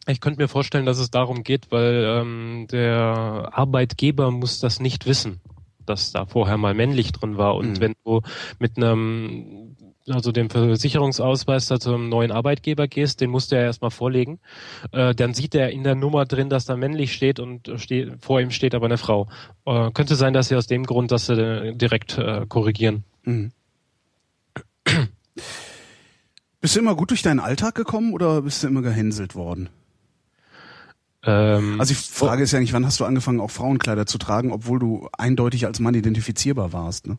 Ich könnte mir vorstellen, dass es darum geht, weil ähm, der Arbeitgeber muss das nicht wissen, dass da vorher mal männlich drin war. Und mhm. wenn du mit einem also den Versicherungsausweis da zum neuen Arbeitgeber gehst, den musst du ja erstmal vorlegen. Äh, dann sieht er in der Nummer drin, dass da männlich steht und steht, vor ihm steht aber eine Frau. Äh, könnte sein, dass sie aus dem Grund das äh, direkt äh, korrigieren. Mhm. Bist du immer gut durch deinen Alltag gekommen oder bist du immer gehänselt worden? Ähm, also die Frage ist ja nicht, wann hast du angefangen, auch Frauenkleider zu tragen, obwohl du eindeutig als Mann identifizierbar warst, ne?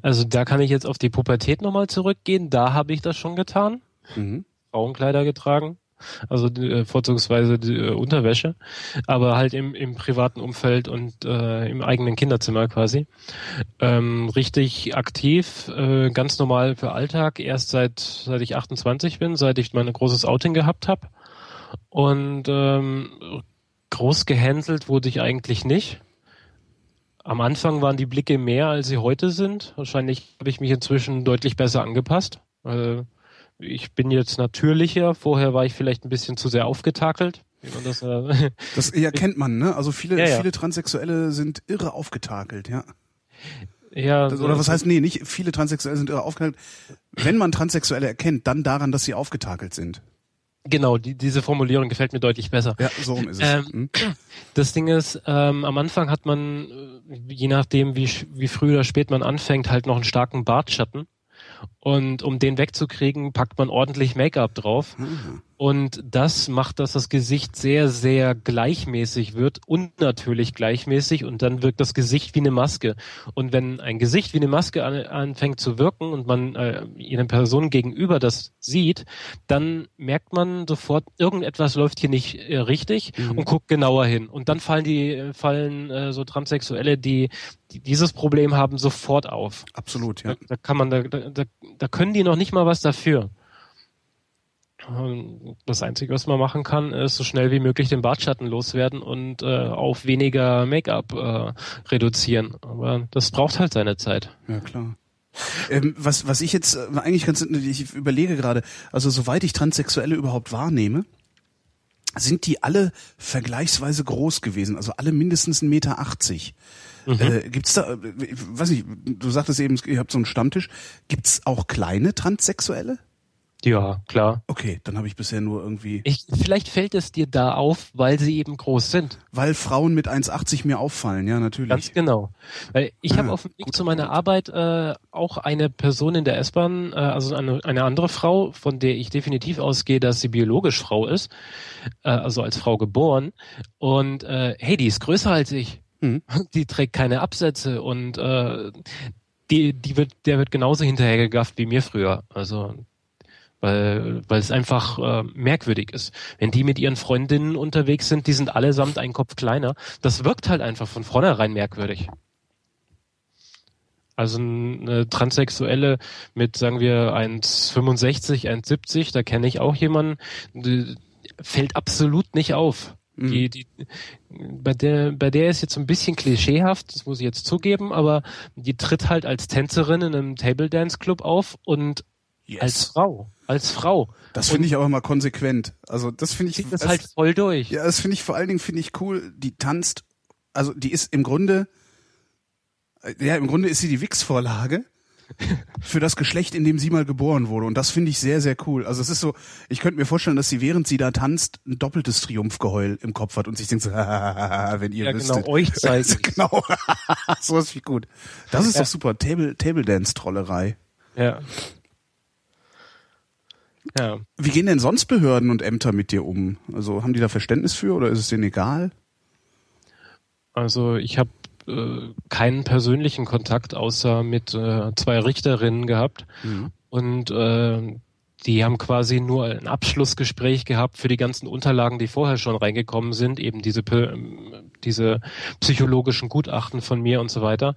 Also da kann ich jetzt auf die Pubertät nochmal zurückgehen. Da habe ich das schon getan. Mhm. Frauenkleider getragen. Also äh, vorzugsweise die, äh, Unterwäsche, aber halt im, im privaten Umfeld und äh, im eigenen Kinderzimmer quasi. Ähm, richtig aktiv, äh, ganz normal für Alltag, erst seit seit ich 28 bin, seit ich mein großes Outing gehabt habe. Und ähm, groß gehänselt wurde ich eigentlich nicht. Am Anfang waren die Blicke mehr, als sie heute sind. Wahrscheinlich habe ich mich inzwischen deutlich besser angepasst. Also ich bin jetzt natürlicher. Vorher war ich vielleicht ein bisschen zu sehr aufgetakelt. Das, äh das erkennt man, ne? Also viele, ja, ja. viele Transsexuelle sind irre aufgetakelt, ja. Ja. Das, oder was heißt, nee, nicht viele Transsexuelle sind irre aufgetakelt. Wenn man Transsexuelle erkennt, dann daran, dass sie aufgetakelt sind. Genau, die, diese Formulierung gefällt mir deutlich besser. Ja, so ist es. Ähm, hm? Das Ding ist, ähm, am Anfang hat man, äh, je nachdem wie, wie früh oder spät man anfängt, halt noch einen starken Bartschatten. Und um den wegzukriegen, packt man ordentlich Make-up drauf. Mhm. Und das macht, dass das Gesicht sehr, sehr gleichmäßig wird, unnatürlich gleichmäßig und dann wirkt das Gesicht wie eine Maske. Und wenn ein Gesicht wie eine Maske an, anfängt zu wirken und man äh, einer Person gegenüber das sieht, dann merkt man sofort, irgendetwas läuft hier nicht äh, richtig mhm. und guckt genauer hin. Und dann fallen die, fallen äh, so Transsexuelle, die, die dieses Problem haben, sofort auf. Absolut, ja. Da, da kann man, da, da, da können die noch nicht mal was dafür. Ähm, das Einzige, was man machen kann, ist so schnell wie möglich den Bartschatten loswerden und äh, auf weniger Make-up äh, reduzieren. Aber das braucht halt seine Zeit. Ja, klar. Ähm, was, was ich jetzt äh, eigentlich ganz, ich überlege gerade, also soweit ich Transsexuelle überhaupt wahrnehme, sind die alle vergleichsweise groß gewesen, also alle mindestens 1,80 Meter. Mhm. Äh, gibt's da, äh, weiß nicht, du sagtest eben, ihr habt so einen Stammtisch. Gibt's auch kleine Transsexuelle? Ja, klar. Okay, dann habe ich bisher nur irgendwie. Ich, vielleicht fällt es dir da auf, weil sie eben groß sind. Weil Frauen mit 1,80 mir auffallen, ja, natürlich. Ganz genau. Weil ich ah, habe auf dem Weg zu meiner Arbeit äh, auch eine Person in der S-Bahn, äh, also eine, eine andere Frau, von der ich definitiv ausgehe, dass sie biologisch Frau ist, äh, also als Frau geboren. Und äh, hey, die ist größer als ich. Mhm. Die trägt keine Absätze und äh, die, die wird, der wird genauso hinterhergegafft wie mir früher. Also weil, weil es einfach äh, merkwürdig ist. Wenn die mit ihren Freundinnen unterwegs sind, die sind allesamt einen Kopf kleiner. Das wirkt halt einfach von vornherein merkwürdig. Also eine Transsexuelle mit, sagen wir, 1,65, 1,70, da kenne ich auch jemanden, fällt absolut nicht auf. Mhm. Die, die, bei der, bei der ist jetzt ein bisschen klischeehaft, das muss ich jetzt zugeben, aber die tritt halt als Tänzerin in einem Table Dance Club auf und Yes. Als Frau. Als Frau. Das finde ich aber mal konsequent. Also das finde ich. Das das- halt voll durch. Ja, das finde ich vor allen Dingen finde ich cool. Die tanzt, also die ist im Grunde, äh, ja im Grunde ist sie die Wix-Vorlage für das Geschlecht, in dem sie mal geboren wurde. Und das finde ich sehr sehr cool. Also es ist so, ich könnte mir vorstellen, dass sie während sie da tanzt ein doppeltes Triumphgeheul im Kopf hat und sich denkt so, wenn ihr Ja, genau, wüsstet. euch zeige ich's. genau. so ist wie gut. Das ist Ja. doch super. Table Table Dance Trollerei. Ja. Ja. Wie gehen denn sonst Behörden und Ämter mit dir um? Also haben die da Verständnis für oder ist es denen egal? Also ich habe äh, keinen persönlichen Kontakt außer mit äh, zwei Richterinnen gehabt und äh, die haben quasi nur ein Abschlussgespräch gehabt für die ganzen Unterlagen, die vorher schon reingekommen sind, eben diese ähm, diese psychologischen Gutachten von mir und so weiter.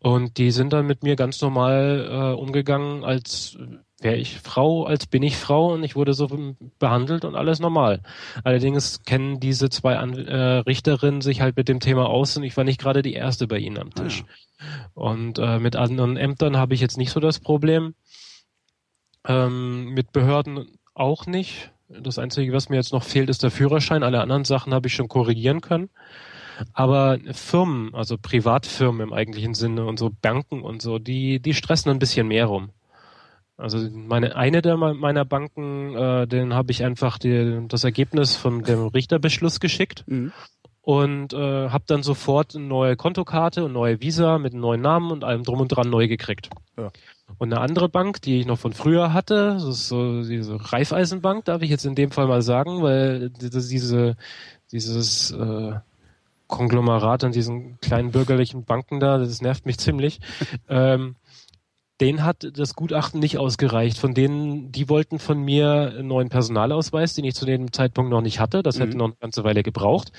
Und die sind dann mit mir ganz normal äh, umgegangen, als wäre ich Frau, als bin ich Frau und ich wurde so behandelt und alles normal. Allerdings kennen diese zwei An äh, Richterinnen sich halt mit dem Thema aus und ich war nicht gerade die erste bei ihnen am Tisch. Und äh, mit anderen Ämtern habe ich jetzt nicht so das Problem. Ähm, mit Behörden auch nicht. Das Einzige, was mir jetzt noch fehlt, ist der Führerschein. Alle anderen Sachen habe ich schon korrigieren können. Aber Firmen, also Privatfirmen im eigentlichen Sinne und so Banken und so, die, die stressen ein bisschen mehr rum. Also meine eine der me- meiner Banken, äh, den habe ich einfach die, das Ergebnis von dem Richterbeschluss geschickt Mhm. und äh, habe dann sofort eine neue Kontokarte und neue Visa mit einem neuen Namen und allem drum und dran neu gekriegt. Ja. Und eine andere Bank, die ich noch von früher hatte, das ist so diese Raiffeisenbank, darf ich jetzt in dem Fall mal sagen, weil diese dieses äh, Konglomerat an diesen kleinen bürgerlichen Banken da, das nervt mich ziemlich. ähm, den hat das Gutachten nicht ausgereicht. Von denen, die wollten von mir einen neuen Personalausweis, den ich zu dem Zeitpunkt noch nicht hatte. Das hätte Mhm. noch eine ganze Weile gebraucht.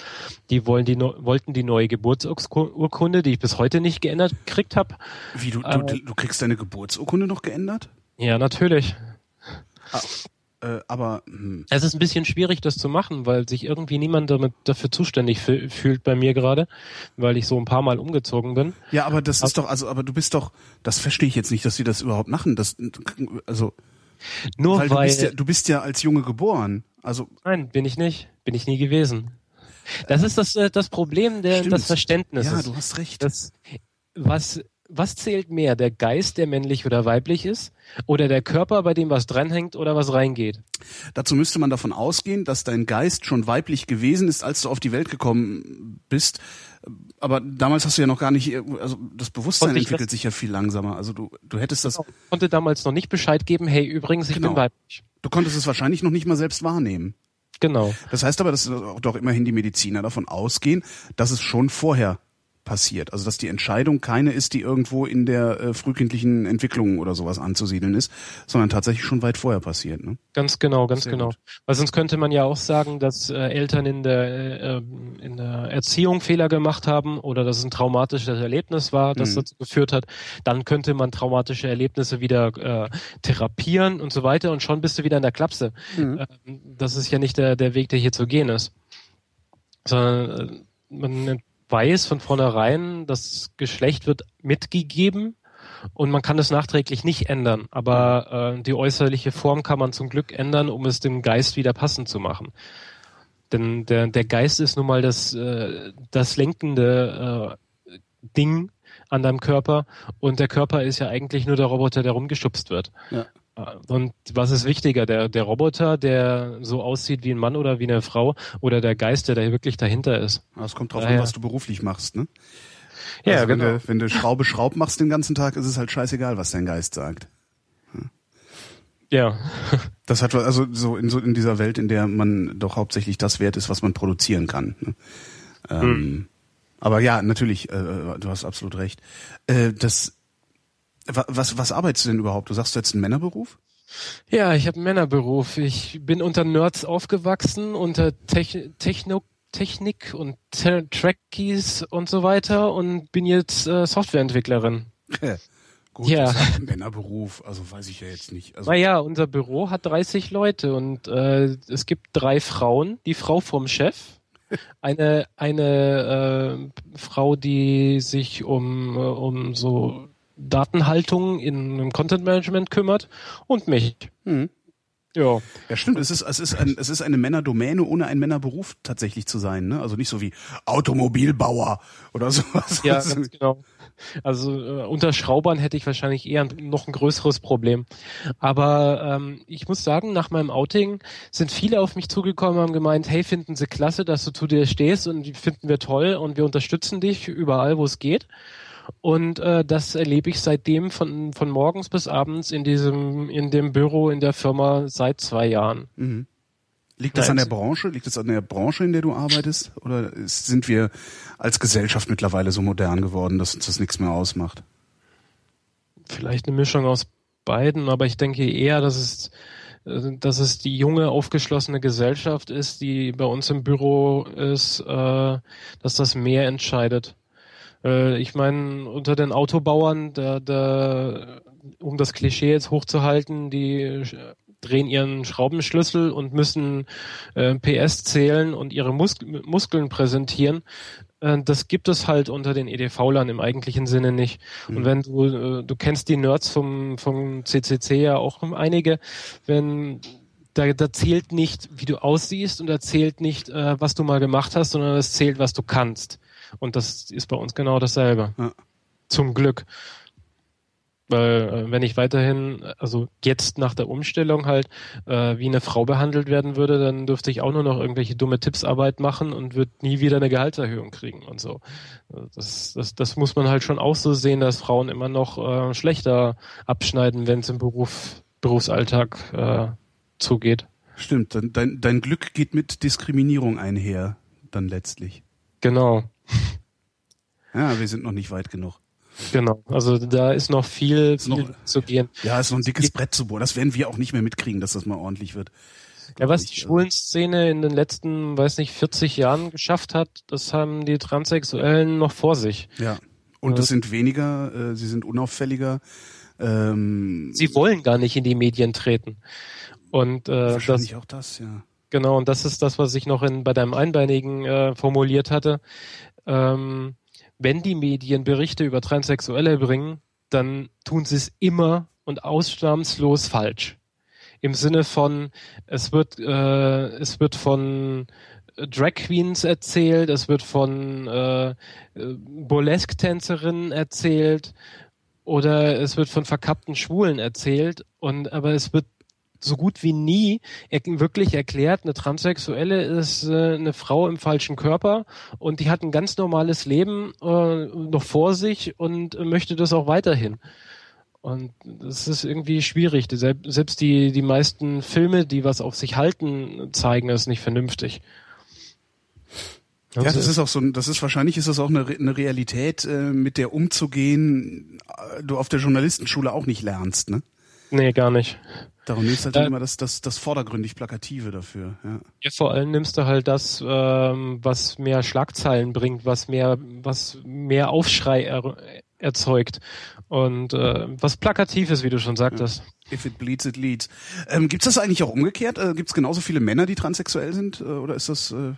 Die wollen die wollten die neue Geburtsurkunde, die ich bis heute nicht geändert gekriegt habe. Wie, du, Äh, du, du kriegst deine Geburtsurkunde noch geändert? Ja, natürlich. Äh, aber, hm, Es ist ein bisschen schwierig, das zu machen, weil sich irgendwie niemand damit dafür zuständig fü- fühlt bei mir gerade, weil ich so ein paar Mal umgezogen bin. ja, aber das ist doch, also, aber du bist doch, das verstehe ich jetzt nicht, dass sie das überhaupt machen. Das, also, Nur weil weil, du bist ja, du bist ja als Junge geboren. Also, nein, bin ich nicht, bin ich nie gewesen. Das ist das, äh, das Problem der, Stimmt. des Verständnisses. ja, du hast recht. das, was, was zählt mehr? Der Geist, der männlich oder weiblich ist? Oder der Körper, bei dem was dranhängt oder was reingeht? Dazu müsste man davon ausgehen, dass dein Geist schon weiblich gewesen ist, als du auf die Welt gekommen bist. Aber damals hast du ja noch gar nicht, also das Bewusstsein Konnte entwickelt sich ja viel langsamer. Also du, du hättest das, Ich konnte damals noch nicht Bescheid geben, hey, übrigens, ich Genau. bin weiblich. du konntest es wahrscheinlich noch nicht mal selbst wahrnehmen. Genau. Das heißt aber, dass doch immerhin die Mediziner davon ausgehen, dass es schon vorher passiert. Also dass die Entscheidung keine ist, die irgendwo in der äh, frühkindlichen Entwicklung oder sowas anzusiedeln ist, sondern tatsächlich schon weit vorher passiert. Ne? Ganz genau, ganz Sehr genau. gut. Weil sonst könnte man ja auch sagen, dass äh, Eltern in der, äh, ähm, in der Erziehung Fehler gemacht haben oder dass es ein traumatisches Erlebnis war, das Mhm. dazu geführt hat. Dann könnte man traumatische Erlebnisse wieder äh, therapieren und so weiter und schon bist du wieder in der Klapse. Mhm. Ähm, das ist ja nicht der, der Weg, der hier zu gehen ist. Sondern äh, man weiß von vornherein, das Geschlecht wird mitgegeben und man kann es nachträglich nicht ändern, aber äh, die äußerliche Form kann man zum Glück ändern, um es dem Geist wieder passend zu machen. Denn der, der Geist ist nun mal das, äh, das lenkende äh, Ding an deinem Körper und der Körper ist ja eigentlich nur der Roboter, der rumgeschubst wird. Ja. Äh, Und was ist wichtiger, der, der Roboter, der so aussieht wie ein Mann oder wie eine Frau oder der Geist, der da wirklich dahinter ist? Das kommt drauf an, was du beruflich machst. Ne? Ja, also wenn, genau. du, wenn du Schraube Schraub machst den ganzen Tag, ist es halt scheißegal, was dein Geist sagt. Ja, Das hat also so in so in dieser Welt, in der man doch hauptsächlich das wert ist, was man produzieren kann. Ne? Ähm, Hm. Aber ja, natürlich, äh, du hast absolut recht. Äh, das was was arbeitest du denn überhaupt? Du sagst du jetzt einen Männerberuf? Ja, ich habe einen Männerberuf. Ich bin unter Nerds aufgewachsen, unter Tech Techno Technik und Te Trackies und so weiter und bin jetzt äh, Softwareentwicklerin. Gut, Ja. Männerberuf, also weiß ich ja jetzt nicht. Also, Naja, unser Büro hat 30 Leute und äh, es gibt drei Frauen. Die Frau vom Chef, eine eine äh, Frau, die sich um äh, um so Datenhaltung in, im Content Management kümmert und mich. Mhm. Ja. Ja, stimmt. Es ist, es ist, ein, es ist eine Männerdomäne, ohne ein Männerberuf tatsächlich zu sein. Ne? Also nicht so wie Automobilbauer oder sowas. Ja, ganz genau. Also äh, unter Schraubern hätte ich wahrscheinlich eher noch ein größeres Problem. Aber ähm, ich muss sagen, nach meinem Outing sind viele auf mich zugekommen und haben gemeint, hey, finden Sie klasse, dass du zu dir stehst und die finden wir toll und wir unterstützen dich überall, wo es geht. Und äh, das erlebe ich seitdem von, von morgens bis abends in diesem, in dem Büro in der Firma seit zwei Jahren. Mhm. Liegt das an der Branche? Liegt das an der Branche, in der du arbeitest? Oder ist, sind wir als Gesellschaft mittlerweile so modern geworden, dass uns das nichts mehr ausmacht? Vielleicht eine Mischung aus beiden, aber ich denke eher, dass es, dass es die junge, aufgeschlossene Gesellschaft ist, die bei uns im Büro ist, äh, dass das mehr entscheidet. Äh, ich meine, unter den Autobauern, da, da, um das Klischee jetzt hochzuhalten, die drehen ihren Schraubenschlüssel und müssen äh, PS zählen und ihre Mus Muskeln präsentieren. Äh, das gibt es halt unter den EDV-Lern im eigentlichen Sinne nicht. Mhm. Und wenn du, äh, du kennst die Nerds vom, vom CCC ja auch einige, wenn da, da zählt nicht, wie du aussiehst und da zählt nicht, äh, was du mal gemacht hast, sondern es zählt, was du kannst. Und das ist bei uns genau dasselbe. Ja. Zum Glück. Weil äh, wenn ich weiterhin, also jetzt nach der Umstellung halt, äh, wie eine Frau behandelt werden würde, dann dürfte ich auch nur noch irgendwelche dumme Tippsarbeit machen und würde nie wieder eine Gehaltserhöhung kriegen und so. Das, das, das muss man halt schon auch so sehen, dass Frauen immer noch äh, schlechter abschneiden, wenn es im Beruf, Berufsalltag äh, zugeht. Stimmt, dein, dein Glück geht mit Diskriminierung einher, dann letztlich. Genau. Ja, wir sind noch nicht weit genug. Genau, also da ist noch viel, ist viel noch, zu gehen. Ja, ist noch ein dickes Brett zu bohren. Das werden wir auch nicht mehr mitkriegen, dass das mal ordentlich wird. Ja, was die Schwulenszene in den letzten, weiß nicht, 40 Jahren geschafft hat, das haben die Transsexuellen noch vor sich. Ja. Und es sind weniger, äh, sie sind unauffälliger. Ähm, sie wollen gar nicht in die Medien treten. Und äh, wahrscheinlich das, auch das, ja. Genau, und das ist das, was ich noch in, bei deinem Einbeinigen äh, formuliert hatte. Ähm, wenn die Medien Berichte über Transsexuelle bringen, dann tun sie es immer und ausnahmslos falsch. Im Sinne von, es wird, äh, es wird von Drag Queens erzählt, es wird von äh, Burlesque-Tänzerinnen erzählt oder es wird von verkappten Schwulen erzählt und aber es wird so gut wie nie er wirklich erklärt, eine Transsexuelle ist äh, eine Frau im falschen Körper und die hat ein ganz normales Leben äh, noch vor sich und möchte das auch weiterhin. Und das ist irgendwie schwierig. Selbst die, die meisten Filme, die was auf sich halten, zeigen es nicht vernünftig. ja, das ist auch so, das ist wahrscheinlich ist das auch eine, eine Realität, äh, mit der umzugehen, äh, du auf der Journalistenschule auch nicht lernst, ne? Nee, gar nicht. Darum nimmst du halt äh, immer das, das, das vordergründig Plakative dafür. Ja. ja, vor allem nimmst du halt das, ähm, was mehr Schlagzeilen bringt, was mehr, was mehr Aufschrei er, erzeugt und äh, was plakativ ist, wie du schon sagtest. Ja. If it bleeds, it leads. Ähm, Gibt es das eigentlich auch umgekehrt? Äh, Gibt es genauso viele Männer, die transsexuell sind? Äh, oder ist das... Äh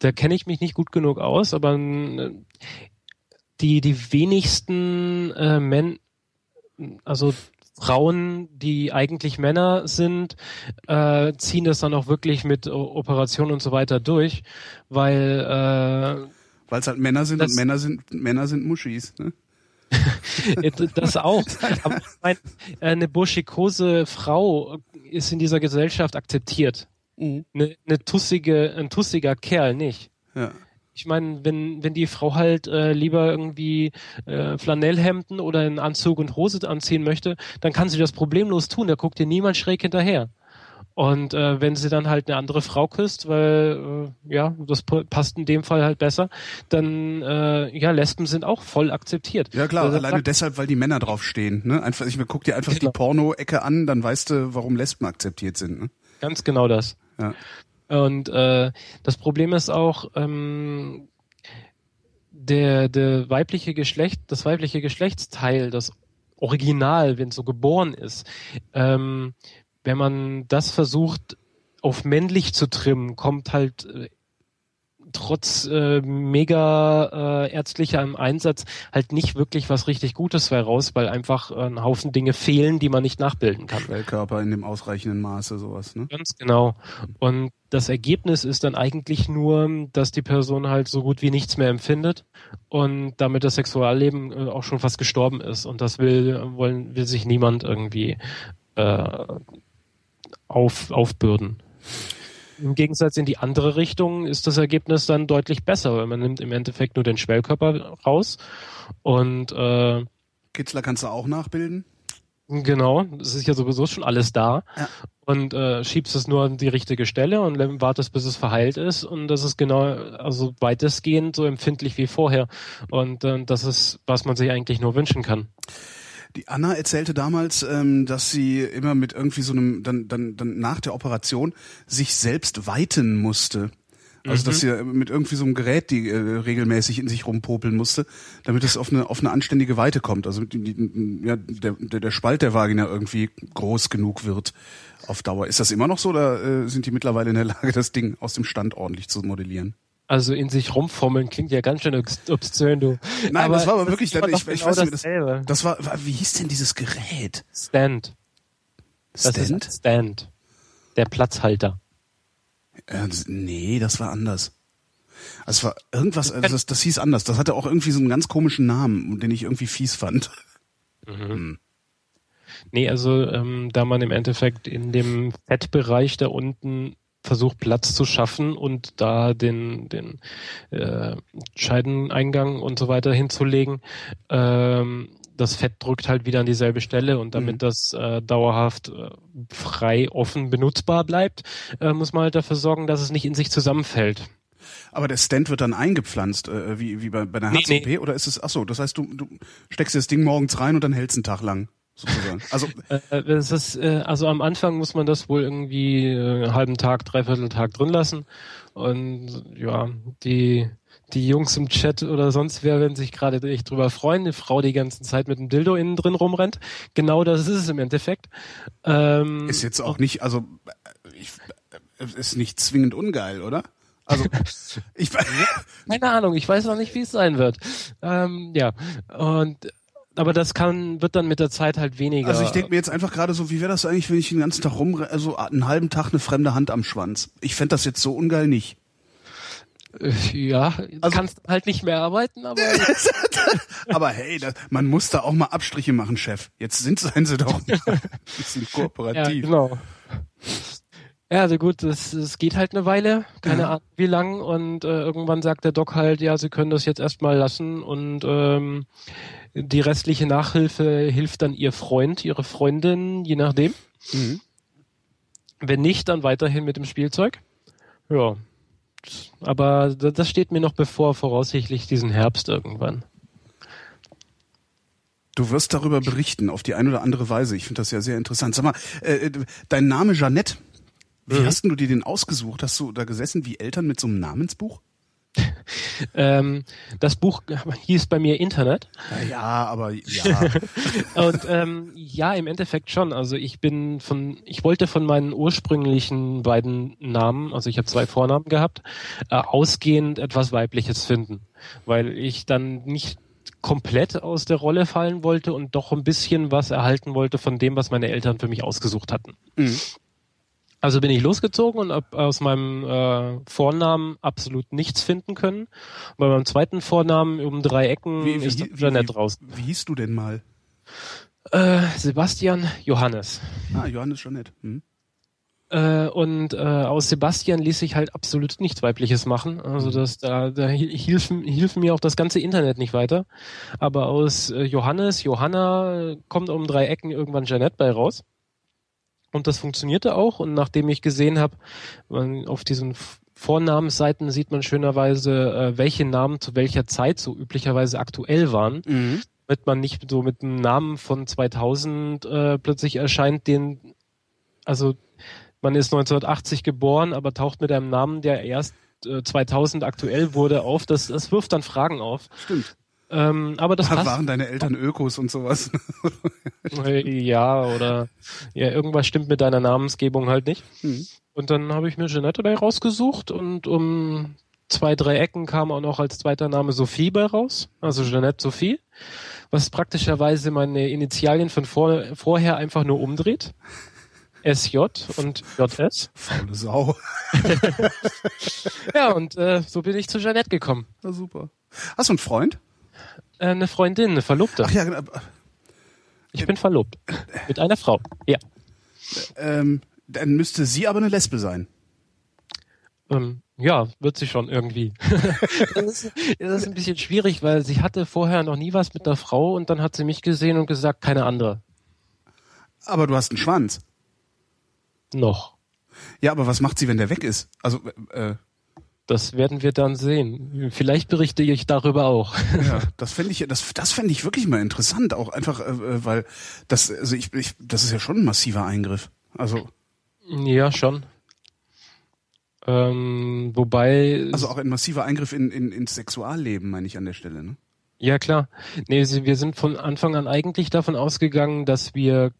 da kenne ich mich nicht gut genug aus, aber äh, die, die wenigsten äh, Männer, also Frauen, die eigentlich Männer sind, äh, ziehen das dann auch wirklich mit Operationen und so weiter durch, weil äh, weil es halt Männer sind und Männer sind Männer sind Muschis. Ne? das auch. Aber ich meine, eine burschikose Frau ist in dieser Gesellschaft akzeptiert. Mhm. Eine, eine tussige, ein tussiger Kerl nicht. Ja ich meine, wenn, wenn die Frau halt äh, lieber irgendwie äh, Flanellhemden oder einen Anzug und Hose anziehen möchte, dann kann sie das problemlos tun. Da guckt ihr niemand schräg hinterher. Und äh, wenn sie dann halt eine andere Frau küsst, weil äh, ja, das passt in dem Fall halt besser, dann äh, ja, Lesben sind auch voll akzeptiert. Ja klar, also, alleine deshalb, weil die Männer draufstehen. Ne? Einfach, ich guck dir einfach genau. die Porno-Ecke an, dann weißt du, warum Lesben akzeptiert sind. Ne? Ganz genau das. Ja. Und äh, das Problem ist auch, ähm, der, der weibliche Geschlecht, das weibliche Geschlechtsteil, das Original, wenn es so geboren ist, ähm, wenn man das versucht auf männlich zu trimmen, kommt halt äh, trotz äh, mega äh, ärztlicher Einsatz halt nicht wirklich was richtig Gutes bei raus, weil einfach äh, ein Haufen Dinge fehlen, die man nicht nachbilden kann. Schwellkörper in dem ausreichenden Maße, sowas, ne? Ganz genau. Und das Ergebnis ist dann eigentlich nur, dass die Person halt so gut wie nichts mehr empfindet und damit das Sexualleben äh, auch schon fast gestorben ist. Und das will, wollen, will sich niemand irgendwie äh, auf, aufbürden. Im Gegensatz in die andere Richtung ist das Ergebnis dann deutlich besser, weil man nimmt im Endeffekt nur den Schwellkörper raus und äh, Kitzler kannst du auch nachbilden? Genau, es ist ja sowieso schon alles da Ja. und äh, schiebst es nur an die richtige Stelle und wartest, bis es verheilt ist und das ist genau, also weitestgehend so empfindlich wie vorher und äh, das ist, was man sich eigentlich nur wünschen kann. Die Anna erzählte damals, ähm, dass sie immer mit irgendwie so einem, dann, dann, dann nach der Operation sich selbst weiten musste. Also dass sie mit irgendwie so einem Gerät, die äh, regelmäßig in sich rumpopeln musste, damit es auf eine auf eine anständige Weite kommt. Also die, die, ja, der, der, der Spalt der Vagina irgendwie groß genug wird auf Dauer. Ist das immer noch so oder äh, sind die mittlerweile in der Lage, das Ding aus dem Stand ordentlich zu modellieren? Also in sich rumfummeln klingt ja ganz schön obs- obszön, du. Nein, das war aber das wirklich, immer ich, ich genau weiß nicht, das, dasselbe. das war, war, wie hieß denn dieses Gerät? Stand. Das ist Stand? Stand. Der Platzhalter. Äh, das- nee, das war anders. Es war irgendwas, also das, das hieß anders. Das hatte auch irgendwie so einen ganz komischen Namen, den ich irgendwie fies fand. Nee, also ähm, da man im Endeffekt in dem Fettbereich da unten versucht Platz zu schaffen und da den den äh, Scheideneingang und so weiter hinzulegen, ähm, das Fett drückt halt wieder an dieselbe Stelle und damit Mhm. das äh, dauerhaft äh, frei offen benutzbar bleibt, äh, muss man halt dafür sorgen, dass es nicht in sich zusammenfällt. Aber der Stand wird dann eingepflanzt, äh, wie, wie bei, bei einer Nee, HCP, oder ist es, ach so, das heißt, du, du steckst das Ding morgens rein und dann hältst einen Tag lang, sozusagen. Also, Äh, das ist, äh, also am Anfang muss man das wohl irgendwie äh, einen halben Tag, dreiviertel Tag drin lassen. Und ja, die, die Jungs im Chat oder sonst wer werden sich gerade echt drüber freuen. Eine Frau, die ganze Zeit mit einem Dildo innen drin rumrennt. Genau das ist es im Endeffekt. Ähm, ist jetzt auch nicht, also, ich, ist nicht zwingend ungeil, oder? Also, ich, Keine Ahnung, ich weiß noch nicht, wie es sein wird. Ähm, ja, und aber das kann wird dann mit der Zeit halt weniger. also ich denke mir jetzt einfach gerade so, wie wäre das eigentlich, wenn ich den ganzen Tag rum, also einen halben Tag eine fremde Hand am Schwanz? Ich fänd das jetzt so ungeil nicht. Äh, ja, Also- kannst halt nicht mehr arbeiten, aber Aber hey, da, man muss da auch mal Abstriche machen, Chef. Jetzt sind seien sie doch ein bisschen Ja, kooperativ. genau. Ja, also gut, es, es geht halt eine Weile, keine Ja. Ahnung wie lang und äh, irgendwann sagt der Doc halt, ja, sie können das jetzt erstmal lassen und ähm, die restliche Nachhilfe hilft dann ihr Freund, ihre Freundin, je nachdem. Mhm. Wenn nicht, dann weiterhin mit dem Spielzeug. Ja. Aber da- das steht mir noch bevor, voraussichtlich diesen Herbst irgendwann. Du wirst darüber berichten, auf die eine oder andere Weise. Ich finde das ja sehr interessant. Sag mal, äh, äh, dein Name Jeannette, wie Mhm. hast du dir den ausgesucht? Hast du da gesessen wie Eltern mit so einem Namensbuch? Ähm, das Buch hieß bei mir Internet. Ja, ja aber ja. Und ähm, ja, im Endeffekt schon. Also ich bin von, ich wollte von meinen ursprünglichen beiden Namen, also ich habe zwei Vornamen gehabt, äh, ausgehend etwas Weibliches finden, weil ich dann nicht komplett aus der Rolle fallen wollte und doch ein bisschen was erhalten wollte von dem, was meine Eltern für mich ausgesucht hatten. Mhm. Also bin ich losgezogen und hab aus meinem äh, Vornamen absolut nichts finden können. Bei meinem zweiten Vornamen um drei Ecken Wie, wie, ist wie, Internet wie, raus. wie hieß du denn mal? Äh, Sebastian Johannes. Ah, Johannes Jeannette. Hm. Äh, und äh, aus Sebastian ließ sich halt absolut nichts Weibliches machen. Also das, da, da hi- hilf, hilf mir auch das ganze Internet nicht weiter. Aber aus äh, Johannes, Johanna kommt um drei Ecken irgendwann Jeanette bei raus. Und das funktionierte auch. Und nachdem ich gesehen habe, auf diesen Vornamensseiten sieht man schönerweise, äh, welche Namen zu welcher Zeit so üblicherweise aktuell waren Mhm. damit man nicht so mit einem Namen von 2000 äh, plötzlich erscheint, den, also man ist 1980 geboren, aber taucht mit einem Namen, der erst äh, 2000 aktuell wurde, auf. Das, das wirft dann Fragen auf. Stimmt. Ähm, aber das Da passt. waren deine Eltern Ökos und sowas. Äh, Ja, oder ja, irgendwas stimmt mit deiner Namensgebung halt nicht. Mhm. Und dann habe ich mir Jeanette dabei rausgesucht und um zwei, drei Ecken kam auch noch als zweiter Name Sophie bei raus, also Jeanette Sophie, was praktischerweise meine Initialien von vor, vorher einfach nur umdreht. SJ und JS. Faule Sau. Ja, und äh, so bin ich zu Jeanette gekommen. Ja, super. Hast du einen Freund? Äh, eine Freundin, eine Verlobte. Ach ja, genau. Ich bin verlobt. Mit einer Frau. Ja. Ähm, dann müsste sie aber eine Lesbe sein. Ähm, ja, wird sie schon irgendwie. das, ist, das ist ein bisschen schwierig, weil sie hatte vorher noch nie was mit einer Frau und dann hat sie mich gesehen und gesagt, keine andere. Aber du hast einen Schwanz. Noch. Ja, aber was macht sie, wenn der weg ist? Also, äh, Das werden wir dann sehen. Vielleicht berichte ich darüber auch. ja, das fände ich, das, das fände ich wirklich mal interessant, auch einfach, äh, äh, weil das, also ich, ich, das ist ja schon ein massiver Eingriff. Also, Ja, schon. Ähm, wobei, also auch ein massiver Eingriff in, in, ins Sexualleben, meine ich an der Stelle, ne? ja klar. Nee, wir sind von Anfang an eigentlich davon ausgegangen, dass wir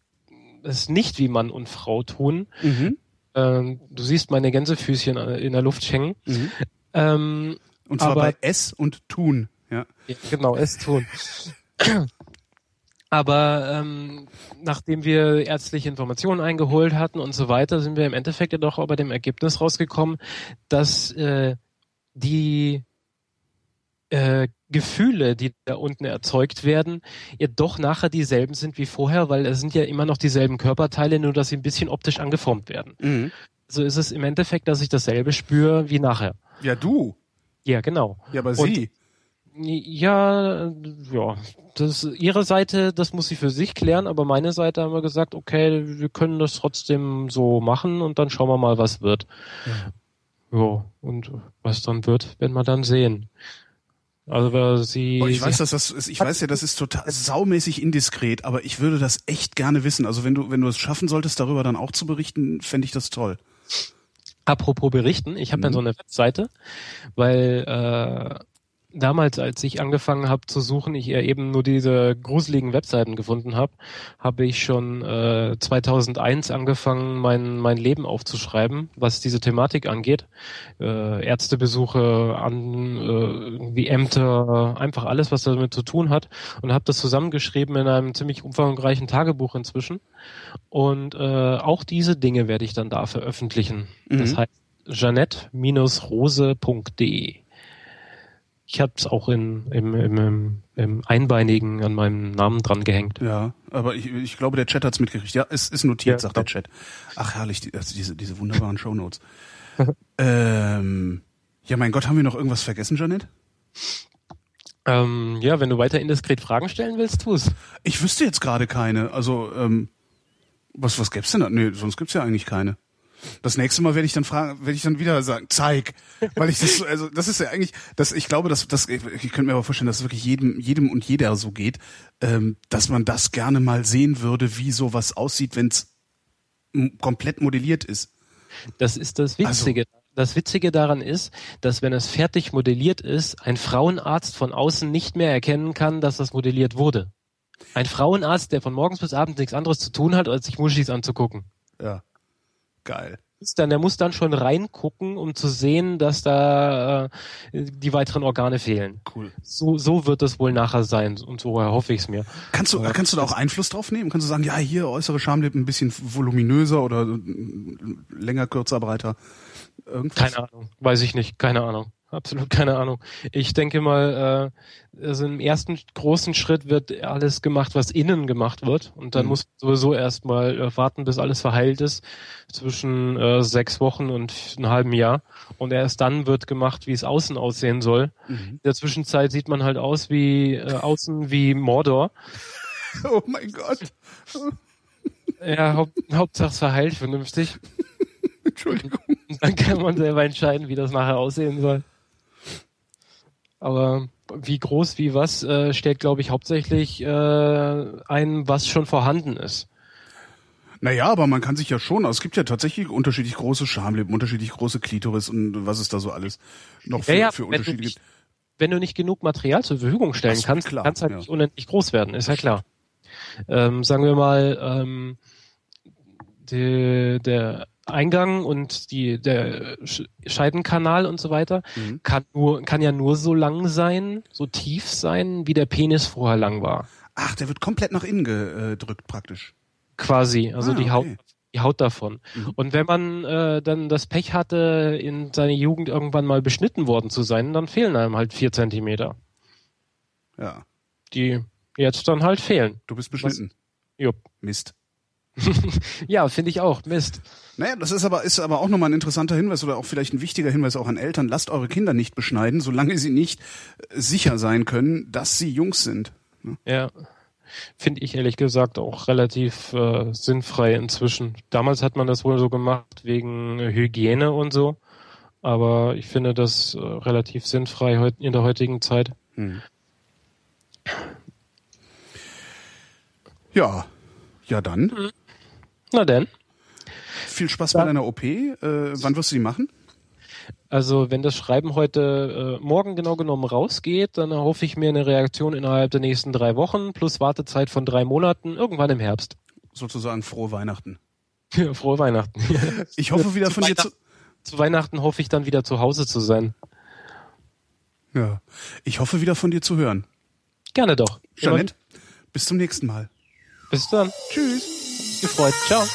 es nicht wie Mann und Frau tun. Mhm. Ähm, du siehst meine Gänsefüßchen äh, in der Luft hängen. Mhm. Ähm, Und zwar Aber- bei S und Tun, ja. Ja, genau, es tun. Aber ähm, nachdem wir ärztliche Informationen eingeholt hatten und so weiter, sind wir im Endeffekt ja doch bei dem Ergebnis rausgekommen, dass äh, die äh, Gefühle, die da unten erzeugt werden, ja doch nachher dieselben sind wie vorher, weil es sind ja immer noch dieselben Körperteile, nur dass sie ein bisschen optisch angeformt werden. Mhm. So ist es im Endeffekt, dass ich dasselbe spüre wie nachher. Ja, du. Ja, genau. Ja, aber Und- sie. Ja, ja, das ihre Seite, das muss sie für sich klären, aber meine Seite haben wir gesagt, okay, wir können das trotzdem so machen und dann schauen wir mal, was wird. Ja, und was dann wird, werden wir dann sehen. Also weil sie, Oh, ich weiß, sie dass das ist, ich weiß ja, das ist total saumäßig indiskret, aber ich würde das echt gerne wissen. Also wenn du, wenn du es schaffen solltest, darüber dann auch zu berichten, fände ich das toll. apropos berichten, ich habe ja Mhm. so eine Webseite, weil äh, damals, als ich angefangen habe zu suchen, ich eben nur diese gruseligen Webseiten gefunden habe, habe ich schon äh, 2001 angefangen, mein, mein Leben aufzuschreiben, was diese Thematik angeht. Äh, Ärztebesuche, an, äh, wie Ämter, einfach alles, was damit zu tun hat. Und habe das zusammengeschrieben in einem ziemlich umfangreichen Tagebuch inzwischen. Und äh, auch diese Dinge werde ich dann da veröffentlichen. Das Mhm. heißt jeanette-rose.de. Ich habe es auch in, im, im, im, Einbeinigen an meinem Namen dran gehängt. Ja, aber ich, ich glaube, der Chat hat's mitgekriegt. Ja, es ist notiert, Ja, sagt der Chat. Ach herrlich, die, also diese, diese wunderbaren Shownotes. ähm, ja, mein Gott, haben wir noch irgendwas vergessen, Janet? Ähm, ja, wenn du weiter indiskret Fragen stellen willst, tu's. Ich wüsste jetzt gerade keine. Also, ähm, was, was gäb's denn da? Nee, sonst gibt's ja eigentlich keine. Das nächste Mal werde ich dann fragen, werde ich dann wieder sagen, zeig, weil ich das, so- also das ist ja eigentlich, das, ich glaube, dass das, ich, ich könnte mir aber vorstellen, dass es wirklich jedem, jedem und jeder so geht, ähm, dass man das gerne mal sehen würde, wie sowas aussieht, wenn es komplett modelliert ist. Das ist das Also Witzige. das Witzige daran ist, dass wenn es fertig modelliert ist, ein Frauenarzt von außen nicht mehr erkennen kann, dass das modelliert wurde. Ein Frauenarzt, der von morgens bis abends nichts anderes zu tun hat, als sich Muschis anzugucken. Ja, geil. Ist dann, der muss dann schon reingucken, um zu sehen, dass da äh, die weiteren Organe fehlen. Cool. So, so wird es wohl nachher sein und so erhoffe ich es mir. Kannst du, Ja. kannst du da auch Einfluss drauf nehmen? Kannst du sagen, ja, hier äußere Schamlippen ein bisschen voluminöser oder äh, länger, kürzer, breiter? Irgendwas? Keine Ahnung, weiß ich nicht, keine Ahnung. Absolut keine Ahnung. Ich denke mal, äh, also im ersten großen Schritt wird alles gemacht, was innen gemacht wird. Und dann Mhm. muss sowieso erstmal äh, warten, bis alles verheilt ist, zwischen äh, sechs Wochen und einem halben Jahr. Und erst dann wird gemacht, wie es außen aussehen soll. Mhm. In der Zwischenzeit sieht man halt aus wie äh, außen wie Mordor. Oh mein Gott. Ja, Haupt, Hauptsache es verheilt vernünftig. Entschuldigung. Und dann kann man selber entscheiden, wie das nachher aussehen soll. Aber wie groß, wie was, äh, stellt, glaube ich, hauptsächlich äh, ein, was schon vorhanden ist. Naja, aber man kann sich ja schon, also es gibt ja tatsächlich unterschiedlich große Schamlippen, unterschiedlich große Klitoris und was es da so alles noch für, Ja, ja, für Unterschiede nicht, gibt. wenn du nicht genug Material zur Verfügung stellen so, kannst, kann es halt ja. nicht unendlich groß werden, ist ja klar. Ähm, sagen wir mal, ähm, die, der Eingang und die, der Scheidenkanal und so weiter mhm. kann nur, kann ja nur so lang sein, so tief sein, wie der Penis vorher lang war. Ach, der wird komplett nach innen gedrückt praktisch. Quasi, also ah, die Haut, die Haut davon. Mhm. Und wenn man äh, dann das Pech hatte, in seiner Jugend irgendwann mal beschnitten worden zu sein, dann fehlen einem halt vier Zentimeter. Ja. Die jetzt dann halt fehlen. Du bist beschnitten. Was? Jupp. Mist. ja, finde ich auch. Mist. Naja, das ist aber, ist aber auch nochmal ein interessanter Hinweis oder auch vielleicht ein wichtiger Hinweis auch an Eltern. Lasst eure Kinder nicht beschneiden, solange sie nicht sicher sein können, dass sie Jungs sind. Ne? Ja. Finde ich ehrlich gesagt auch relativ äh, sinnfrei inzwischen. Damals hat man das wohl so gemacht wegen Hygiene und so. Aber ich finde das äh, relativ sinnfrei in der heutigen Zeit. Hm. Ja, ja dann. Mhm. Na denn. Viel Spaß bei deiner OP. Äh, wann wirst du sie machen? Also wenn das Schreiben heute äh, morgen genau genommen rausgeht, dann erhoffe ich mir eine Reaktion innerhalb der nächsten drei Wochen plus Wartezeit von drei Monaten irgendwann im Herbst. Sozusagen frohe Weihnachten. Ja, frohe Weihnachten. ich hoffe wieder von dir zu. Zu Weihnachten hoffe ich dann wieder zu Hause zu sein. Ja. Ich hoffe wieder von dir zu hören. Gerne doch. Jeanette, bis zum nächsten Mal. Bis dann. Tschüss. Gefreut. Ciao.